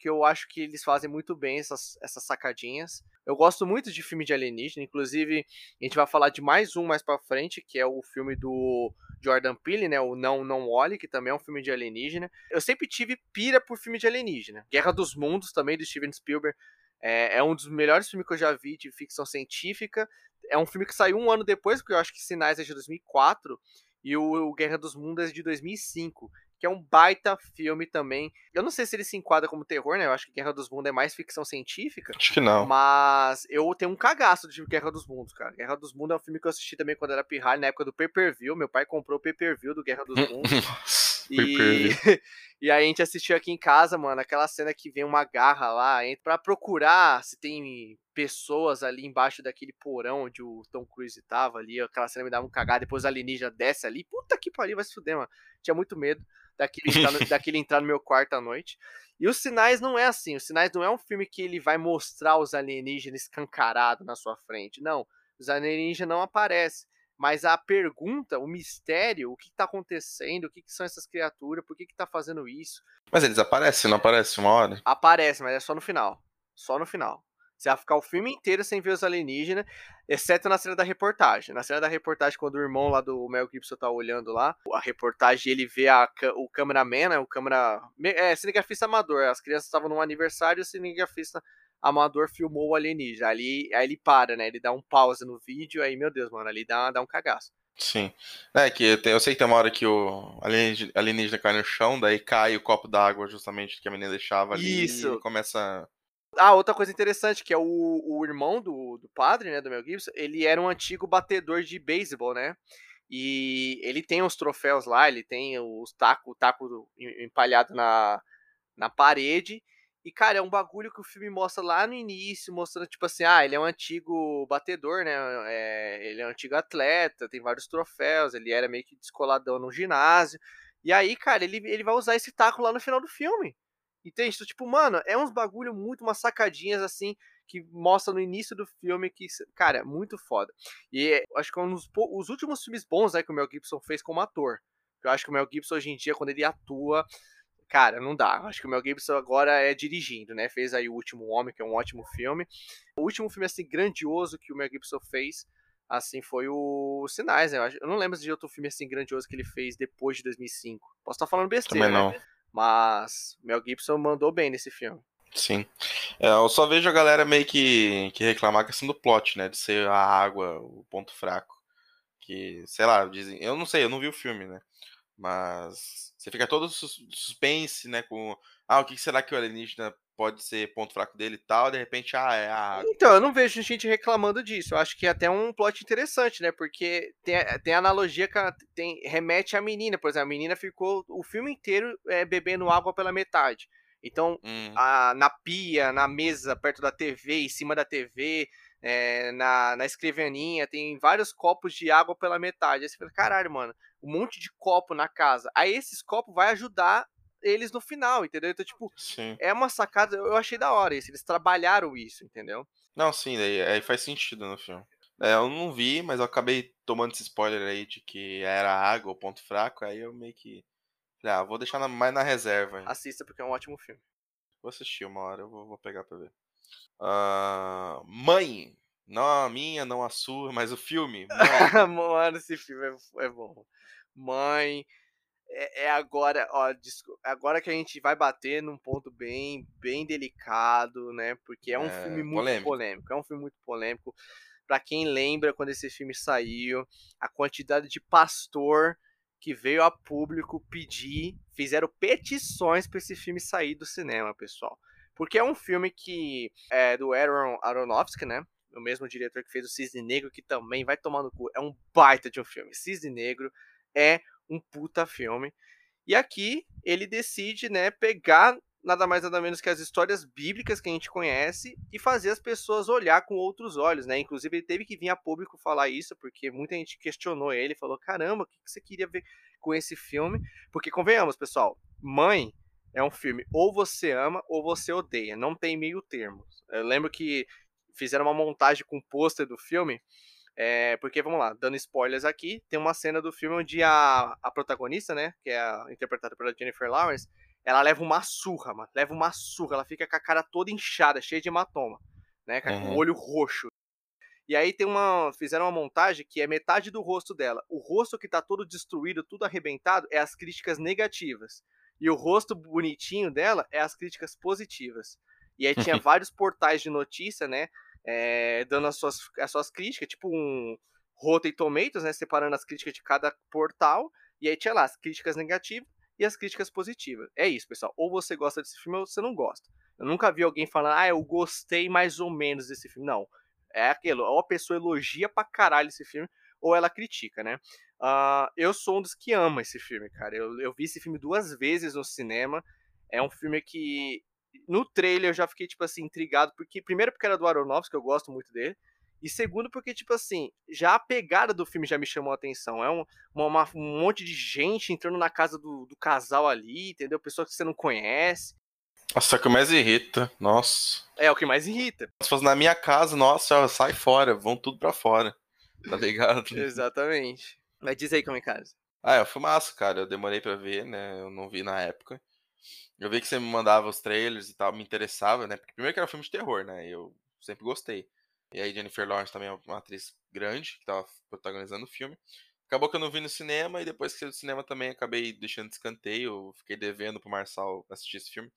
que eu acho que eles fazem muito bem essas, essas sacadinhas. Eu gosto muito de filme de alienígena, inclusive a gente vai falar de mais um mais para frente, que é o filme do Jordan Peele, né, o Não Não Olhe, que também é um filme de alienígena. Eu sempre tive pira por filme de alienígena. Guerra dos Mundos também do Steven Spielberg é, é um dos melhores filmes que eu já vi de ficção científica. É um filme que saiu um ano depois, porque eu acho que Sinais é de 2004 e o, Guerra dos Mundos é de 2005 que é um baita filme também. Eu não sei se ele se enquadra como terror, né? Eu acho que Guerra dos Mundos é mais ficção científica. Acho que não. Mas eu tenho um cagaço de Guerra dos Mundos, cara. Guerra dos Mundos é um filme que eu assisti também quando era pirralho, na época do pay-per-view. Meu pai comprou o pay-per-view do Guerra dos [LAUGHS] Mundos. e... [LAUGHS] e aí a gente assistiu aqui em casa, mano, aquela cena que vem uma garra lá para procurar se tem pessoas ali embaixo daquele porão onde o Tom Cruise tava ali. Aquela cena me dava um cagado, depois a alienígena desce ali. Puta que pariu, vai se fuder, mano. Tinha muito medo daquele [LAUGHS] entrar, no, daquele entrar no meu quarto à noite. E os Sinais não é assim. Os Sinais não é um filme que ele vai mostrar os alienígenas escancarados na sua frente. Não. Os alienígenas não aparecem. Mas a pergunta, o mistério, o que está acontecendo, o que, que, são essas criaturas, por que está fazendo isso. Mas eles aparecem, não aparecem uma hora? Aparece, mas é só no final. Só no final. Você vai ficar o filme inteiro sem ver os alienígenas, exceto na cena da reportagem. Na cena da reportagem, quando o irmão lá do Mel Gibson tá olhando lá, a reportagem ele vê a, o cameraman, né, o câmera... É, cinegrafista amador. As crianças estavam num aniversário e o cinegrafista amador filmou o alienígena. Ali, aí ele para, né? Ele dá um pause no vídeo, aí, meu Deus, mano, ali dá, dá um cagaço. Sim. É que eu sei que tem uma hora que o alienígena, alienígena cai no chão, daí cai o copo d'água justamente que a menina deixava ali Isso. e começa ah, outra coisa interessante, que é o, o irmão do, do padre, né, do Mel Gibson, ele era um antigo batedor de beisebol, né? E ele tem os troféus lá, ele tem os taco, o taco empalhado na, na parede. E, cara, é um bagulho que o filme mostra lá no início, mostrando, tipo assim, ah, ele é um antigo batedor, né? É, ele é um antigo atleta, tem vários troféus, ele era meio que descoladão no ginásio. E aí, cara, ele, ele vai usar esse taco lá no final do filme. Entende? Então, tipo, mano, é uns bagulho muito, umas sacadinhas assim, que mostra no início do filme que, cara, é muito foda. E acho que é um dos os últimos filmes bons né, que o Mel Gibson fez como ator. Eu acho que o Mel Gibson hoje em dia, quando ele atua, cara, não dá. Acho que o Mel Gibson agora é dirigindo, né? Fez aí o Último Homem, que é um ótimo filme. O último filme, assim, grandioso que o Mel Gibson fez, assim, foi o Sinais, né? Eu não lembro de outro filme, assim, grandioso que ele fez depois de 2005. Posso estar falando besteira, Também não. Né? Mas Mel Gibson mandou bem nesse filme. Sim. É, eu só vejo a galera meio que, que reclamar a questão do plot, né? De ser a água o ponto fraco. Que, sei lá, dizem. Eu não sei, eu não vi o filme, né? Mas você fica todo suspense, né? Com. Ah, o que será que o alienígena pode ser ponto fraco dele e tal, de repente, ah, é a. Então, eu não vejo gente reclamando disso. Eu acho que é até um plot interessante, né? Porque tem, tem analogia que tem, remete à menina, por exemplo, a menina ficou o filme inteiro é, bebendo água pela metade. Então, hum. a, na pia, na mesa, perto da TV, em cima da TV, é, na, na escrivaninha, tem vários copos de água pela metade. Aí você fala, caralho, mano, um monte de copo na casa. Aí esses copos vai ajudar eles no final, entendeu? Então, tipo, sim. é uma sacada, eu achei da hora isso, eles trabalharam isso, entendeu? Não, sim, daí, aí faz sentido no filme. É, eu não vi, mas eu acabei tomando esse spoiler aí de que era água, o ponto fraco, aí eu meio que. Ah, vou deixar na, mais na reserva. Assista porque é um ótimo filme. Vou assistir uma hora, eu vou, vou pegar pra ver. Uh, mãe! Não a minha, não a sua, mas o filme. [LAUGHS] Mano, esse filme é, é bom. Mãe, é, é, agora, ó, agora que a gente vai bater num ponto bem, bem delicado, né? Porque é um é, filme muito polêmico. polêmico. É um filme muito polêmico. Para quem lembra quando esse filme saiu, a quantidade de pastor que veio a público pedir, fizeram petições para esse filme sair do cinema, pessoal. Porque é um filme que é do Aaron Aronofsky, né? O mesmo diretor que fez o Cisne Negro, que também vai tomar no cu. É um baita de um filme. Cisne Negro é um puta filme. E aqui ele decide, né, pegar nada mais nada menos que as histórias bíblicas que a gente conhece e fazer as pessoas olhar com outros olhos, né? Inclusive ele teve que vir a público falar isso, porque muita gente questionou ele, falou: "Caramba, o que você queria ver com esse filme?" Porque convenhamos, pessoal, Mãe é um filme ou você ama ou você odeia, não tem meio termo. Eu lembro que fizeram uma montagem com o pôster do filme é, porque, vamos lá, dando spoilers aqui, tem uma cena do filme onde a, a protagonista, né, que é a, interpretada pela Jennifer Lawrence, ela leva uma surra, mano, leva uma surra, ela fica com a cara toda inchada, cheia de hematoma, né, com uhum. o olho roxo. E aí tem uma, fizeram uma montagem que é metade do rosto dela. O rosto que tá todo destruído, tudo arrebentado, é as críticas negativas. E o rosto bonitinho dela é as críticas positivas. E aí tinha [LAUGHS] vários portais de notícia, né, é, dando as suas, as suas críticas, tipo um Rotten Tomatoes, né, separando as críticas de cada portal, e aí tinha lá as críticas negativas e as críticas positivas. É isso, pessoal. Ou você gosta desse filme ou você não gosta. Eu nunca vi alguém falando, ah, eu gostei mais ou menos desse filme. Não. É aquilo, ou a pessoa elogia pra caralho esse filme, ou ela critica, né? Uh, eu sou um dos que ama esse filme, cara. Eu, eu vi esse filme duas vezes no cinema. É um filme que. No trailer eu já fiquei, tipo assim, intrigado, porque. Primeiro porque era do Aronofsky, que eu gosto muito dele. E segundo, porque, tipo assim, já a pegada do filme já me chamou a atenção. É um, uma, um monte de gente entrando na casa do, do casal ali, entendeu? Pessoa que você não conhece. Nossa, é o que mais irrita. Nossa. É o que mais irrita. Se fosse na minha casa, nossa, sai fora, vão tudo pra fora. Tá ligado? [LAUGHS] Exatamente. Mas diz aí como é casa. Ah, é, foi massa, cara. Eu demorei pra ver, né? Eu não vi na época. Eu vi que você me mandava os trailers e tal, me interessava, né? Porque primeiro que era um filme de terror, né? Eu sempre gostei. E aí Jennifer Lawrence também é uma atriz grande que tava protagonizando o filme. Acabou que eu não vi no cinema e depois que eu do cinema também acabei deixando de escanteio, fiquei devendo pro Marçal assistir esse filme.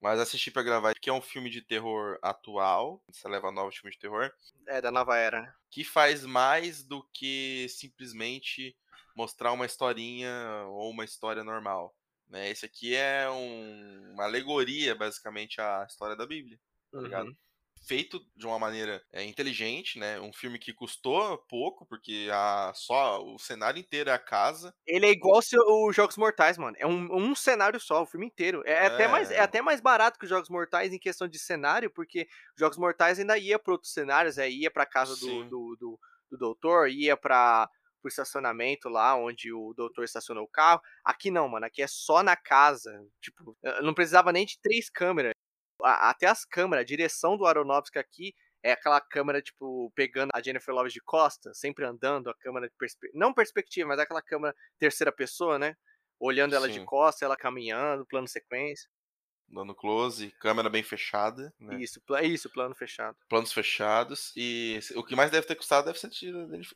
Mas assisti para gravar, que é um filme de terror atual, você leva novo filme de terror. É, da nova era. Que faz mais do que simplesmente mostrar uma historinha ou uma história normal. Né? Esse aqui é um, uma alegoria, basicamente, à história da Bíblia. Tá ligado? Uhum feito de uma maneira é, inteligente, né? Um filme que custou pouco, porque a, só o cenário inteiro é a casa. Ele é igual os Jogos Mortais, mano. É um, um cenário só, o filme inteiro. É, é, Até mais, é até mais barato que os Jogos Mortais em questão de cenário, porque os Jogos Mortais ainda ia para outros cenários, é, ia pra casa do, do, do, do, doutor, ia pra pro estacionamento lá onde o doutor estacionou o carro. Aqui não, mano. Aqui é só na casa. Tipo, não precisava nem de três câmeras até as câmeras, a direção do Aronofsky aqui é aquela câmera, tipo, pegando a Jennifer Lopez de costa, sempre andando, a câmera de não perspectiva, mas aquela câmera terceira pessoa, né? Olhando ela Sim. de costa, ela caminhando, plano sequência. Dando close, câmera bem fechada. Né? Isso, isso, plano fechado. Planos fechados. E o que mais deve ter custado deve ser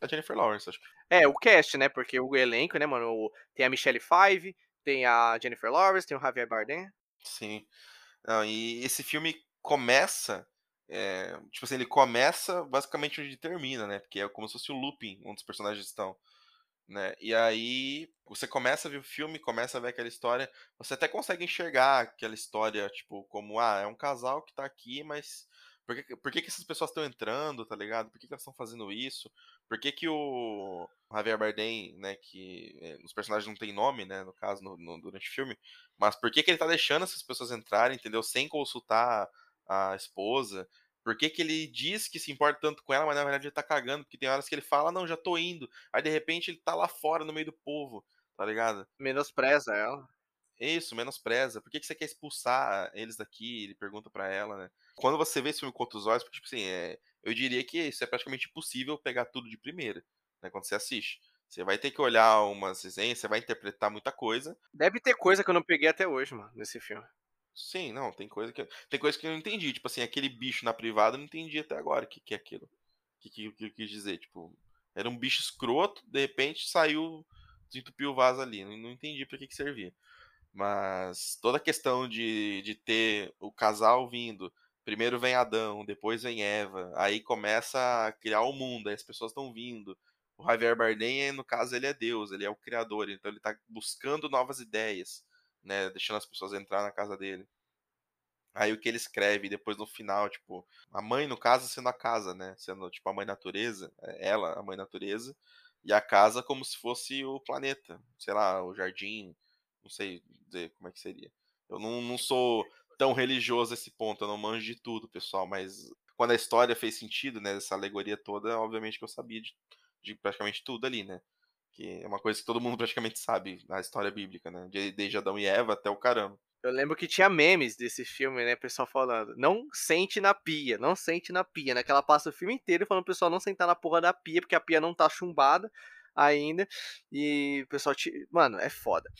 a Jennifer Lawrence, acho. É, o cast, né? Porque o elenco, né, mano? Tem a Michelle Five, tem a Jennifer Lawrence, tem o Javier Bardem. Sim. Não, e esse filme começa. É, tipo assim, ele começa basicamente onde termina, né? Porque é como se fosse o looping onde os personagens estão. Né? E aí você começa a ver o filme, começa a ver aquela história, você até consegue enxergar aquela história, tipo, como, ah, é um casal que tá aqui, mas por que, por que, que essas pessoas estão entrando, tá ligado? Por que, que elas estão fazendo isso? Por que, que o Javier Bardem, né, que é, os personagens não têm nome, né, no caso, no, no, durante o filme, mas por que, que ele tá deixando essas pessoas entrarem, entendeu? Sem consultar a esposa. Por que, que ele diz que se importa tanto com ela, mas na verdade ele tá cagando? Porque tem horas que ele fala, não, já tô indo. Aí de repente ele tá lá fora, no meio do povo, tá ligado? Menospreza ela. Isso, menospreza. Por que, que você quer expulsar eles daqui? Ele pergunta para ela, né? Quando você vê esse filme contra os olhos, tipo assim, é, eu diria que isso é praticamente impossível pegar tudo de primeira, né? Quando você assiste. Você vai ter que olhar umas resenhas, você vai interpretar muita coisa. Deve ter coisa que eu não peguei até hoje, mano, nesse filme. Sim, não, tem coisa que tem coisa que eu não entendi. Tipo assim, aquele bicho na privada eu não entendi até agora o que, que é aquilo. O que, que, que eu quis dizer. Tipo, era um bicho escroto, de repente saiu, desentupiu o vaso ali. Não, não entendi pra que, que servia. Mas toda a questão de, de ter o casal vindo, primeiro vem Adão, depois vem Eva, aí começa a criar o mundo, aí as pessoas estão vindo. O Javier Bardem, no caso, ele é Deus, ele é o criador, então ele está buscando novas ideias, né, deixando as pessoas entrar na casa dele. Aí o que ele escreve depois no final, tipo, a mãe, no caso, sendo a casa, né? Sendo, tipo, a mãe natureza, é, ela, a mãe natureza, e a casa como se fosse o planeta, sei lá, o jardim, não sei dizer como é que seria. Eu não, não sou tão religioso a esse ponto, eu não manjo de tudo, pessoal, mas quando a história fez sentido, né, essa alegoria toda, obviamente que eu sabia de, de praticamente tudo ali, né? Que é uma coisa que todo mundo praticamente sabe na história bíblica, né? Desde Adão e Eva até o caramba. Eu lembro que tinha memes desse filme, né? Pessoal falando, não sente na pia, não sente na pia, né? Que ela passa o filme inteiro falando pro pessoal não sentar na porra da pia, porque a pia não tá chumbada ainda. E o pessoal, mano, é foda.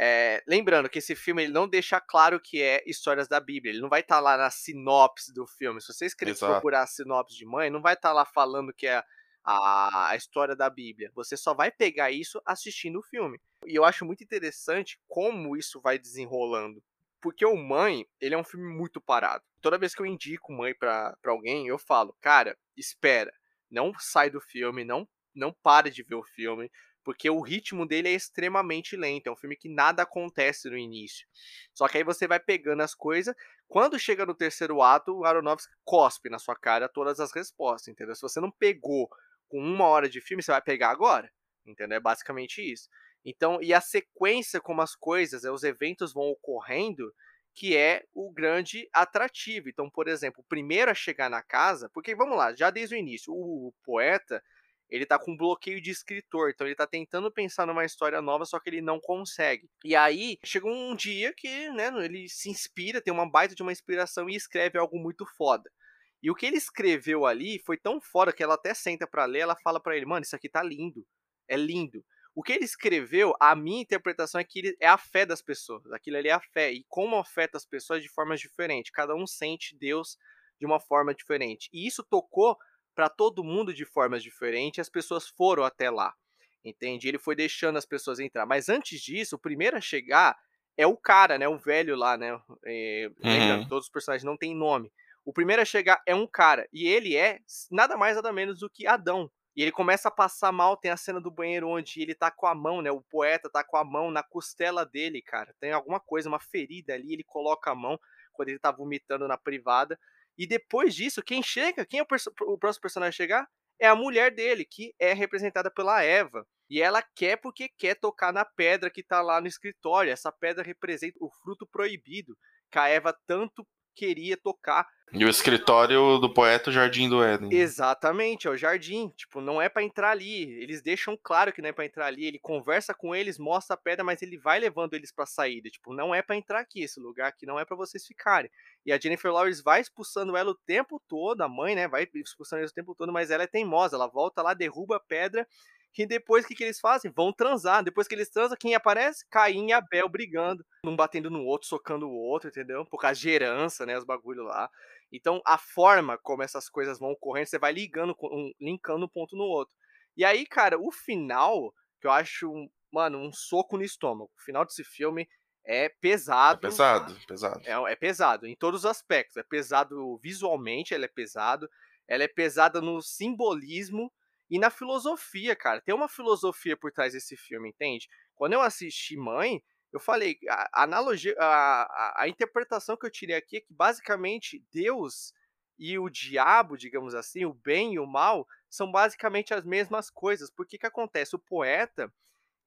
É, lembrando que esse filme ele não deixa claro que é histórias da Bíblia. Ele não vai estar tá lá na sinopse do filme. Se vocês querem procurar a sinopse de mãe, não vai estar tá lá falando que é a, a, história da Bíblia. Você só vai pegar isso assistindo o filme. E eu acho muito interessante como isso vai desenrolando. Porque o Mãe, ele é um filme muito parado. Toda vez que eu indico Mãe para alguém, eu falo, cara, espera. Não sai do filme, não, não pare de ver o filme Porque o ritmo dele é extremamente lento. É um filme que nada acontece no início. Só que aí você vai pegando as coisas. Quando chega no terceiro ato, o Aronofsky cospe na sua cara todas as respostas, entendeu? Se você não pegou com uma hora de filme, você vai pegar agora. Entendeu? É basicamente isso. Então, e a sequência como as coisas, os eventos vão ocorrendo, que é o grande atrativo. Então, por exemplo, o primeiro a chegar na casa, porque vamos lá, já desde o início, o poeta ele tá com bloqueio de escritor, então ele tá tentando pensar numa história nova, só que ele não consegue. E aí, chega um dia que, né, ele se inspira, tem uma baita de uma inspiração e escreve algo muito foda. E o que ele escreveu ali foi tão foda que ela até senta para ler, ela fala para ele: "Mano, isso aqui tá lindo. É lindo". O que ele escreveu, a minha interpretação é que ele, é a fé das pessoas. Aquilo ali é a fé e como afeta as pessoas de formas diferentes. Cada um sente Deus de uma forma diferente. E isso tocou para todo mundo de formas diferentes, as pessoas foram até lá. Entende? Ele foi deixando as pessoas entrar. Mas antes disso, o primeiro a chegar é o cara, né? O velho lá, né? É, uhum. todos os personagens não têm nome. O primeiro a chegar é um cara. E ele é nada mais nada menos do que Adão. E ele começa a passar mal, tem a cena do banheiro onde ele tá com a mão, né? O poeta tá com a mão na costela dele, cara. Tem alguma coisa, uma ferida ali, ele coloca a mão quando ele tá vomitando na privada. E depois disso, quem chega, quem é o, o próximo personagem a chegar? É a mulher dele, que é representada pela Eva. E ela quer porque quer tocar na pedra que tá lá no escritório. Essa pedra representa o fruto proibido que a Eva tanto queria tocar. E o escritório do poeta, o Jardim do Éden. Exatamente, é o jardim. Tipo, não é para entrar ali. Eles deixam claro que não é para entrar ali. Ele conversa com eles, mostra a pedra, mas ele vai levando eles para saída. Tipo, não é para entrar aqui. Esse lugar aqui não é para vocês ficarem. E a Jennifer Lawrence vai expulsando ela o tempo todo, a mãe, né? Vai expulsando ela o tempo todo, mas ela é teimosa. Ela volta lá, derruba a pedra que depois o que, que eles fazem? Vão transar. Depois que eles transam, quem aparece? Caim e Abel brigando. Um batendo no outro, socando o outro, entendeu? Por causa de herança, né? Os bagulho lá. Então, a forma como essas coisas vão ocorrendo, você vai ligando, um, linkando um ponto no outro. E aí, cara, o final, que eu acho, mano, um soco no estômago. O final desse filme é pesado. É pesado, pesado. É, é pesado em todos os aspectos. É pesado visualmente, ele é pesado. Ela é pesada no simbolismo e na filosofia, cara. Tem uma filosofia por trás desse filme, entende? Quando eu assisti Mãe, eu falei, a, analogia, a, a, a interpretação que eu tirei aqui é que basicamente Deus e o diabo, digamos assim, o bem e o mal, são basicamente as mesmas coisas. Porque que acontece? O poeta,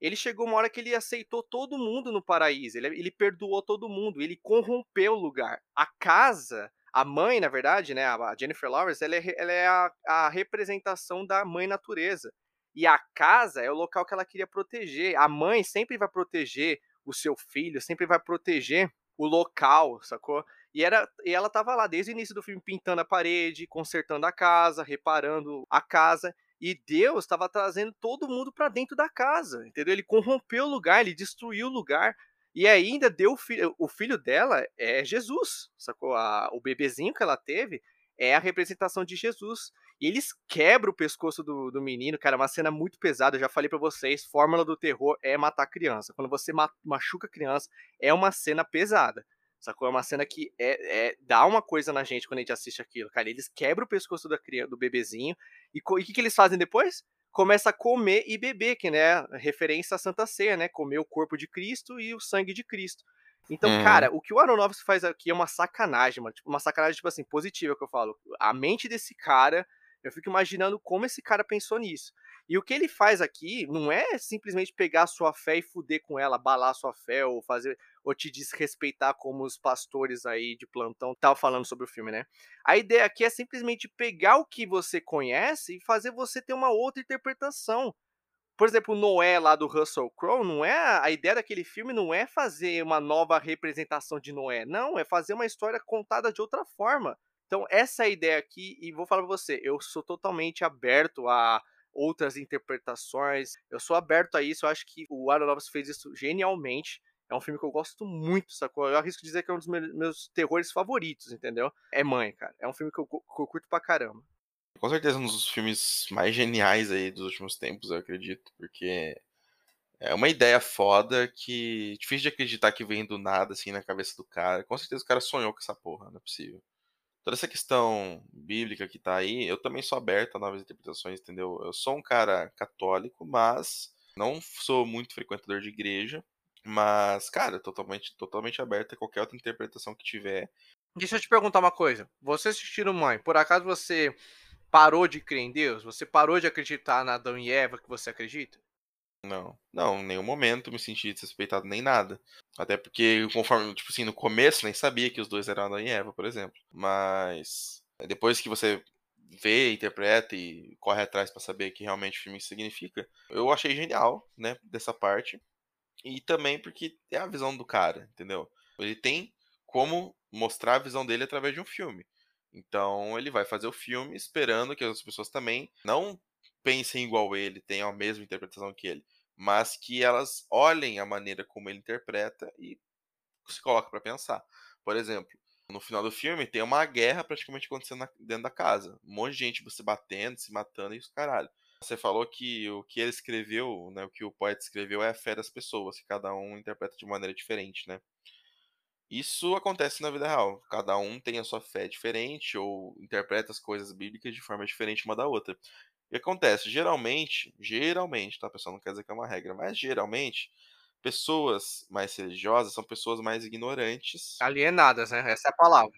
ele chegou uma hora que ele aceitou todo mundo no paraíso, ele, ele perdoou todo mundo, ele corrompeu o lugar. A casa a mãe, na verdade, né, a Jennifer Lawrence, ela é, ela é a, a, representação da mãe natureza. E a casa é o local que ela queria proteger. A mãe sempre vai proteger o seu filho, sempre vai proteger o local, sacou? E, era, e ela tava lá desde o início do filme pintando a parede, consertando a casa, reparando a casa. E Deus estava trazendo todo mundo para dentro da casa, entendeu? Ele corrompeu o lugar, ele destruiu o lugar e ainda deu o filho, o filho dela é Jesus, sacou? A, o bebezinho que ela teve é a representação de Jesus. E eles quebram o pescoço do, do menino, cara, é uma cena muito pesada. Eu já falei para vocês, fórmula do terror é matar criança. Quando você machuca criança, é uma cena pesada. Sacou? É uma cena que é, é, dá uma coisa na gente quando a gente assiste aquilo, cara. Eles quebram o pescoço da criança, do bebezinho. E o que, que eles fazem depois? Começa a comer e beber, que né, referência à Santa Ceia, né, comer o corpo de Cristo e o sangue de Cristo. Então, uhum. cara, o que o Aronofsky faz aqui é uma sacanagem, mano, tipo, uma sacanagem tipo assim, positiva que eu falo. A mente desse cara, eu fico imaginando como esse cara pensou nisso. E o que ele faz aqui não é simplesmente pegar a sua fé e fuder com ela, abalar a sua fé ou fazer ou te desrespeitar como os pastores aí de plantão estavam falando sobre o filme, né? A ideia aqui é simplesmente pegar o que você conhece e fazer você ter uma outra interpretação. Por exemplo, Noé lá do Russell Crowe, não é a ideia daquele filme não é fazer uma nova representação de Noé, não, é fazer uma história contada de outra forma. Então, essa é a ideia aqui, e vou falar pra você, eu sou totalmente aberto a outras interpretações. Eu sou aberto a isso. Eu acho que o Aronofsky fez isso genialmente. É um filme que eu gosto muito, sacou? Eu arrisco dizer que é um dos meus terrores favoritos, entendeu? É Mãe, cara. É um filme que eu, que eu curto pra caramba. Com certeza um dos filmes mais geniais aí dos últimos tempos, eu acredito, porque é uma ideia foda que difícil de acreditar que vem do nada, assim, na cabeça do cara. Com certeza o cara sonhou com essa porra, não é possível toda essa questão bíblica que tá aí, eu também sou aberto a novas interpretações, entendeu? Eu sou um cara católico, mas Não sou muito frequentador de igreja, mas, cara, totalmente, totalmente aberto a qualquer outra interpretação que tiver. Deixa eu te perguntar uma coisa. Você assistindo Mãe, por acaso você parou de crer em Deus? Você parou de acreditar na Adão e Eva que você acredita? Não, não, em nenhum momento me senti desrespeitado nem nada. Até porque, conforme, tipo assim, no começo nem sabia que os dois eram Adão e Eva, por exemplo. Mas depois que você vê, interpreta e corre atrás para saber o que realmente o filme significa, eu achei genial, né, dessa parte. E também porque é a visão do cara, entendeu? Ele tem como mostrar a visão dele através de um filme. Então ele vai fazer o filme esperando que as pessoas também não pensem igual ele, tenham a mesma interpretação que ele, mas que elas olhem a maneira como ele interpreta e se coloquem para pensar. Por exemplo, no final do filme tem uma guerra praticamente acontecendo dentro da casa. Um monte de gente se batendo, se matando e os caralho. Você falou que o que ele escreveu, né, o que o poeta escreveu é a fé das pessoas, que cada um interpreta de maneira diferente, né? Isso acontece na vida real. Cada um tem a sua fé diferente ou interpreta as coisas bíblicas de forma diferente uma da outra. E acontece, geralmente, geralmente, tá, pessoal? Não quer dizer que é uma regra, mas geralmente, pessoas mais religiosas são pessoas mais ignorantes. Alienadas, né? Essa é a palavra.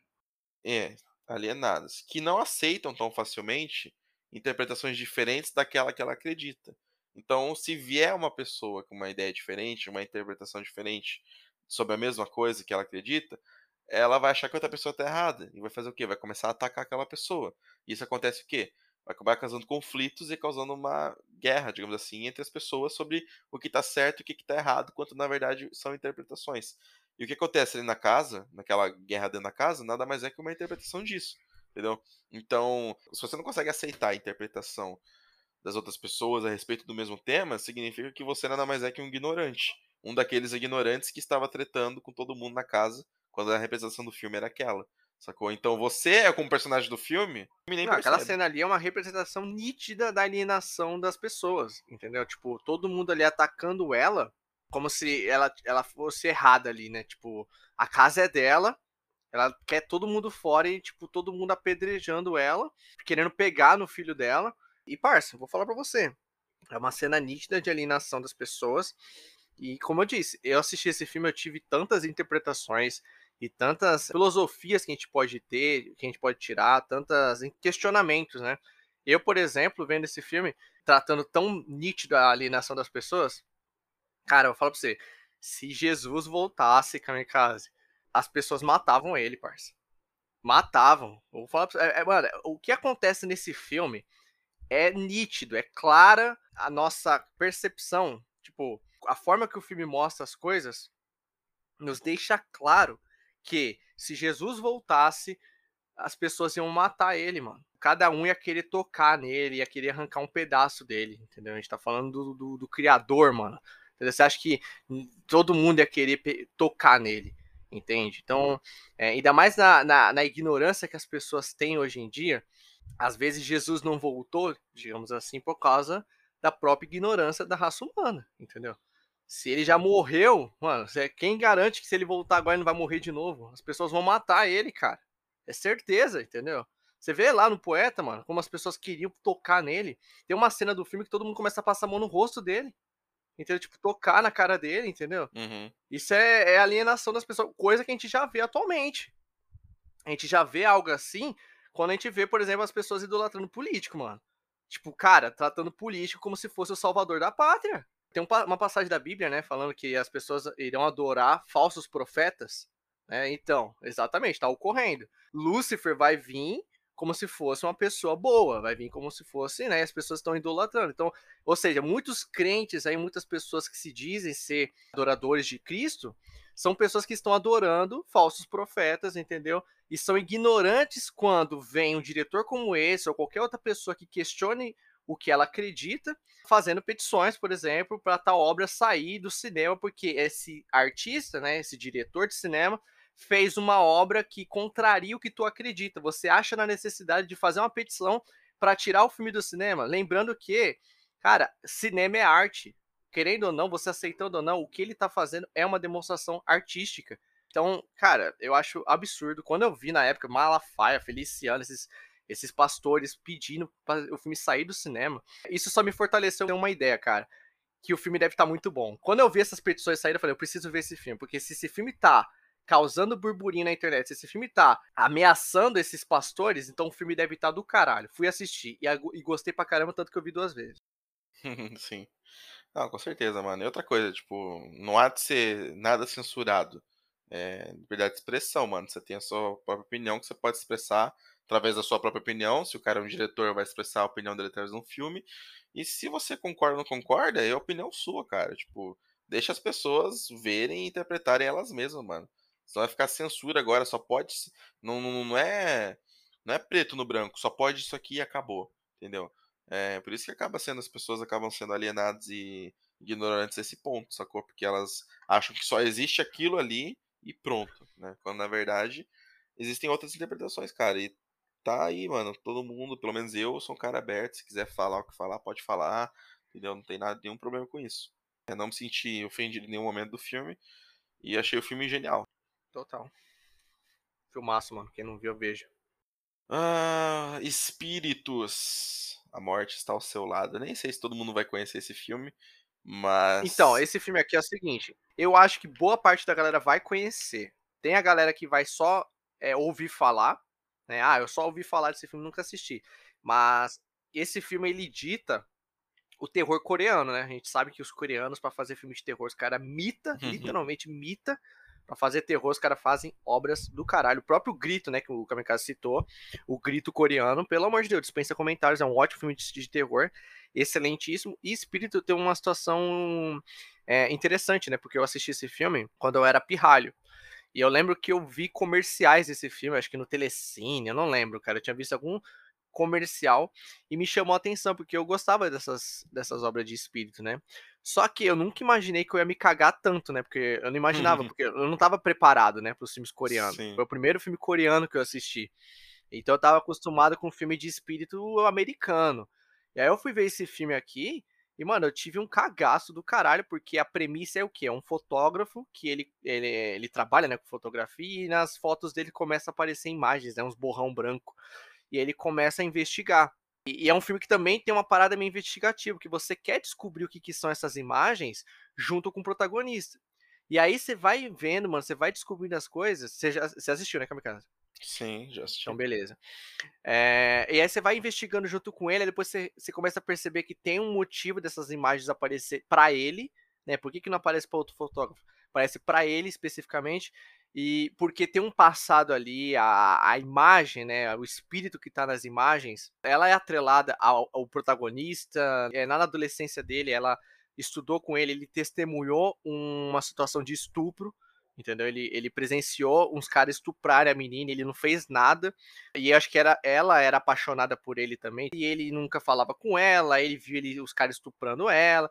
É, alienadas. Que não aceitam tão facilmente interpretações diferentes daquela que ela acredita. Então, se vier uma pessoa com uma ideia diferente, uma interpretação diferente sobre a mesma coisa que ela acredita, ela vai achar que outra pessoa está errada e vai fazer o quê? Vai começar a atacar aquela pessoa. E isso acontece o quê? Vai acabar causando conflitos e causando uma guerra, digamos assim, entre as pessoas sobre o que está certo e o que está errado, quanto na verdade são interpretações. E o que acontece ali na casa, naquela guerra dentro da casa, nada mais é que uma interpretação disso, entendeu? Então, se você não consegue aceitar a interpretação das outras pessoas a respeito do mesmo tema, significa que você nada mais é que um ignorante um daqueles ignorantes que estava tretando com todo mundo na casa quando a representação do filme era aquela. Sacou? Então você é como personagem do filme, nem Não, aquela cena ali é uma representação nítida da alienação das pessoas, entendeu? Tipo, todo mundo ali atacando ela como se ela, ela fosse errada ali, né? Tipo, a casa é dela, ela quer todo mundo fora e, tipo, todo mundo apedrejando ela, querendo pegar no filho dela. E, parça, vou falar pra você. É uma cena nítida de alienação das pessoas. E como eu disse, eu assisti esse filme, eu tive tantas interpretações e tantas filosofias que a gente pode ter, que a gente pode tirar, tantos questionamentos, né? Eu, por exemplo, vendo esse filme, tratando tão nítido a alienação das pessoas, cara, eu falo pra você, se Jesus voltasse, Kamikaze, as pessoas matavam ele, parça. Matavam. vou falar pra é, é, mano, o que acontece nesse filme é nítido, é clara a nossa percepção, tipo, a forma que o filme mostra as coisas nos deixa claro que se Jesus voltasse, as pessoas iam matar ele, mano. Cada um ia querer tocar nele, ia querer arrancar um pedaço dele, entendeu? A gente tá falando do, do, do criador, mano. Você acha que todo mundo ia querer tocar nele, entende? Então, é, ainda mais na, na, na ignorância que as pessoas têm hoje em dia, às vezes Jesus não voltou, digamos assim, por causa da própria ignorância da raça humana, entendeu? Se ele já morreu, mano, quem garante que se ele voltar agora ele não vai morrer de novo? As pessoas vão matar ele, cara. É certeza, entendeu? Você vê lá no poeta, mano, como as pessoas queriam tocar nele. Tem uma cena do filme que todo mundo começa a passar a mão no rosto dele. Entendeu? Tipo, tocar na cara dele, entendeu? Uhum. Isso é, é, alienação das pessoas, coisa que a gente já vê atualmente. A gente já vê algo assim quando a gente vê, por exemplo, as pessoas idolatrando político, mano. Tipo, cara, tratando político como se fosse o salvador da pátria tem uma passagem da Bíblia, né, falando que as pessoas irão adorar falsos profetas, né? Então, exatamente, está ocorrendo. Lúcifer vai vir como se fosse uma pessoa boa, vai vir como se fosse, né? As pessoas estão idolatrando. Então, ou seja, muitos crentes aí, muitas pessoas que se dizem ser adoradores de Cristo, são pessoas que estão adorando falsos profetas, entendeu? E são ignorantes quando vem um diretor como esse ou qualquer outra pessoa que questione o que ela acredita, fazendo petições, por exemplo, para tal obra sair do cinema, porque esse artista, né, esse diretor de cinema, fez uma obra que contraria o que tu acredita. Você acha na necessidade de fazer uma petição para tirar o filme do cinema? Lembrando que, cara, cinema é arte. Querendo ou não, você aceitando ou não, o que ele está fazendo é uma demonstração artística. Então, cara, eu acho absurdo. Quando eu vi na época Malafaia, Feliciano, esses esses pastores pedindo para o filme sair do cinema. Isso só me fortaleceu uma ideia, cara. que o filme deve estar tá muito bom. Quando eu vi essas petições saírem, eu falei, eu preciso ver esse filme, porque se esse filme tá causando burburinho na internet, se esse filme tá ameaçando esses pastores, então o filme deve estar tá do caralho. Fui assistir e, e gostei pra caramba, tanto que eu vi duas vezes. [LAUGHS] Sim. Não, com certeza, mano. E outra coisa, tipo, não há de ser nada censurado. É liberdade de expressão, mano. Você tem a sua própria opinião que você pode expressar através da sua própria opinião. Se o cara é um diretor, vai expressar a opinião dele através de um filme. E se você concorda ou não concorda, é a opinião sua, cara. Tipo, deixa as pessoas verem e interpretarem elas mesmas, mano. Senão vai ficar censura agora, só pode. Não, não, é. Não é preto no branco, só pode isso aqui e acabou. Entendeu? É, por isso que acaba sendo, as pessoas acabam sendo alienadas e ignorantes nesse ponto, sacou? Porque elas acham que só existe aquilo ali e pronto, né? Quando na verdade existem outras interpretações, cara. E tá aí, mano. Todo mundo, pelo menos eu, sou um cara aberto. Se quiser falar o que falar, pode falar. Entendeu? Não tem nada, nenhum problema com isso. Eu não me senti ofendido em nenhum momento do filme. E achei o filme genial. Total. Filmaço, mano. Quem não viu, veja. Ah, Espíritos. A morte está ao seu lado. Nem sei se todo mundo vai conhecer esse filme, mas. Então, esse filme aqui é o seguinte. Eu acho que boa parte da galera vai conhecer. Tem a galera que vai só é, ouvir falar, né? Ah, eu só ouvi falar desse filme, nunca assisti. Mas esse filme ele dita o terror coreano, né? A gente sabe que os coreanos para fazer filme de terror, os caras mita, uhum. literalmente mita para fazer terror, os caras fazem obras do caralho. O próprio Grito, né, que o Kamikaze citou, o Grito coreano, pelo amor de Deus, dispensa comentários, é um ótimo filme de, de terror, excelentíssimo. E Espírito tem uma situação é, interessante, né, porque eu assisti esse filme quando eu era pirralho. E eu lembro que eu vi comerciais desse filme, acho que no Telecine, eu não lembro, cara. Eu tinha visto algum comercial e me chamou a atenção, porque eu gostava dessas, dessas obras de espírito, né? Só que eu nunca imaginei que eu ia me cagar tanto, né? Porque eu não imaginava, uhum. porque eu não tava preparado, né, para os filmes coreanos. Sim. Foi o primeiro filme coreano que eu assisti. Então eu tava acostumado com filme de espírito americano. E aí eu fui ver esse filme aqui e, mano, eu tive um cagaço do caralho, porque a premissa é o quê? É um fotógrafo que ele, ele, ele trabalha né, com fotografia e nas fotos dele começa a aparecer imagens, né? Uns borrão branco. E ele começa a investigar. E, e é um filme que também tem uma parada meio investigativa, que você quer descobrir o que, que são essas imagens junto com o protagonista. E aí você vai vendo, mano, você vai descobrindo as coisas. Você, já, você assistiu, né, Kamikaze? Sim, já assisti. Então, beleza. É, e aí você vai investigando junto com ele, depois você, você, começa a perceber que tem um motivo dessas imagens aparecer para ele, né? Por que, que não aparece para outro fotógrafo? Aparece para ele especificamente, e porque tem um passado ali, a, a imagem, né? O espírito que tá nas imagens, ela é atrelada ao, ao protagonista. É, na adolescência dele, ela estudou com ele, ele testemunhou uma situação de estupro entendeu? Ele, ele presenciou uns caras estuprarem a menina, ele não fez nada, e acho que era ela era apaixonada por ele também, e ele nunca falava com ela, ele viu ele, os caras estuprando ela.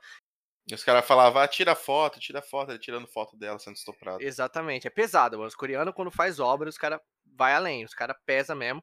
E os caras falavam, ah, tira foto, tira foto, ele tirando foto dela sendo estuprada. Exatamente, é pesado, mano. Os coreanos, quando faz obra, os caras vai além, os caras pesa mesmo.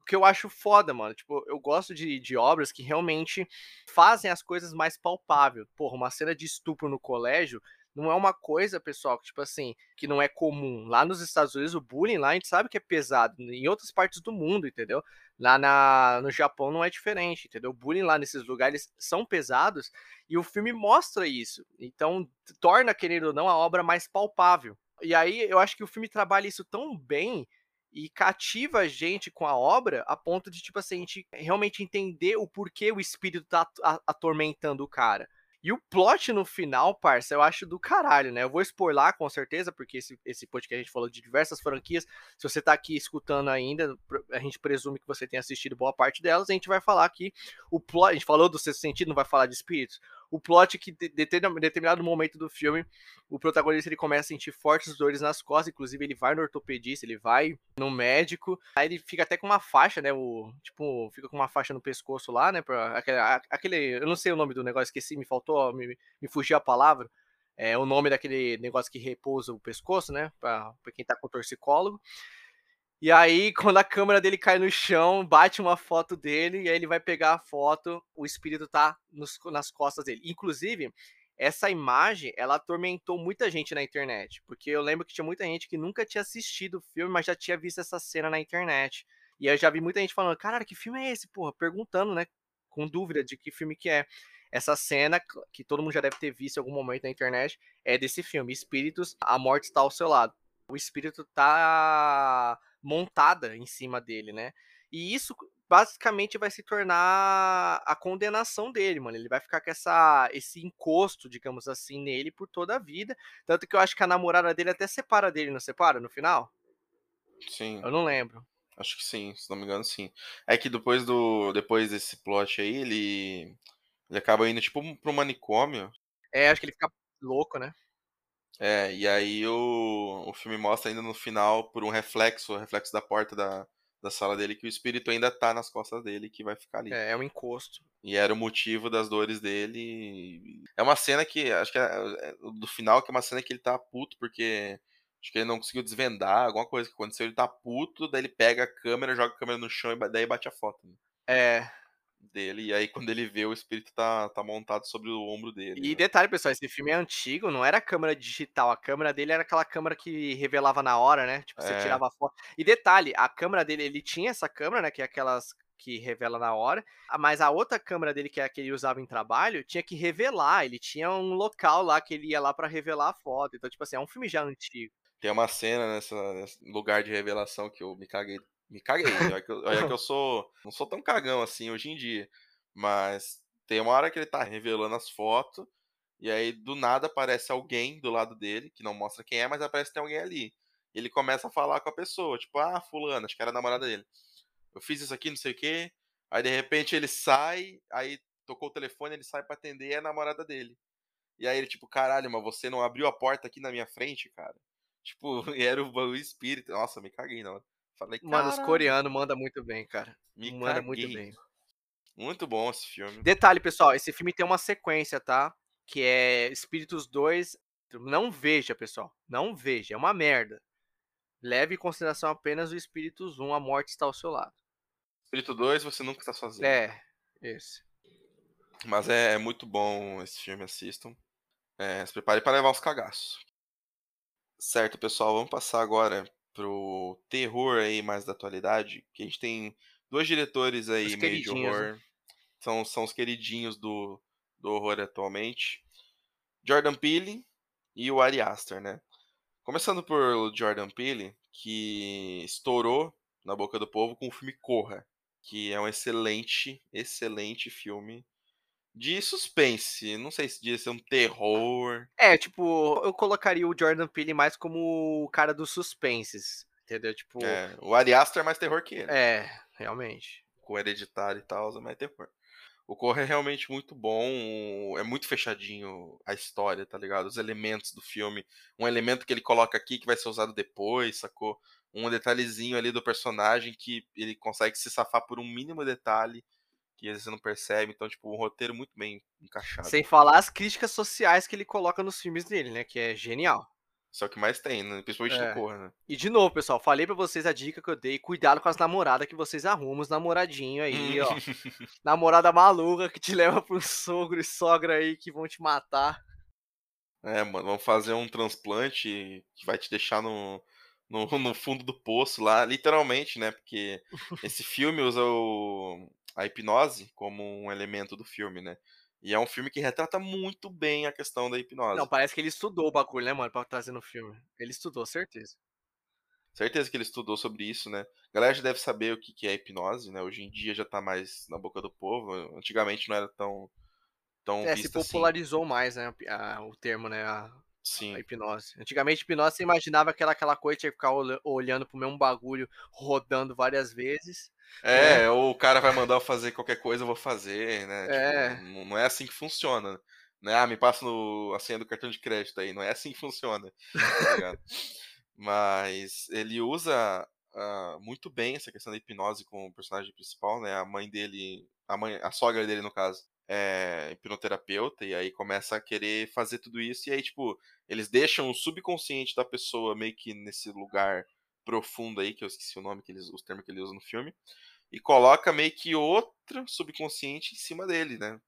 O que eu acho foda, mano, tipo, eu gosto de, de obras que realmente fazem as coisas mais palpáveis. Porra, uma cena de estupro no colégio não é uma coisa, pessoal, que, tipo assim, que não é comum. Lá nos Estados Unidos, o bullying lá, a gente sabe que é pesado. Em outras partes do mundo, entendeu? Lá na, no Japão não é diferente, entendeu? O bullying lá nesses lugares são pesados e o filme mostra isso. Então, torna, querendo ou não, a obra mais palpável. E aí, eu acho que o filme trabalha isso tão bem e cativa a gente com a obra a ponto de, tipo assim, a gente realmente entender o porquê o espírito tá atormentando o cara. E o plot no final, parça, eu acho do caralho, né? Eu vou spoiler com certeza, porque esse, esse podcast a gente falou de diversas franquias. Se você tá aqui escutando ainda, a gente presume que você tenha assistido boa parte delas. A gente vai falar aqui o plot. A gente falou do sexto sentido, não vai falar de espíritos o plot que de, de determinado momento do filme o protagonista ele começa a sentir fortes dores nas costas, inclusive ele vai no ortopedista, ele vai no médico, aí ele fica até com uma faixa, né, o tipo, fica com uma faixa no pescoço lá, né, para aquele, aquele, eu não sei o nome do negócio, esqueci, me faltou, me, me fugiu a palavra. É o nome daquele negócio que repousa o pescoço, né? Pra, pra quem tá com torcicólogo. E aí, [LAUGHS] quando a câmera dele cai no chão, bate uma foto dele, e aí ele vai pegar a foto, o espírito tá nos, nas costas dele. Inclusive, essa imagem, ela atormentou muita gente na internet, porque eu lembro que tinha muita gente que nunca tinha assistido o filme, mas já tinha visto essa cena na internet. E eu já vi muita gente falando, cara, que filme é esse, porra? Perguntando, né, com dúvida de que filme que é. essa cena que todo mundo já deve ter visto em algum momento na internet é desse filme, Espíritos, a morte está ao seu lado. O espírito tá montada em cima dele, né? E isso basicamente vai se tornar a condenação dele, mano. Ele vai ficar com essa, esse encosto, digamos assim, nele por toda a vida. Tanto que eu acho que a namorada dele até separa dele, não separa no final? Sim. Eu não lembro. Acho que sim, se não me engano, sim. É que depois do. Depois desse plot aí, ele. Ele acaba indo tipo pro manicômio. É, acho que ele fica louco, né? É, e aí o, o filme mostra ainda no final, por um reflexo, o reflexo da porta da, da sala dele, que o espírito ainda tá nas costas dele, que vai ficar ali. É, é um encosto. E era o motivo das dores dele. É uma cena que, acho que é, é, do final, que é uma cena que ele tá puto, porque acho que ele não conseguiu desvendar, alguma coisa que aconteceu, ele tá puto, daí ele pega a câmera, joga a câmera no chão e daí bate a foto. Né? É, dele. E aí, quando ele vê, o espírito tá, tá montado sobre o ombro dele. E né? detalhe, pessoal, esse filme é antigo, não era câmera digital. A câmera dele era aquela câmera que revelava na hora, né? Tipo, você é. tirava a foto. E detalhe, a câmera dele, ele tinha essa câmera, né? Que é aquelas que revela na hora, mas a outra câmera dele, que é a que ele usava em trabalho, tinha que revelar. Ele tinha um local lá que ele ia lá para revelar a foto. Então, tipo assim, é um filme já antigo. Tem uma cena nessa, nesse lugar de revelação que eu me caguei. Me caguei. olha, que eu, olha que eu [LAUGHS] sou. Não sou tão cagão assim hoje em dia. Mas tem uma hora que ele tá revelando as fotos, e aí do nada aparece alguém do lado dele, que não mostra quem é, mas aparece que tem alguém ali. Ele começa a falar com a pessoa, tipo, ah, fulano, acho que era a namorada dele. Eu fiz isso aqui, não sei o quê. Aí de repente ele sai, aí tocou o telefone, ele sai para atender e é a namorada dele. E aí ele, tipo, caralho, mas você não abriu a porta aqui na minha frente, cara? Tipo, [LAUGHS] era o, o espírito. Nossa, me caguei não. Falei, Mano, os coreanos mandam muito bem, cara. Me manda muito bem. Muito bom esse filme. Detalhe, pessoal, esse filme tem uma sequência, tá? Que é Espíritos 2. Não veja, pessoal. Não veja. É uma merda. Leve em consideração apenas o Espíritos 1, a morte está ao seu lado. Espírito 2, você nunca está sozinho. É, esse. Mas é, é muito bom esse filme, assistam. É, se prepare para levar uns cagaços. Certo, pessoal, vamos passar agora pro terror aí mais da atualidade, que a gente tem dois diretores aí meio de horror. Né? São, são os queridinhos do, do horror atualmente. Jordan Peele e o Ari Aster, né? Começando por Jordan Peele, que estourou na boca do povo com o filme Corra, que é um excelente, excelente filme de suspense. Não sei se devia ser um terror. É, tipo, eu colocaria o Jordan Peele mais como o cara dos suspenses, entendeu? Tipo, é, o Ari Aster é mais terror que ele. É, realmente. Com hereditário e tal, é mais terror. O Corre é realmente muito bom, é muito fechadinho a história, tá ligado? Os elementos do filme. Um elemento que ele coloca aqui que vai ser usado depois, sacou? Um detalhezinho ali do personagem que ele consegue se safar por um mínimo detalhe que você não percebe. Então, tipo, um roteiro muito bem encaixado. Sem falar as críticas sociais que ele coloca nos filmes dele, né? Que é genial. Isso é que mais tem, né? Principalmente é. no Corra, né? E de novo, pessoal, falei para vocês a dica que eu dei. Cuidado com as namoradas que vocês arrumam, os namoradinhos aí, ó. [LAUGHS] Namorada maluca que te leva pro sogro e sogra aí que vão te matar. É, mano, vamos fazer um transplante que vai te deixar no, no, [LAUGHS] no fundo do poço lá, literalmente, né? Porque [LAUGHS] esse filme usa o, a hipnose como um elemento do filme, né? E é um filme que retrata muito bem a questão da hipnose. Não, parece que ele estudou o bagulho, né, mano, pra trazer no filme. Ele estudou, certeza. Certeza que ele estudou sobre isso, né? A galera já deve saber o que é hipnose, né? Hoje em dia já tá mais na boca do povo. Antigamente não era tão. tão é, se assim. popularizou assim. mais, né? A, o termo, né? A, Sim. A hipnose. Antigamente, hipnose, você imaginava aquela, aquela coisa, que ficar olhando pro mesmo bagulho, rodando várias vezes. É, é, ou o cara vai mandar eu fazer qualquer coisa, eu vou fazer, né? É. Tipo, não é assim que funciona. Né? Ah, me passa no, a senha do cartão de crédito aí. Não é assim que funciona. Tá [LAUGHS] Mas ele usa uh, muito bem essa questão da hipnose com o personagem principal, né? A mãe dele, a mãe, a sogra dele no caso, é hipnoterapeuta e aí começa a querer fazer tudo isso e aí tipo eles deixam o subconsciente da pessoa meio que nesse lugar profundo aí que eu esqueci o nome que eles, os termos que ele usa no filme e coloca meio que outro subconsciente em cima dele, né?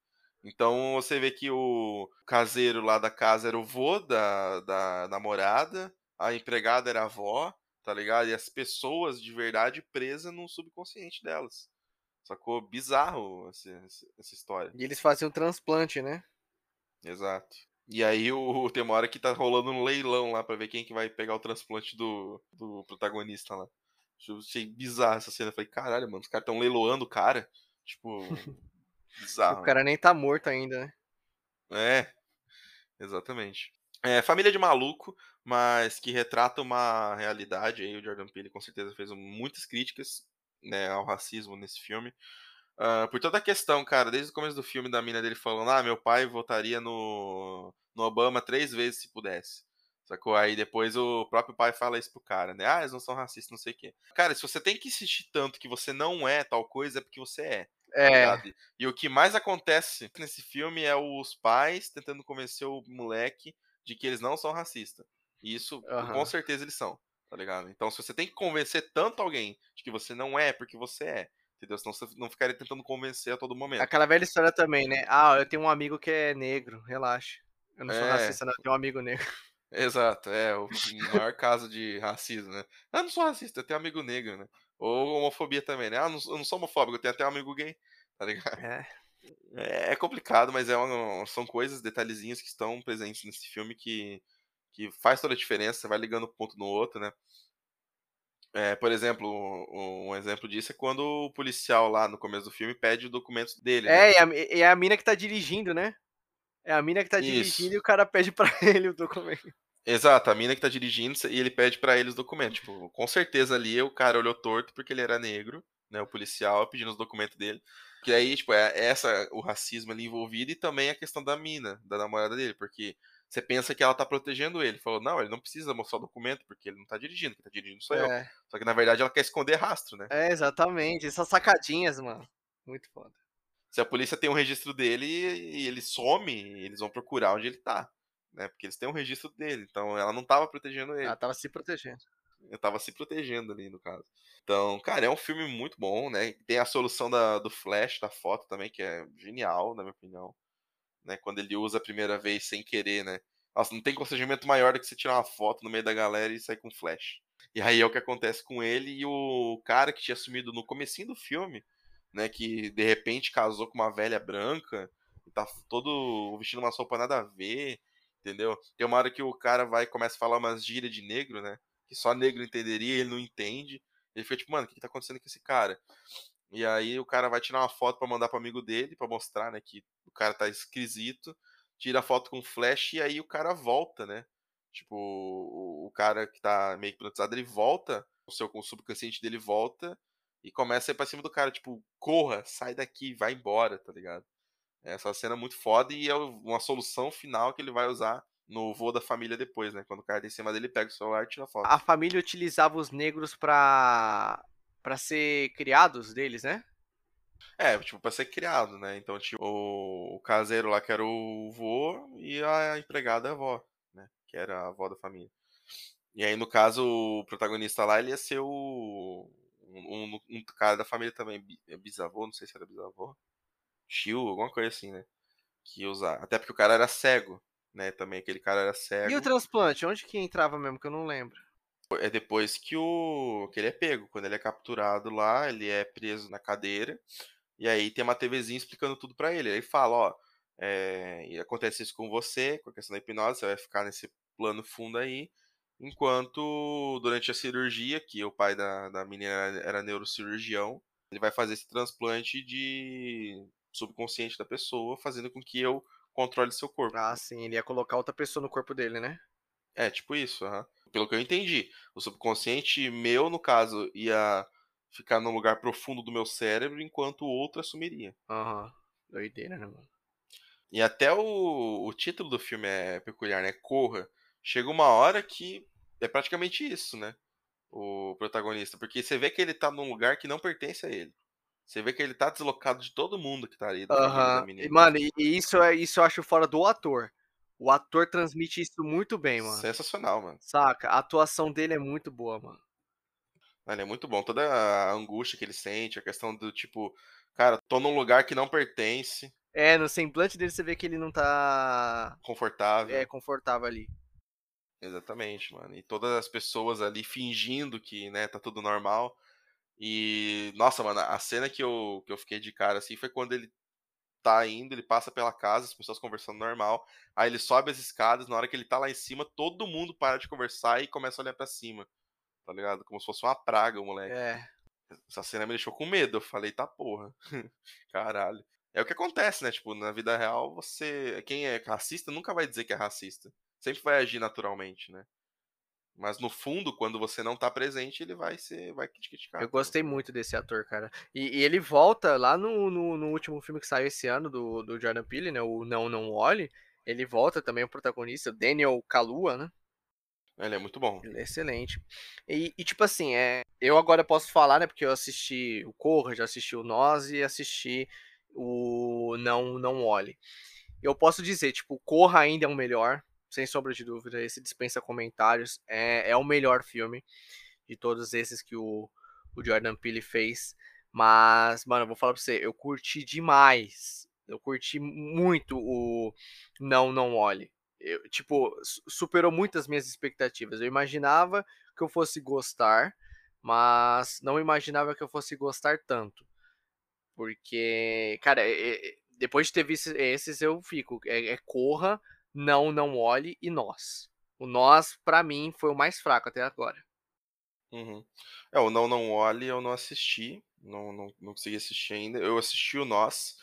Então você vê que o caseiro lá da casa era o vô da, da namorada, a empregada era a avó, tá ligado? E as pessoas de verdade presas no subconsciente delas Sacou? Bizarro essa, essa história. E eles fazem um transplante, né? Exato. E aí o, [LAUGHS] tem uma hora que tá rolando um leilão lá pra ver quem que vai pegar o transplante do, do protagonista lá. Eu achei bizarro essa cena. Eu falei, caralho, mano, os caras tão leiloando o cara. Tipo, [LAUGHS] bizarro. o cara nem tá morto ainda, né? É, exatamente. É, família de maluco, mas que retrata uma realidade aí. O Jordan Peele com certeza fez muitas críticas né, ao racismo nesse filme. Uh, por toda a questão, cara, desde o começo do filme da mina dele falando, ah, meu pai votaria no, no Obama três vezes se pudesse. Sacou? Aí depois o próprio pai fala isso pro cara, né? Ah, eles não são racistas, não sei o quê. Cara, se você tem que insistir tanto que você não é tal coisa, é porque você é. Tá é. e o que mais acontece nesse filme é os pais tentando convencer o moleque de que eles não são racistas. E isso, uhum. com certeza, eles são. Tá ligado? Então, se você tem que convencer tanto alguém de que você não é, porque você é. Entendeu? Senão você não ficaria tentando convencer a todo momento. Aquela velha história também, né? Ah, eu tenho um amigo que é negro, relaxa. Eu não sou é. racista, não, eu tenho um amigo negro. Exato, é o maior caso de racismo, né? Ah, eu não sou racista, eu tenho um amigo negro, né? Ou homofobia também, né? Ah, eu não sou homofóbico, eu tenho até um amigo gay, tá ligado? É. É, é complicado, mas é uma, são coisas, detalhezinhos que estão presentes nesse filme que, que faz toda a diferença, você vai ligando um ponto no outro, né? É, por exemplo, um, um, exemplo disso é quando o policial lá no começo do filme pede o documento dele. É, né? é, a, a mina que tá dirigindo, né? É a mina que tá Isso. dirigindo e o cara pede para [LAUGHS] ele o documento. Exato, a mina que tá dirigindo e ele pede para ele os documentos. Tipo, com certeza ali o cara olhou torto porque ele era negro, né? O policial pedindo os documentos dele. Que aí, tipo, é essa o racismo ali envolvido e também a questão da mina, da namorada dele, porque você pensa que ela tá protegendo ele. Falou, não, ele não precisa mostrar o documento, porque ele não tá dirigindo, quem tá dirigindo sou é. eu. Só que na verdade ela quer esconder rastro, né? É, exatamente. Essas sacadinhas, mano. Muito foda. Se a polícia tem um registro dele e ele some, eles vão procurar onde ele tá. Né? Porque eles têm um registro dele. Então ela não tava protegendo ele. Ela tava se protegendo. Eu tava se protegendo ali, no caso. Então, cara, é um filme muito bom, né? Tem a solução da, do flash da foto também, que é genial, na minha opinião né? Quando ele usa a primeira vez sem querer, né? Nossa, não tem constrangimento maior do que você tirar uma foto no meio da galera e sair com flash. E aí é o que acontece com ele e o cara que tinha sumido no comecinho do filme, né? Que de repente casou com uma velha branca e tá todo vestindo uma sopa nada a ver, entendeu? Tem uma hora que o cara vai e começa a falar umas gírias de negro, né? Que só negro entenderia, ele não entende. Ele fica tipo, mano, o que, que tá acontecendo com esse cara? E aí o cara vai tirar uma foto para mandar pro amigo dele, para mostrar, né, que o cara tá esquisito. Tira a foto com flash e aí o cara volta, né? Tipo, o, cara que tá meio hipnotizado, ele volta, o seu subconsciente dele volta e começa a ir pra cima do cara, tipo, corra, sai daqui, vai embora, tá ligado? Essa cena é muito foda e é uma solução final que ele vai usar no voo da família depois, né? Quando o cara tá em cima dele, pega o celular e tira a foto. A família utilizava os negros pra para ser criados deles, né? É, tipo, pra ser criado, né? Então, tipo, o, caseiro lá que era o vô e a empregada a avó, né? Que era a avó da família. E aí, no caso, o protagonista lá, ele ia ser o. Um, um, um cara da família também, é bisavô, não sei se era bisavô. Tio, alguma coisa assim, né? Que ia usar. Até porque o cara era cego, né? Também aquele cara era cego. E o transplante? Onde que entrava mesmo? Que eu não lembro. É depois que o que ele é pego, quando ele é capturado lá, ele é preso na cadeira, e aí tem uma TVzinha explicando tudo para ele. Aí fala, ó, é, e acontece isso com você, com a questão da hipnose, você vai ficar nesse plano fundo aí, enquanto durante a cirurgia, que o pai da, da menina era, neurocirurgião, ele vai fazer esse transplante de subconsciente da pessoa, fazendo com que eu controle seu corpo. Ah, sim, ele ia colocar outra pessoa no corpo dele, né? É, tipo isso, uhum. Pelo que eu entendi. O subconsciente meu, no caso, ia ficar num lugar profundo do meu cérebro, enquanto o outro assumiria. Aham, uhum. doideira, né, mano? E até o, o título do filme é peculiar, né? Corra. Chega uma hora que é praticamente isso, né? O protagonista. Porque você vê que ele tá num lugar que não pertence a ele. Você vê que ele tá deslocado de todo mundo que tá ali. Uhum. E, mano, e isso, é, isso eu acho fora do ator. O ator transmite isso muito bem, mano. Sensacional, mano. Saca? A atuação dele é muito boa, mano. Ele é muito bom. Toda a angústia que ele sente, a questão do tipo, cara, tô num lugar que não pertence. É, no semblante dele você vê que ele não tá. Confortável. É, confortável ali. Exatamente, mano. E todas as pessoas ali fingindo que, né, tá tudo normal. E, nossa, mano, a cena que eu, que eu fiquei de cara assim foi quando ele tá indo, ele passa pela casa, as pessoas conversando normal. Aí ele sobe as escadas, na hora que ele tá lá em cima, todo mundo para de conversar e começa a olhar para cima. Tá ligado? Como se fosse uma praga o moleque. É. Essa cena me deixou com medo. Eu falei, tá porra. [LAUGHS] Caralho. É o que acontece, né? Tipo, na vida real, você. Quem é racista nunca vai dizer que é racista. Sempre vai agir naturalmente, né? Mas no fundo, quando você não tá presente, ele vai ser. vai criticar. Eu gostei muito desse ator, cara. E, e ele volta lá no, no, no, último filme que saiu esse ano do, do Jordan Peele, né? O Não Não Olhe. Ele volta também o protagonista, Daniel Kalua, né? Ele é muito bom. Ele é excelente. E, e, tipo assim, é, eu agora posso falar, né? Porque eu assisti o Corra, já assisti o Nós e assisti o Não Não Olhe. Eu posso dizer, tipo, o Corra ainda é o melhor, sem sombra de dúvida. Esse dispensa comentários. É, é o melhor filme de todos esses que o, o Jordan Peele fez. Mas, mano, eu vou falar pra você, eu curti demais. Eu curti muito o Não Não Olhe eu, tipo, superou muitas minhas expectativas. Eu imaginava que eu fosse gostar, mas não imaginava que eu fosse gostar tanto. Porque, cara, depois de ter visto esses, eu fico. É, é, Corra, Não, Não Olhe e Nós. O Nós, para mim, foi o mais fraco até agora. Uhum. É, o Não, Não Olhe eu não assisti. Não, não, não consegui assistir ainda. Eu assisti o Nós.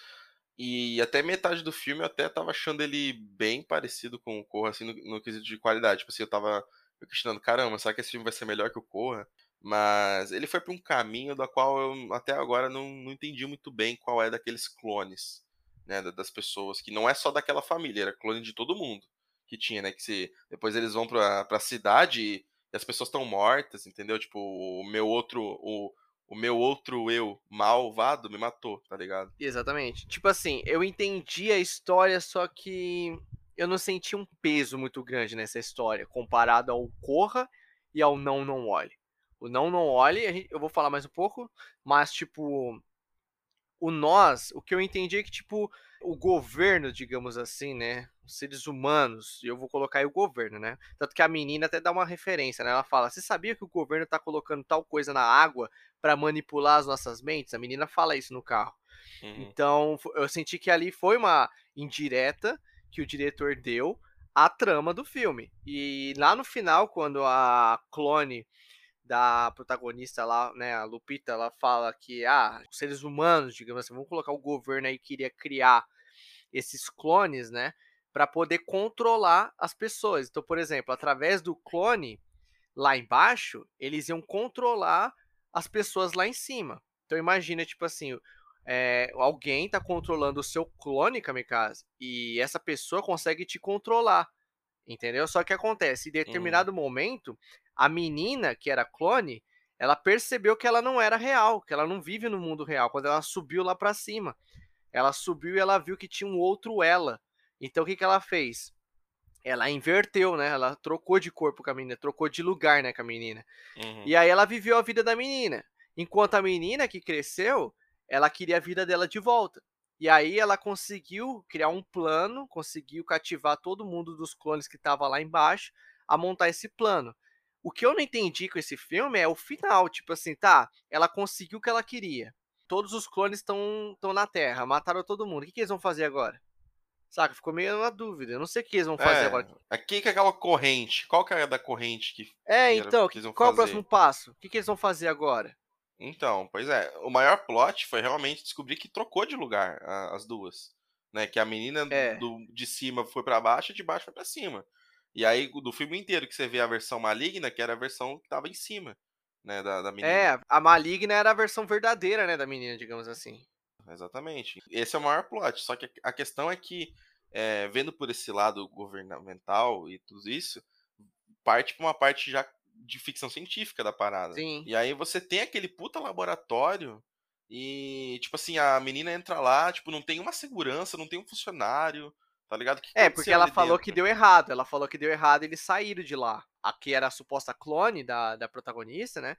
E até metade do filme eu até tava achando ele bem parecido com o Corra, assim, no, no quesito de qualidade. Tipo assim, eu tava questionando, caramba, será que esse filme vai ser melhor que o Corra? Mas ele foi para um caminho da qual eu até agora não, não entendi muito bem qual é daqueles clones, né, das pessoas, que não é só daquela família, era clone de todo mundo que tinha, né, que se depois eles vão pra, pra cidade e as pessoas estão mortas, entendeu? Tipo, o meu outro, o, o meu outro eu malvado me matou, tá ligado? Exatamente. Tipo assim, eu entendi a história, só que eu não senti um peso muito grande nessa história, comparado ao Corra e ao Não Não Olhe. O Não Não Olhe, eu vou falar mais um pouco, mas tipo, o nós, o que eu entendi é que, tipo, o governo, digamos assim, né? Os seres humanos, e eu vou colocar aí o governo, né? Tanto que a menina até dá uma referência, né? Ela fala: Você sabia que o governo tá colocando tal coisa na água para manipular as nossas mentes? A menina fala isso no carro. Uhum. Então, eu senti que ali foi uma indireta que o diretor deu à trama do filme. E lá no final, quando a clone da protagonista lá, né, a Lupita, ela fala que, ah, os seres humanos, digamos assim, vamos colocar o governo aí queria criar esses clones, né, para poder controlar as pessoas. Então, por exemplo, através do clone lá embaixo, eles iam controlar as pessoas lá em cima. Então, imagina, tipo assim, é, alguém tá controlando o seu clone, Kamikaze, e essa pessoa consegue te controlar. Entendeu? Só que acontece, em determinado uhum. momento, a menina, que era clone, ela percebeu que ela não era real, que ela não vive no mundo real. Quando ela subiu lá para cima, ela subiu e ela viu que tinha um outro ela. Então o que, que ela fez? Ela inverteu, né? Ela trocou de corpo com a menina, trocou de lugar, né, com a menina. Uhum. E aí ela viveu a vida da menina. Enquanto a menina que cresceu, ela queria a vida dela de volta. E aí ela conseguiu criar um plano, conseguiu cativar todo mundo dos clones que estava lá embaixo a montar esse plano. O que eu não entendi com esse filme é o final, tipo assim, tá, ela conseguiu o que ela queria. Todos os clones estão na Terra, mataram todo mundo. O que, que eles vão fazer agora? Saca? Ficou meio na dúvida. Eu não sei o que eles vão fazer é, agora. Aqui que é aquela corrente. Qual que é a da corrente que. É, que então, que qual fazer? é o próximo passo? O que, que eles vão fazer agora? Então, pois é. O maior plot foi realmente descobrir que trocou de lugar a, as duas. Né? Que a menina é. do, de cima foi para baixo e de baixo foi para cima. E aí, do filme inteiro que você vê a versão maligna, que era a versão que tava em cima, né, da, da menina. É, a maligna era a versão verdadeira, né, da menina, digamos assim. Exatamente. Esse é o maior plot. Só que a questão é que, é, vendo por esse lado governamental e tudo isso, parte pra uma parte já de ficção científica da parada. Sim. E aí você tem aquele puta laboratório e, tipo assim, a menina entra lá, tipo, não tem uma segurança, não tem um funcionário, tá ligado? Que é, porque ela falou dentro? que deu errado. Ela falou que deu errado e eles saíram de lá. Aqui era a suposta clone da, da protagonista, né?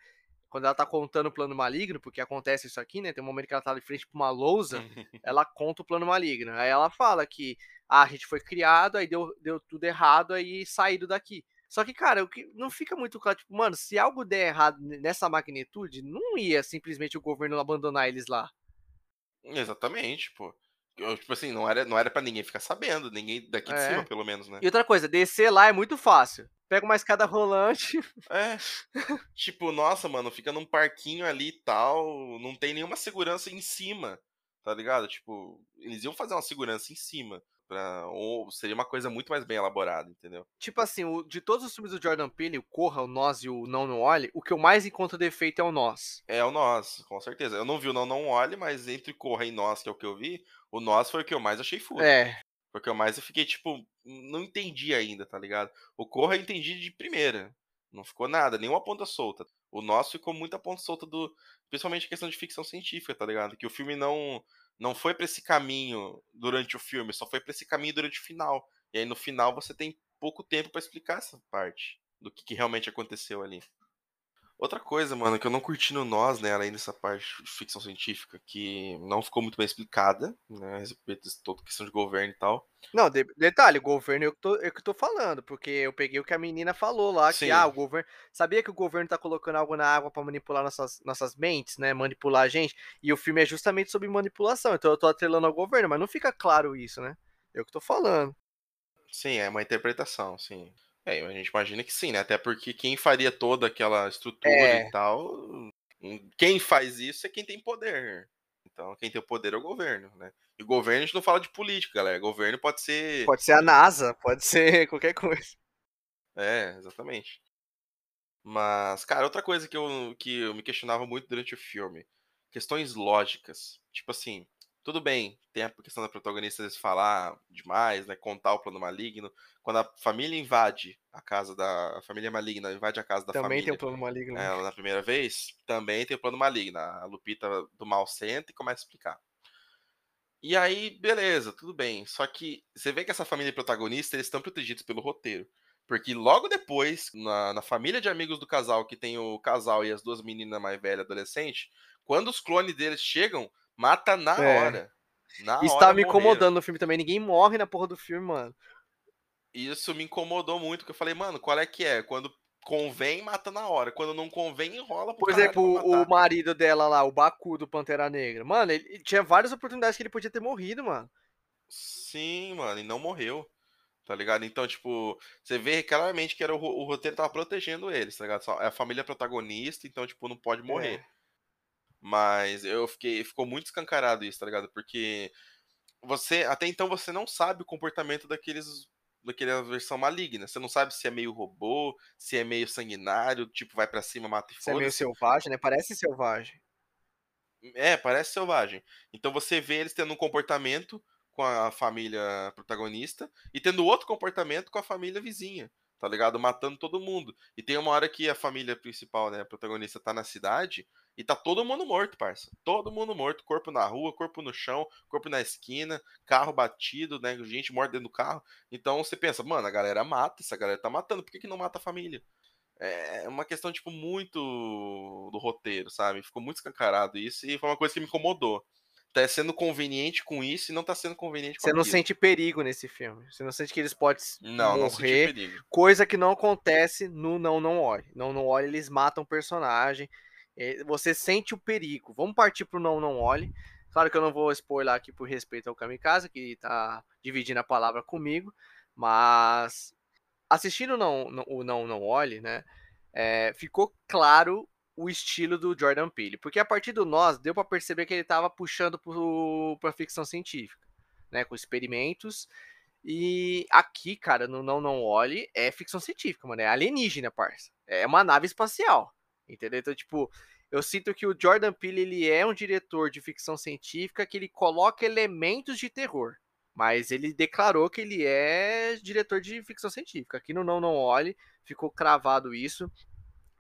Quando ela tá contando o plano maligno, porque acontece isso aqui, né? Tem um momento que ela tá de frente pra uma lousa, [LAUGHS] ela conta o plano maligno. Aí ela fala que ah, a gente foi criado, aí deu, deu tudo errado, aí saíram daqui. Só que, cara, o que não fica muito claro, tipo, mano, se algo der errado nessa magnitude, não ia simplesmente o governo abandonar eles lá. Exatamente, pô. Eu, tipo assim, não era, não era pra ninguém ficar sabendo, ninguém daqui de é. cima, pelo menos, né? E outra coisa, descer lá é muito fácil. Pega uma escada rolante. É. tipo, nossa, mano, fica num parquinho ali e tal, não tem nenhuma segurança em cima, tá ligado? Tipo, eles iam fazer uma segurança em cima. Pra, ou seria uma coisa muito mais bem elaborada, entendeu? Tipo assim, o, de todos os filmes do Jordan Peele, o Corra, o Nós e o Não Não Olhe, o que eu mais encontro defeito é o Nós. É o Nós, com certeza. Eu não vi o Não Não Olhe, mas entre Corra e Nós, que é o que eu vi, o Nós foi o que eu mais achei furo. É. Porque eu mais eu fiquei, tipo, não entendi ainda, tá ligado? O Corra eu entendi de primeira. Não ficou nada, nenhuma ponta solta. O nosso ficou muita ponta solta do. Principalmente a questão de ficção científica, tá ligado? Que o filme não não foi para esse caminho durante o filme, só foi para esse caminho durante o final. E aí no final você tem pouco tempo para explicar essa parte do que, que, realmente aconteceu ali. Outra coisa, mano, que eu não curti no Nós, né, além dessa parte de ficção científica, que não ficou muito bem explicada, né, a respeito de toda questão de governo e tal. Não, de, detalhe, governo é eu que, tô, eu que tô falando, porque eu peguei o que a menina falou lá, Sim. que, ah, o governo... Sabia que o governo tá colocando algo na água para manipular nossas, nossas mentes, né, manipular a gente, e o filme é justamente sobre manipulação, então eu tô atrelando ao governo, mas não fica claro isso, né, eu que tô falando. Sim, é uma interpretação, sim. É, a gente imagina que sim, né? Até porque quem faria toda aquela estrutura é. e tal. Hum, quem faz isso é quem tem poder. Então, quem tem o poder é o governo, né? E governo a gente não fala de política, galera. Governo pode ser. Pode ser a NASA, pode [LAUGHS] ser qualquer coisa. É, exatamente. Mas, cara, outra coisa que eu, que eu me questionava muito durante o filme: questões lógicas. Tipo assim, tudo bem, tem a questão da protagonista falar demais, né? Contar o plano maligno. Quando a família invade a casa da. A família maligna invade a casa da também família. Também tem o plano maligno. Ela, na primeira vez, também tem o plano maligno. A Lupita do mal senta e começa a explicar. E aí, beleza, tudo bem. Só que você vê que essa família protagonista, eles estão protegidos pelo roteiro. Porque logo depois, na, na, família de amigos do casal, que tem o casal e as duas meninas mais velhas, adolescentes, quando os clones deles chegam, Mata na é. hora. Na Isso tá me incomodando no filme também. Ninguém morre na porra do filme, mano. Isso me incomodou muito, porque eu falei, mano, qual é que é? Quando convém, mata na hora. Quando não convém, enrola Por exemplo, o marido dela lá, o Baku do Pantera Negra. Mano, ele tinha várias oportunidades que ele podia ter morrido, mano. Sim, mano, e não morreu. Tá ligado? Então, tipo, você vê claramente que era o, o roteiro tava protegendo eles, tá ligado? É a família protagonista, então, tipo, não pode morrer. É. Mas eu fiquei. Ficou muito escancarado isso, tá ligado? Porque você. Até então você não sabe o comportamento daqueles. Daquela versão maligna. Você não sabe se é meio robô, se é meio sanguinário, tipo, vai para cima, mata e foda. Se é meio selvagem, né? Parece selvagem. É, parece selvagem. Então você vê eles tendo um comportamento com a família protagonista e tendo outro comportamento com a família vizinha tá ligado? Matando todo mundo. E tem uma hora que a família principal, né, a protagonista, tá na cidade e tá todo mundo morto, parça. Todo mundo morto, corpo na rua, corpo no chão, corpo na esquina, carro batido, né, gente morta dentro do carro. Então você pensa, mano, a galera mata, essa galera tá matando, por que, que não mata a família? É uma questão, tipo, muito do roteiro, sabe? Ficou muito escancarado isso e foi uma coisa que me incomodou tá sendo conveniente com isso e não tá sendo conveniente com Você não aquilo. sente perigo nesse filme. Você não sente que eles podem não, morrer. Não coisa que não acontece no Não Não Olhe. Não Não Olhe, eles matam o personagem. Você sente o perigo. Vamos partir pro Não Não Olhe. Claro que eu não vou spoiler aqui por respeito ao Kamikaze, que tá dividindo a palavra comigo. Mas assistindo o Não Não, não, não Olhe, né? É, ficou claro o estilo do Jordan Peele, porque a partir do Nós deu para perceber que ele estava puxando para ficção científica, né, com experimentos. E aqui, cara, no Não Não Olhe é ficção científica, mano, é alienígena, parça. É uma nave espacial, entendeu? Então, tipo, eu sinto que o Jordan Peele ele é um diretor de ficção científica que ele coloca elementos de terror, mas ele declarou que ele é diretor de ficção científica. Aqui no Não Não Olhe ficou cravado isso.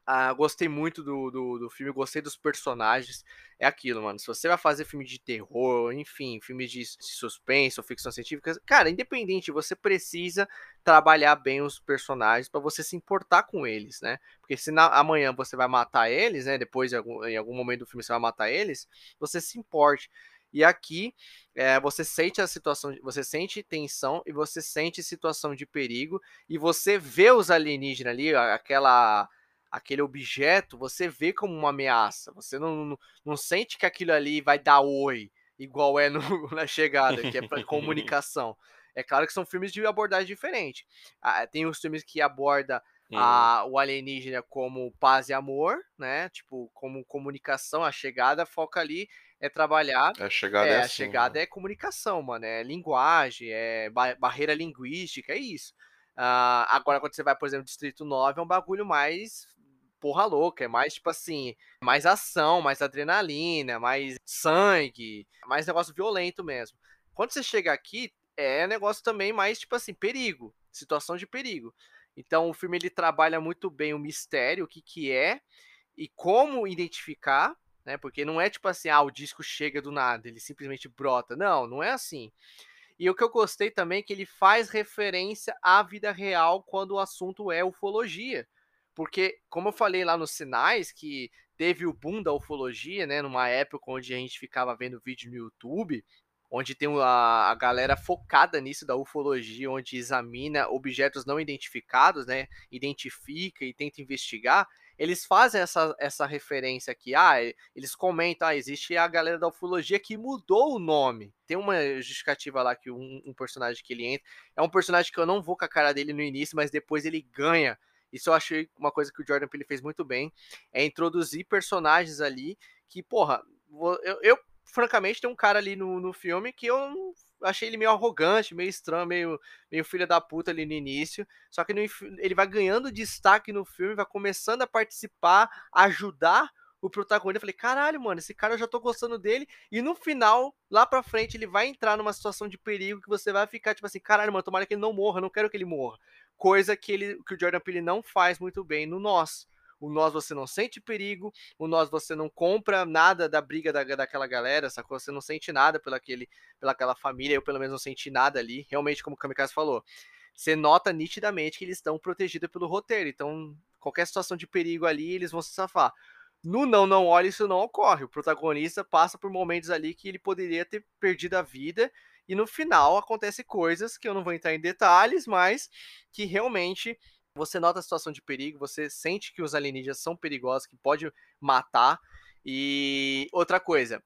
Ah, gostei muito do, do, do, filme, gostei dos personagens. É aquilo, mano. Se você vai fazer filme de terror, enfim, filme de suspense ou ficção científica, cara, independente, você precisa trabalhar bem os personagens para você se importar com eles, né? Porque se na, amanhã você vai matar eles, né? Depois, em algum, em algum momento do filme, você vai matar eles, você se importe. E aqui é, você sente a situação, você sente tensão e você sente situação de perigo e você vê os alienígenas ali, aquela aquele objeto, você vê como uma ameaça. Você não, não, não sente que aquilo ali vai dar oi, igual é no, [LAUGHS] na chegada, que é para [LAUGHS] comunicação. É claro que são filmes de abordagem diferente. Ah, tem os filmes que aborda a, o alienígena como paz e amor, né? Tipo, como comunicação, a chegada foca ali é trabalhar. A chegada é, é assim, a chegada né? é comunicação, mano. É linguagem, é ba barreira linguística, é isso. Uh, agora, quando você vai, por exemplo, Distrito 9, é um bagulho mais porra louca, é mais tipo assim, mais ação, mais adrenalina, mais sangue, mais negócio violento mesmo. Quando você chega aqui, é negócio também mais tipo assim, perigo, situação de perigo. Então o filme ele trabalha muito bem o mistério, o que que é e como identificar, né? Porque não é tipo assim, ah, o disco chega do nada, ele simplesmente brota. Não, não é assim. E o que eu gostei também é que ele faz referência à vida real quando o assunto é ufologia. Porque, como eu falei lá nos sinais, que teve o boom da ufologia, né? Numa época onde a gente ficava vendo vídeo no YouTube, onde tem a, a galera focada nisso da ufologia, onde examina objetos não identificados, né? Identifica e tenta investigar. Eles fazem essa, essa referência aqui. Ah, eles comentam, ah, existe a galera da ufologia que mudou o nome. Tem uma justificativa lá que um, um personagem que ele entra. É um personagem que eu não vou com a cara dele no início, mas depois ele ganha isso eu achei uma coisa que o Jordan Peele fez muito bem, é introduzir personagens ali que, porra, eu, eu francamente tem um cara ali no, no filme que eu achei ele meio arrogante, meio estranho, meio, meio filha da puta ali no início. Só que no, ele vai ganhando destaque no filme, vai começando a participar, ajudar o protagonista. Eu falei, caralho, mano, esse cara eu já tô gostando dele. E no final, lá pra frente, ele vai entrar numa situação de perigo que você vai ficar tipo assim, caralho, mano, tomara que ele não morra, não quero que ele morra coisa que, ele, que o Jordan Peele não faz muito bem no Nós. O Nós você não sente perigo, o Nós você não compra nada da briga da, daquela galera, sacou? Você não sente nada pela, aquele, pela aquela família, eu pelo menos não senti nada ali, realmente como o Kamikaze falou. Você nota nitidamente que eles estão protegidos pelo roteiro, então qualquer situação de perigo ali, eles vão se safar. No Não Não Olhe, isso não ocorre. O protagonista passa por momentos ali que ele poderia ter perdido a vida e no final acontece coisas que eu não vou entrar em detalhes, mas que realmente você nota a situação de perigo, você sente que os alienígenas são perigosos, que pode matar. E outra coisa,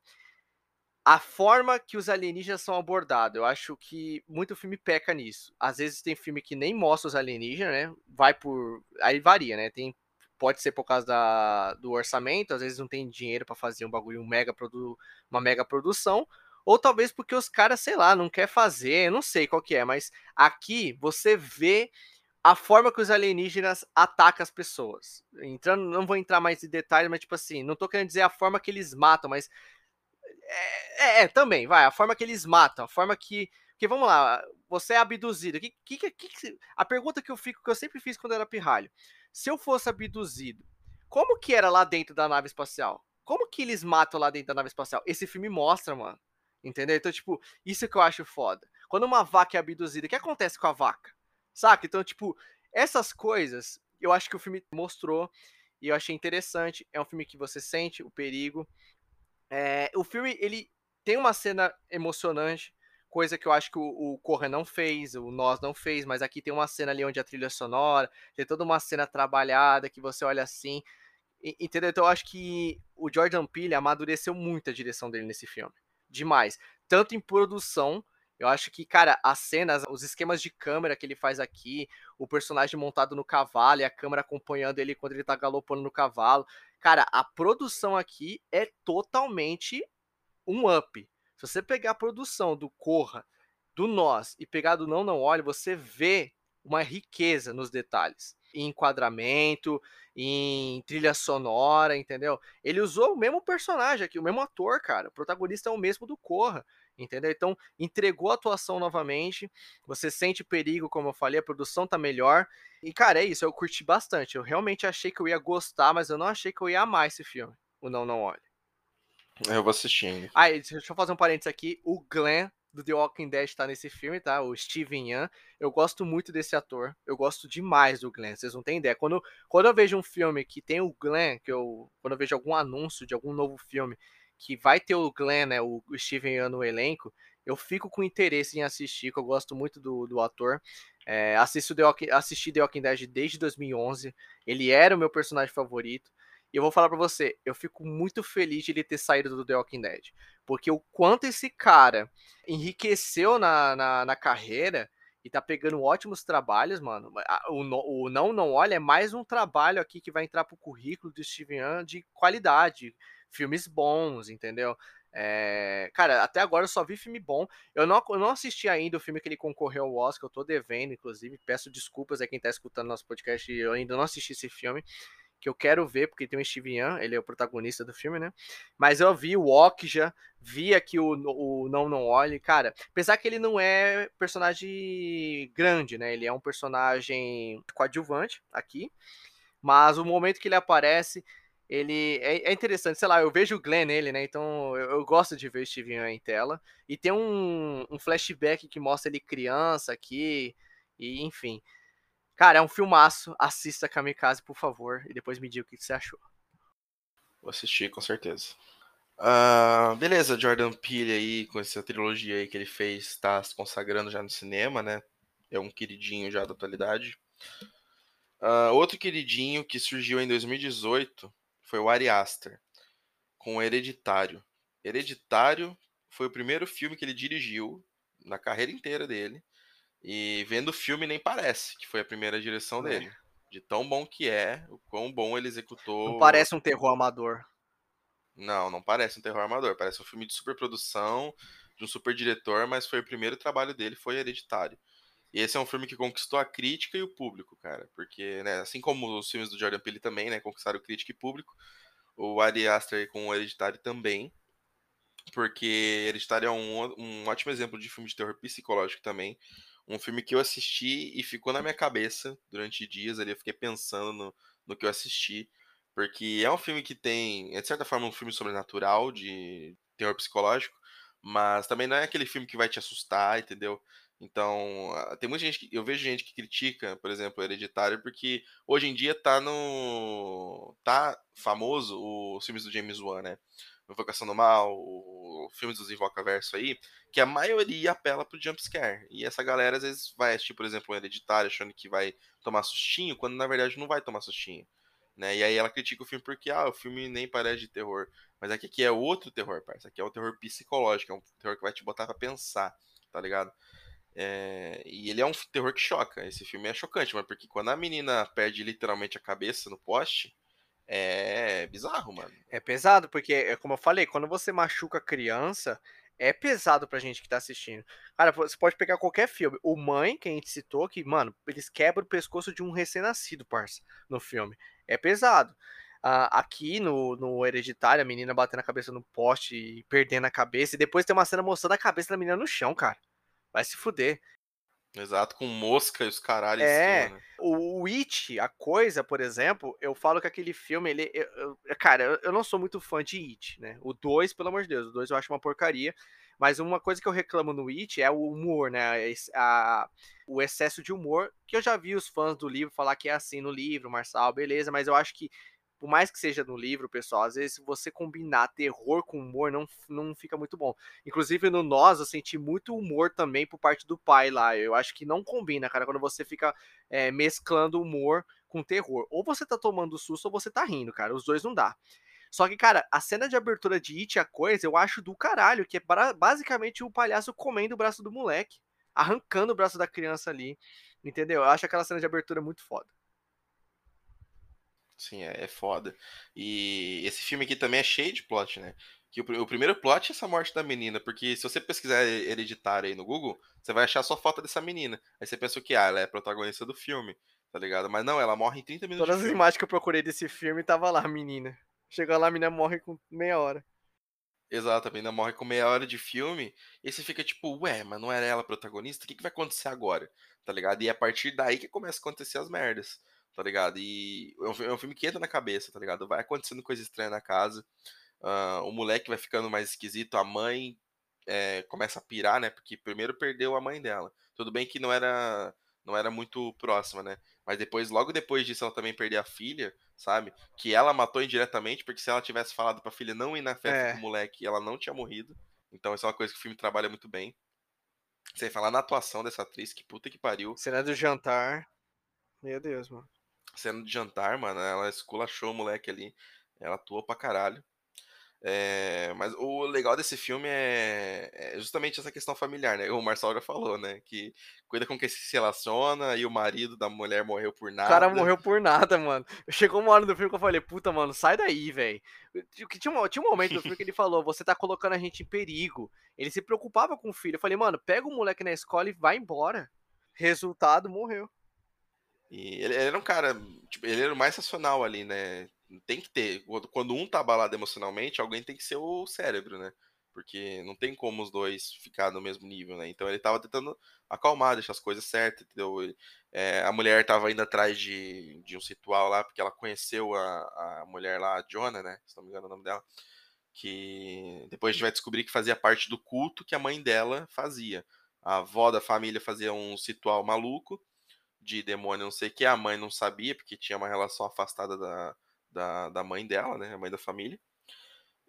a forma que os alienígenas são abordados, eu acho que muito filme peca nisso. Às vezes tem filme que nem mostra os alienígenas, né? Vai por. Aí varia, né? Tem. Pode ser por causa da, do orçamento, às vezes não tem dinheiro para fazer um bagulho, um mega produ, uma mega produção, ou talvez porque os caras, sei lá, não quer fazer, não sei qual que é, mas aqui você vê a forma que os alienígenas atacam as pessoas. Entrando, não vou entrar mais em detalhes, mas tipo assim, não tô querendo dizer a forma que eles matam, mas é, é, é também, vai, a forma que eles matam, a forma que porque vamos lá, você é abduzido. Que, que, que, a pergunta que eu fico, que eu sempre fiz quando era pirralho. Se eu fosse abduzido, como que era lá dentro da nave espacial? Como que eles matam lá dentro da nave espacial? Esse filme mostra, mano. Entendeu? Então, tipo, isso que eu acho foda. Quando uma vaca é abduzida, o que acontece com a vaca? Saca? Então, tipo, essas coisas eu acho que o filme mostrou e eu achei interessante. É um filme que você sente o perigo. É, o filme, ele tem uma cena emocionante, coisa que eu acho que o, o não fez, o Nós não fez, mas aqui tem uma cena ali onde a trilha sonora, tem toda uma cena trabalhada que você olha assim. Entendeu? Então eu acho que o Jordan Peele amadureceu muito a direção dele nesse filme demais. Tanto em produção, eu acho que, cara, as cenas, os esquemas de câmera que ele faz aqui, o personagem montado no cavalo e a câmera acompanhando ele quando ele tá galopando no cavalo. Cara, a produção aqui é totalmente um up. Se você pegar a produção do Corra, do Nós e pegar do Não Não Olhe, você vê uma riqueza nos detalhes em enquadramento, em trilha sonora, entendeu? Ele usou o mesmo personagem aqui, o mesmo ator, cara. O protagonista é o mesmo do Corra, entendeu? Então, entregou a atuação novamente. Você sente perigo, como eu falei, a produção tá melhor. E, cara, é isso, eu curti bastante. Eu realmente achei que eu ia gostar, mas eu não achei que eu ia amar esse filme. O Não Não Olhe. Eu vou assistindo. Ah, deixa eu fazer um parênteses aqui. O Glenn do The Walking Dead tá nesse filme, tá? O Steven Yeun. Eu gosto muito desse ator. Eu gosto demais do Glenn. Vocês não têm ideia. Quando, quando eu vejo um filme que tem o Glenn, que eu. Quando eu vejo algum anúncio de algum novo filme que vai ter o Glenn, né, o Steven Yeun no elenco, eu fico com interesse em assistir, que eu gosto muito do, do ator. É, assisto The Walking, assisti The Walking Dead desde 2011. Ele era o meu personagem favorito. E eu vou falar para você, eu fico muito feliz de ele ter saído do The Walking Dead. Porque o quanto esse cara enriqueceu na, na, na carreira e tá pegando ótimos trabalhos, mano. O, o Não Não Olha é mais um trabalho aqui que vai entrar pro currículo do Steven Yeun de qualidade. Filmes bons, entendeu? É, cara, até agora eu só vi filme bom. Eu não, eu não assisti ainda o filme que ele concorreu ao Oscar, eu tô devendo, inclusive. Peço desculpas a quem tá escutando nosso podcast, eu ainda não assisti esse filme. Que eu quero ver, porque tem o Steve Young, ele é o protagonista do filme, né? Mas eu vi o Okja, vi aqui o, o Não Não Olhe. Cara, apesar que ele não é personagem grande, né? Ele é um personagem coadjuvante aqui. Mas o momento que ele aparece, ele é, é, interessante, sei lá, eu vejo o Glenn nele, né? Então eu, eu gosto de ver o Steven em tela. E tem um, um, flashback que mostra ele criança aqui, e enfim. Cara, é um filmaço. Assista Kamikaze, por favor, e depois me diga o que você achou. Vou assistir, com certeza. Uh, beleza, Jordan Peele aí, com essa trilogia aí que ele fez, tá se consagrando já no cinema, né? É um queridinho já da atualidade. Uh, outro queridinho que surgiu em 2018 foi o Ari Aster, com Hereditário. Hereditário foi o primeiro filme que ele dirigiu na carreira inteira dele. E vendo o filme nem parece que foi a primeira direção é. dele. De tão bom que é, o quão bom ele executou. Não parece um terror amador. Não, não parece um terror amador. Parece um filme de superprodução, de um super diretor, mas foi o primeiro trabalho dele, foi Hereditário. E esse é um filme que conquistou a crítica e o público, cara. Porque, né, assim como os filmes do Jordan Peele também, né, conquistaram crítica e público, o Ari Aster com o Hereditário também. Porque Hereditário é um, um ótimo exemplo de filme de terror psicológico também. Um filme que eu assisti e ficou na minha cabeça durante dias ali. Eu fiquei pensando no, no que eu assisti. Porque é um filme que tem, é de certa forma, um filme sobrenatural, de terror psicológico. Mas também não é aquele filme que vai te assustar, entendeu? Então, tem muita gente que. Eu vejo gente que critica, por exemplo, Hereditário, porque hoje em dia tá no. tá famoso os filmes do James Wan, né? Invocação do Mal, os filmes dos Invocaverso aí, que a maioria apela pro jumpscare. E essa galera às vezes vai assistir, por exemplo, um Hereditário, achando que vai tomar sustinho, quando na verdade não vai tomar sustinho. Né? E aí ela critica o filme porque, ah, o filme nem parece de terror. Mas aqui, aqui é outro terror, parça. Aqui é um terror psicológico, é um terror que vai te botar pra pensar, tá ligado? É, e ele é um terror que choca. Esse filme é chocante, mas porque quando a menina perde literalmente a cabeça no poste, é bizarro, mano. É pesado, porque, é como eu falei, quando você machuca a criança, é pesado pra gente que tá assistindo. Cara, você pode pegar qualquer filme. O Mãe, que a gente citou, que, mano, eles quebram o pescoço de um recém-nascido, parça, no filme. É pesado. Uh, aqui no, no Hereditário, a menina batendo a cabeça no poste e perdendo a cabeça. E depois tem uma cena mostrando a cabeça da menina no chão, cara. Vai se fuder. Exato, com mosca e os caralhos. É, cima, né? o It, a coisa, por exemplo, eu falo que aquele filme, ele. Eu, eu, cara, eu não sou muito fã de It, né? O 2, pelo amor de Deus, o 2 eu acho uma porcaria. Mas uma coisa que eu reclamo no It é o humor, né? A, o excesso de humor, que eu já vi os fãs do livro falar que é assim no livro, Marçal, beleza, mas eu acho que por mais que seja no livro, pessoal, às vezes você combinar terror com humor não, não fica muito bom. Inclusive no Nós eu senti muito humor também por parte do pai lá. Eu acho que não combina, cara, quando você fica é, mesclando humor com terror. Ou você tá tomando susto ou você tá rindo, cara. Os dois não dá. Só que, cara, a cena de abertura de It, a coisa, eu acho do caralho, que é basicamente o palhaço comendo o braço do moleque, arrancando o braço da criança ali, entendeu? Eu acho aquela cena de abertura muito foda. Sim, é, é foda. E esse filme aqui também é cheio de plot, né? Que o, o, primeiro plot é essa morte da menina, porque se você pesquisar hereditário aí no Google, você vai achar só foto dessa menina. Aí você pensa que ah, ela é protagonista do filme, tá ligado? Mas não, ela morre em 30 minutos. Todas as imagens que eu procurei desse filme tava lá, a menina. Chega lá, a menina morre com meia hora. Exato, a menina morre com meia hora de filme, e você fica tipo, ué, mas não era ela protagonista? O que, que vai acontecer agora? Tá ligado? E é a partir daí que começa a acontecer as merdas tá ligado? E é um, é um, filme que entra na cabeça, tá ligado? Vai acontecendo coisa estranha na casa, uh, o moleque vai ficando mais esquisito, a mãe é, começa a pirar, né? Porque primeiro perdeu a mãe dela. Tudo bem que não era não era muito próxima, né? Mas depois, logo depois disso, ela também perder a filha, sabe? Que ela matou indiretamente, porque se ela tivesse falado pra filha não ir na festa é. do moleque, ela não tinha morrido. Então, isso é uma coisa que o filme trabalha muito bem. Sem falar na atuação dessa atriz, que puta que pariu. Cena do jantar. Meu Deus, mano. Cena de jantar, mano, ela esculachou o moleque ali. Ela atuou pra caralho. É, mas o legal desse filme é, é, justamente essa questão familiar, né? O Marcelo já falou, né? Que cuida com quem se relaciona e o marido da mulher morreu por nada. O cara morreu por nada, mano. Chegou uma hora do filme que eu falei, puta, mano, sai daí, velho. Tinha, um, tinha um momento do filme que ele [LAUGHS] falou, você tá colocando a gente em perigo. Ele se preocupava com o filho. Eu falei, mano, pega o moleque na escola e vai embora. Resultado, morreu. E ele, ele era um cara, tipo, ele era o mais racional ali, né? tem que ter. Quando um tá abalado emocionalmente, alguém tem que ser o cérebro, né? Porque não tem como os dois ficar no mesmo nível, né? Então ele tava tentando acalmar, deixar as coisas certas, entendeu? É, a mulher tava indo atrás de, de um ritual lá, porque ela conheceu a, a mulher lá, a Jonah, né? Se não me engano o nome dela. Que depois a gente vai descobrir que fazia parte do culto que a mãe dela fazia. A avó da família fazia um ritual maluco de demônio, não sei o que. A mãe não sabia, porque tinha uma relação afastada da, da, da mãe dela, né? A mãe da família.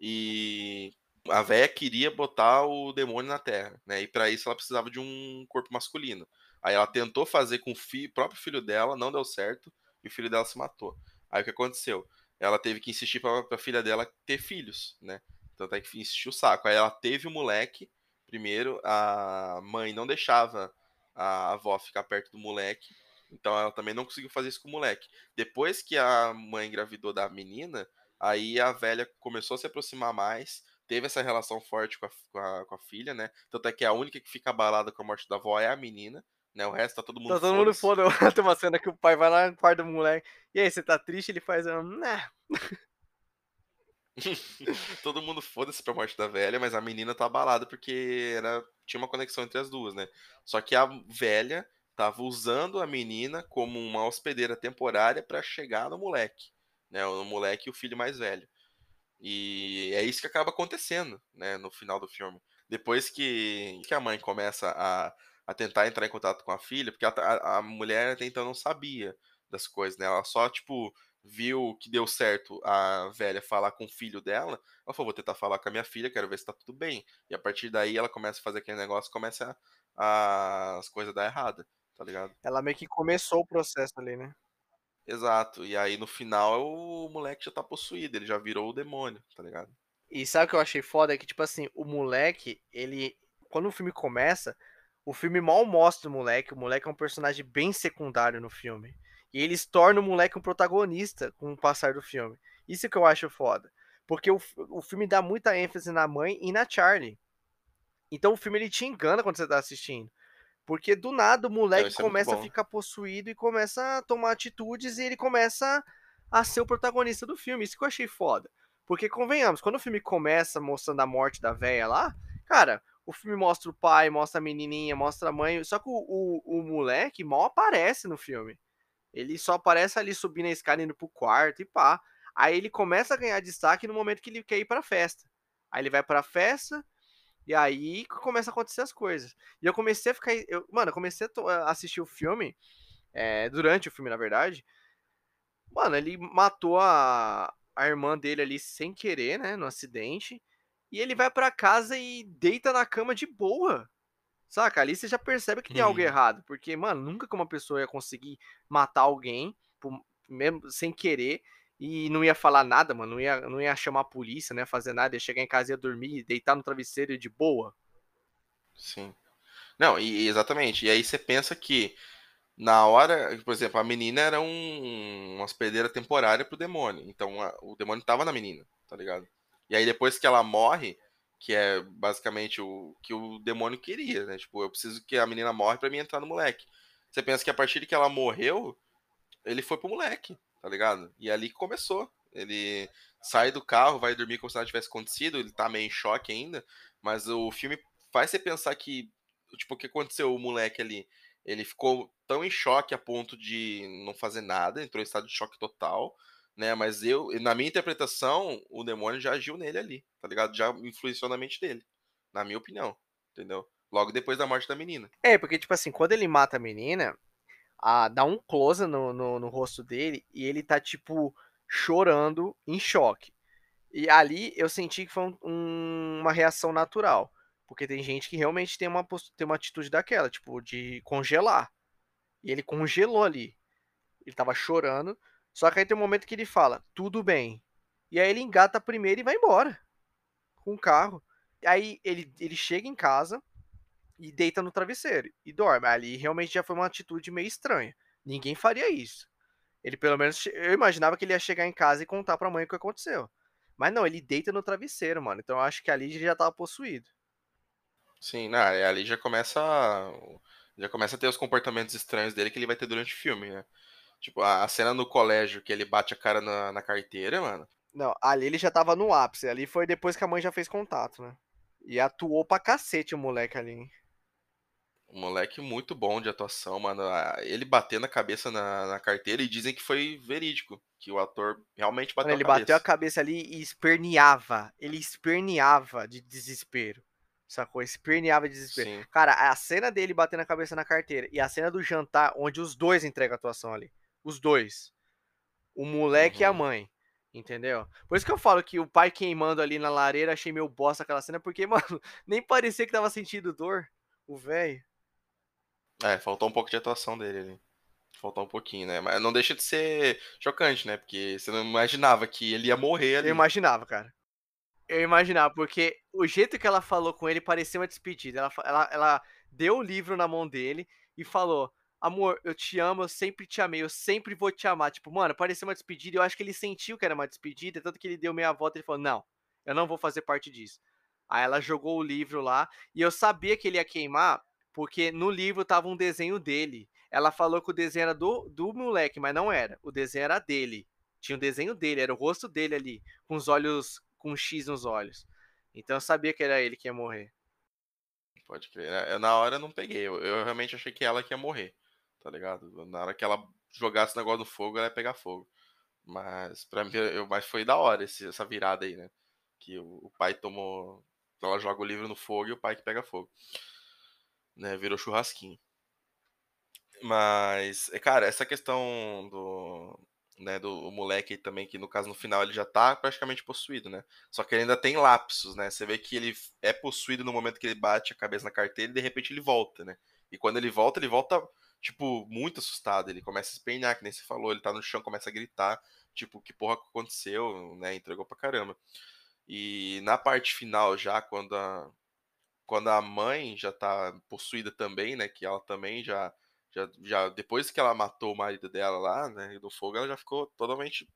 E a véia queria botar o demônio na Terra, né? E para isso ela precisava de um corpo masculino. Aí ela tentou fazer com o fi, próprio filho dela, não deu certo, e o filho dela se matou. Aí o que aconteceu? Ela teve que insistir para a filha dela ter filhos, né? Tanto é que insistiu o saco. Aí ela teve o moleque, primeiro, a mãe não deixava a avó ficar perto do moleque, então ela também não conseguiu fazer isso com o moleque. Depois que a mãe engravidou da menina, aí a velha começou a se aproximar mais, teve essa relação forte com a, com a, com a filha, né? Tanto é que a única que fica abalada com a morte da avó é a menina. Né, o resto tá todo mundo Tá todo mundo foda. [LAUGHS] Tem uma cena que o pai vai lá no quarto do moleque. E aí, você tá triste? Ele faz um. Né. [LAUGHS] todo mundo foda-se pra morte da velha, mas a menina tá abalada porque era, tinha uma conexão entre as duas, né? Só que a velha tava usando a menina como uma hospedeira temporária para chegar no moleque, né? O moleque e o filho mais velho. E é isso que acaba acontecendo, né? No final do filme. Depois que, que a mãe começa a, a tentar entrar em contato com a filha, porque a, a, a mulher até então não sabia das coisas, né? Ela só, tipo, viu que deu certo a velha falar com o filho dela, ela falou, vou tentar falar com a minha filha, quero ver se tá tudo bem. E a partir daí ela começa a fazer aquele negócio, começa a, a, as coisas dar errada tá ligado? Ela meio que começou o processo ali, né? Exato. E aí no final o moleque já tá possuído, ele já virou o demônio, tá ligado? E sabe o que eu achei foda? É que, tipo assim, o moleque, ele. Quando o filme começa, o filme mal mostra o moleque. O moleque é um personagem bem secundário no filme. E eles tornam o moleque um protagonista com o passar do filme. Isso que eu acho foda. Porque o, o filme dá muita ênfase na mãe e na Charlie. Então o filme ele te engana quando você tá assistindo. Porque do nada o moleque Não, é começa é a ficar possuído e começa a tomar atitudes e ele começa a ser o protagonista do filme. Isso que eu achei foda. Porque, convenhamos, quando o filme começa mostrando a morte da velha lá, cara, o filme mostra o pai, mostra a menininha, mostra a mãe, só que o, o, o moleque mal aparece no filme. Ele só aparece ali subindo a escada, indo pro quarto e pá. Aí ele começa a ganhar destaque no momento que ele quer ir pra festa. Aí ele vai pra festa, e aí começa a acontecer as coisas. E eu comecei a ficar. Eu, mano, eu comecei a assistir o filme. É, durante o filme, na verdade. Mano, ele matou a, a irmã dele ali sem querer, né? No acidente. E ele vai para casa e deita na cama de boa. Saca? Ali você já percebe que tem algo uhum. errado. Porque, mano, nunca que uma pessoa ia conseguir matar alguém, mesmo sem querer, e não ia falar nada, mano. Não ia, não ia chamar a polícia, né? Fazer nada. Ia chegar em casa e ia dormir, deitar no travesseiro de boa. Sim. Não, e exatamente. E aí você pensa que na hora, por exemplo, a menina era um, uma hospedeira temporária pro demônio. Então a, o demônio tava na menina, tá ligado? E aí depois que ela morre, que é basicamente o que o demônio queria, né? Tipo, eu preciso que a menina morre para mim entrar no moleque. Você pensa que a partir de que ela morreu, ele foi pro moleque tá ligado? E ali começou. Ele sai do carro, vai dormir como se nada tivesse acontecido, ele tá meio em choque ainda, mas o filme faz você pensar que, tipo, o que aconteceu o moleque ali? Ele ficou tão em choque a ponto de não fazer nada, entrou em estado de choque total, né? Mas eu, na minha interpretação, o demônio já agiu nele ali, tá ligado? Já influenciou na mente dele, na minha opinião, entendeu? Logo depois da morte da menina. É, porque, tipo assim, quando ele mata a menina, a, dá um close no, no, no rosto dele e ele tá, tipo, chorando em choque. E ali eu senti que foi um, um, uma reação natural. Porque tem gente que realmente tem uma, tem uma atitude daquela, tipo, de congelar. E ele congelou ali. Ele tava chorando. Só que aí tem um momento que ele fala, tudo bem. E aí ele engata primeiro e vai embora. Com o carro. Aí ele, ele chega em casa e deita no travesseiro e dorme. Ali realmente já foi uma atitude meio estranha. Ninguém faria isso. Ele pelo menos eu imaginava que ele ia chegar em casa e contar para a mãe o que aconteceu. Mas não, ele deita no travesseiro, mano. Então eu acho que ali já tava possuído. Sim, não, ali já começa já começa a ter os comportamentos estranhos dele que ele vai ter durante o filme, né? Tipo, a cena no colégio que ele bate a cara na, na carteira, mano. Não, ali ele já tava no ápice. Ali foi depois que a mãe já fez contato, né? E atuou pra cacete o moleque ali. Hein? Um moleque muito bom de atuação, mano. Ele batendo a cabeça na, na, carteira e dizem que foi verídico. Que o ator realmente bateu ele a cabeça. Ele bateu a cabeça ali e esperneava. Ele esperneava de desespero. Sacou? Esperneava de desespero. Sim. Cara, a cena dele batendo a cabeça na carteira e a cena do jantar, onde os dois entregam a atuação ali. Os dois. O moleque uhum. e a uhum. mãe. Entendeu? Por isso que eu falo que o pai queimando ali na lareira, achei meio bosta aquela cena, porque, [LAUGHS] mano, nem parecia que tava sentindo dor. O velho. É, faltou um pouco de atuação dele ali. Faltou um pouquinho, né? Mas não deixa de ser chocante, né? Porque você não imaginava que ele ia morrer ali. Eu imaginava, cara. Eu imaginava, porque o jeito que ela falou com ele parecia uma despedida. Ela, ela, ela deu o livro na mão dele e falou: Amor, eu te amo, eu sempre te amei, eu sempre vou te amar. Tipo, mano, parecia uma despedida. Eu acho que ele sentiu que era uma despedida, tanto que ele deu meia volta e falou: Não, eu não vou fazer parte disso. Aí ela jogou o livro lá e eu sabia que ele ia queimar porque no livro tava um desenho dele. Ela falou que o desenho era do, do moleque, mas não era. O desenho era dele. Tinha o um desenho dele, era o rosto dele ali, com os olhos, com um X nos olhos. Então eu sabia que era ele que ia morrer. Pode crer. Né? Eu, na hora não peguei. Eu, eu, realmente achei que ela que ia morrer. Tá ligado? Na hora que ela jogasse o negócio no fogo, ela ia pegar fogo. Mas pra mim, eu, mas foi da hora esse, essa virada aí, né? Que o, o pai tomou. Ela joga o livro no fogo e o pai que pega fogo né? Virou churrasquinho. Mas, é, cara, essa questão do, né, do moleque também, que no caso no final ele já tá praticamente possuído, né? Só que ele ainda tem lapsos, né? Você vê que ele é possuído no momento que ele bate a cabeça na carteira e de repente ele volta, né? E quando ele volta, ele volta, tipo, muito assustado. Ele começa a espernear, que nem você falou, ele tá no chão, começa a gritar, tipo, que porra aconteceu, né? Entregou pra caramba. E na parte final, já, quando a, quando a mãe já tá possuída também, né? Que ela também já, já, já depois que ela matou o marido dela lá, né? Do fogo, ela já ficou totalmente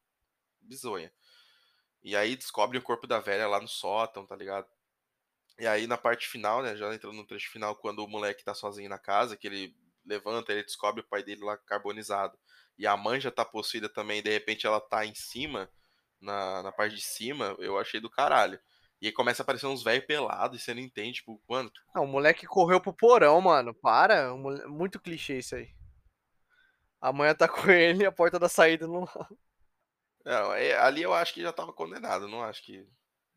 bizonha. E aí descobre o corpo da velha lá no sótão, tá ligado? E aí na parte final, né? Já entrando no trecho final, quando o moleque tá sozinho na casa, que ele levanta, ele descobre o pai dele lá carbonizado. E a mãe já tá possuída também, de repente ela tá em cima, na, na parte de cima, eu achei do caralho. E aí começa a aparecer uns velhos pelados e você não entende, tipo, quanto. Não, o moleque correu pro porão, mano. Para. Muito clichê isso aí. Amanhã tá [LAUGHS] com ele e a porta da saída não. [LAUGHS] Não, é, ali eu acho que já tava condenado. Não acho que,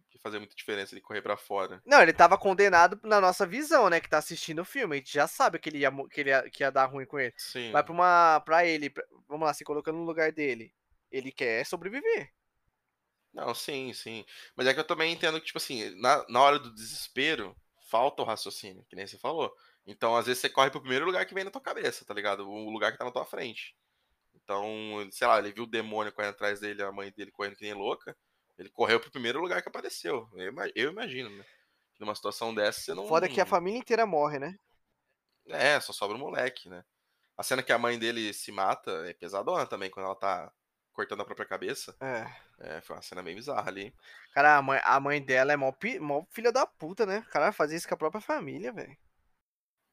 que fazia muita diferença ele correr para fora. Não, ele tava condenado na nossa visão, né? Que tá assistindo o filme. A gente já sabe que ele ia, que ele ia, que ia dar ruim com ele. Sim. Vai pra, uma, pra ele. Pra, vamos lá, se colocando no lugar dele. Ele quer sobreviver. Não, sim, sim. Mas é que eu também entendo que, tipo assim, na, na hora do desespero, falta o raciocínio, que nem você falou. Então, às vezes, você corre pro primeiro lugar que vem na tua cabeça, tá ligado? O lugar que tá na tua frente. Então, sei lá, ele viu o demônio correndo atrás dele, a mãe dele correndo que nem louca. Ele correu pro primeiro lugar que apareceu. Eu, eu imagino, né? Que numa situação dessa você não. Foda que a família inteira morre, né? É, só sobra o moleque, né? A cena que a mãe dele se mata é pesadona também, quando ela tá cortando a própria cabeça. É. É, foi uma cena bem bizarra ali. Cara, a mãe, a mãe dela é mó, mó filha da puta, né? O cara fazia isso com a própria família, velho.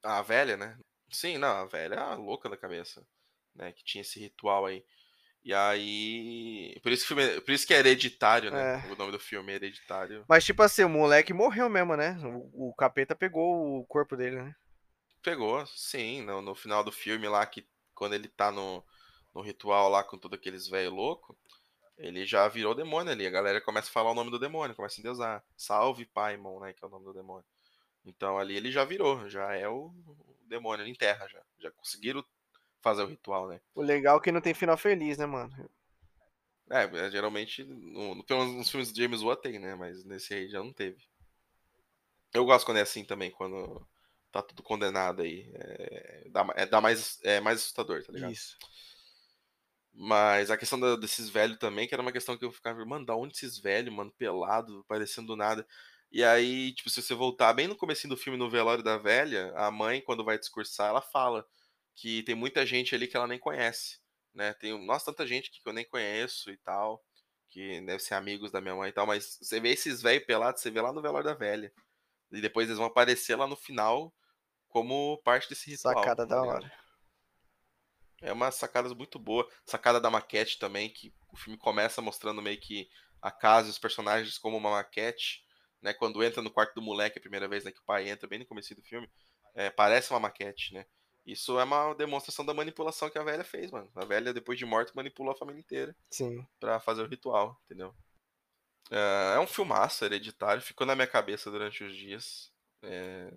A velha, né? Sim, não, a velha é a louca da cabeça, né? Que tinha esse ritual aí. E aí. Por isso que, filme, por isso que é hereditário, né? É. O nome do filme é hereditário. Mas, tipo assim, o moleque morreu mesmo, né? O, o capeta pegou o corpo dele, né? Pegou, sim. No, no final do filme lá, que quando ele tá no, no ritual lá com todos aqueles velho louco, ele já virou demônio ali. A galera começa a falar o nome do demônio, começa a endeusar. Salve Paimon, né? Que é o nome do demônio. Então ali ele já virou, já é o demônio em terra já. Já conseguiram fazer o ritual, né? O legal é que não tem final feliz, né, mano? É, é geralmente, no, pelo menos nos filmes de James Wan tem, né? Mas nesse aí já não teve. Eu gosto quando é assim também, quando tá tudo condenado aí. É, dá, é, dá mais, é mais assustador, tá ligado? Isso. Mas a questão da, desses velhos também, que era uma questão que eu ficava, mano, da onde esses velhos, mano, pelado, parecendo nada. E aí, tipo, se você voltar bem no começo do filme, no velório da velha, a mãe, quando vai discursar, ela fala que tem muita gente ali que ela nem conhece, né? Tem, nossa, tanta gente que eu nem conheço e tal, que deve ser amigos da minha mãe e tal, mas você vê esses velhos pelados, você vê lá no velório da velha. E depois eles vão aparecer lá no final como parte desse ritual. Sacada da hora. É uma sacada muito boa. Sacada da maquete também, que o filme começa mostrando meio que a casa e os personagens como uma maquete. Né? Quando entra no quarto do moleque a primeira vez, né, que o pai entra bem no começo do filme, é, parece uma maquete, né? Isso é uma demonstração da manipulação que a velha fez, mano. A velha, depois de morta, manipulou a família inteira. Sim. Pra fazer o ritual, entendeu? É, é um filmaço hereditário, ficou na minha cabeça durante os dias. É,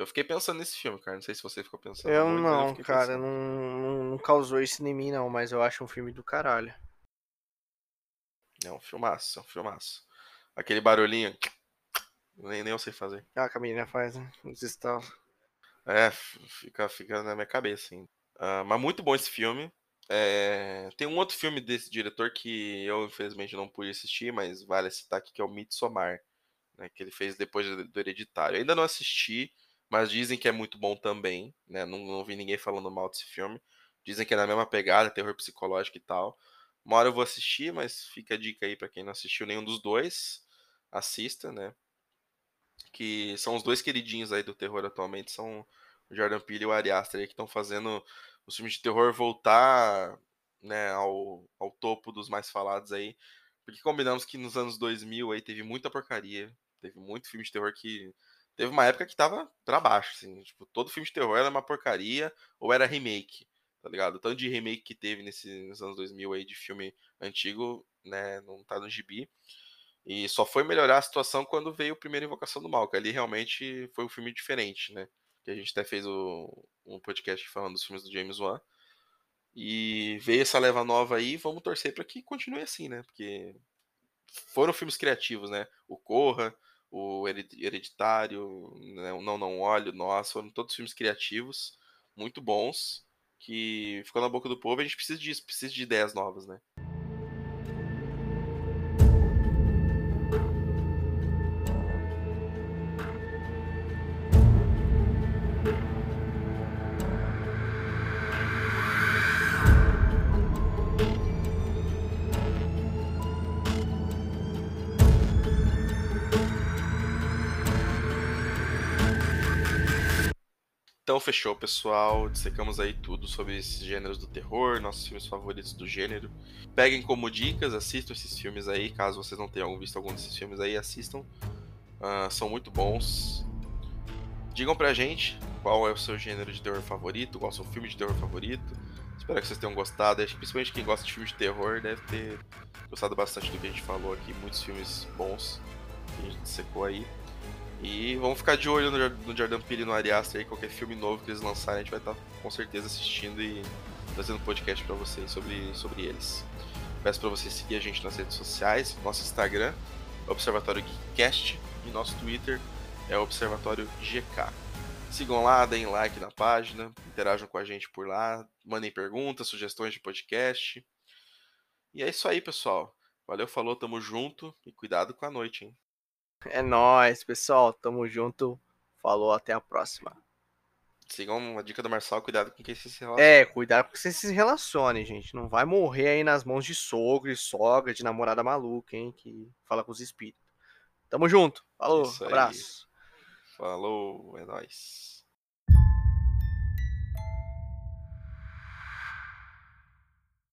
eu fiquei pensando nesse filme, cara. Não sei se você ficou pensando. Eu muito, não, eu cara. Não, não, não, causou isso em mim, não. Mas eu acho um filme do caralho. É um filmaço, é um filmaço. Aquele barulhinho. Nem, nem eu sei fazer. Ah, a menina faz, né? Desistava. É, fica, fica na minha cabeça, hein. Uh, mas muito bom esse filme. É... Tem um outro filme desse diretor que eu, infelizmente, não pude assistir, mas vale citar aqui, que é o Midsommar. Né, que ele fez depois do Hereditário. Eu ainda não assisti, mas dizem que é muito bom também, né? Não, não vi ninguém falando mal desse filme. Dizem que é na mesma pegada, terror psicológico e tal. Uma hora eu vou assistir, mas fica a dica aí para quem não assistiu nenhum dos dois, assista, né? Que são os dois queridinhos aí do terror atualmente, são o Jordan Peele e o Ari Aster aí, que estão fazendo os filmes de terror voltar, né, ao, ao topo dos mais falados aí. Porque combinamos que nos anos 2000 aí teve muita porcaria, teve muito filme de terror que teve uma época que tava pra baixo, assim. Tipo, todo filme de terror era uma porcaria ou era remake, tá ligado? O tanto de remake que teve nesses anos 2000 aí de filme antigo, né, não tá no gibi. E só foi melhorar a situação quando veio o primeiro Invocação do Mal, que ali realmente foi um filme diferente, né? Que a gente até fez o, um podcast falando dos filmes do James Wan. E veio essa leva nova aí, vamos torcer para que continue assim, né? Porque foram filmes criativos, né? O Corra, o Hereditário, né, o Não Não Olho, Nós, foram todos filmes criativos, muito bons, que ficou na boca do povo e a gente precisa disso, precisa de ideias novas, né? Então fechou, pessoal. Dissecamos aí tudo sobre esses gêneros do terror, nossos filmes favoritos do gênero. Peguem como dicas, assistam esses filmes aí. Caso vocês não tenham visto algum desses filmes aí, assistam. Uh, são muito bons. Digam pra gente qual é o seu gênero de terror favorito, qual é o seu filme de terror favorito. Espero que vocês tenham gostado. Principalmente quem gosta de filmes de terror deve ter gostado bastante do que a gente falou aqui. Muitos filmes bons que a gente dissecou aí. E vamos ficar de olho no, Jordan Peele no Ari aí, qualquer filme novo que eles lançarem, a gente vai estar tá, com certeza assistindo e trazendo podcast para vocês sobre, sobre eles. Peço para vocês seguir a gente nas redes sociais, nosso Instagram, Observatório Geekcast, e nosso Twitter é Observatório GK. Sigam lá, deem like na página, interajam com a gente por lá, mandem perguntas, sugestões de podcast. E é isso aí, pessoal. Valeu, falou, tamo junto e cuidado com a noite, hein? É nóis, pessoal. Tamo junto. Falou, até a próxima. Sigam a dica do Marçal, cuidado com quem se relaciona. É, cuidado com quem se relacione, gente. Não vai morrer aí nas mãos de sogro e sogra, de namorada maluca, hein? Que fala com os espíritos. Tamo junto. Falou, abraço. Falou, é nóis.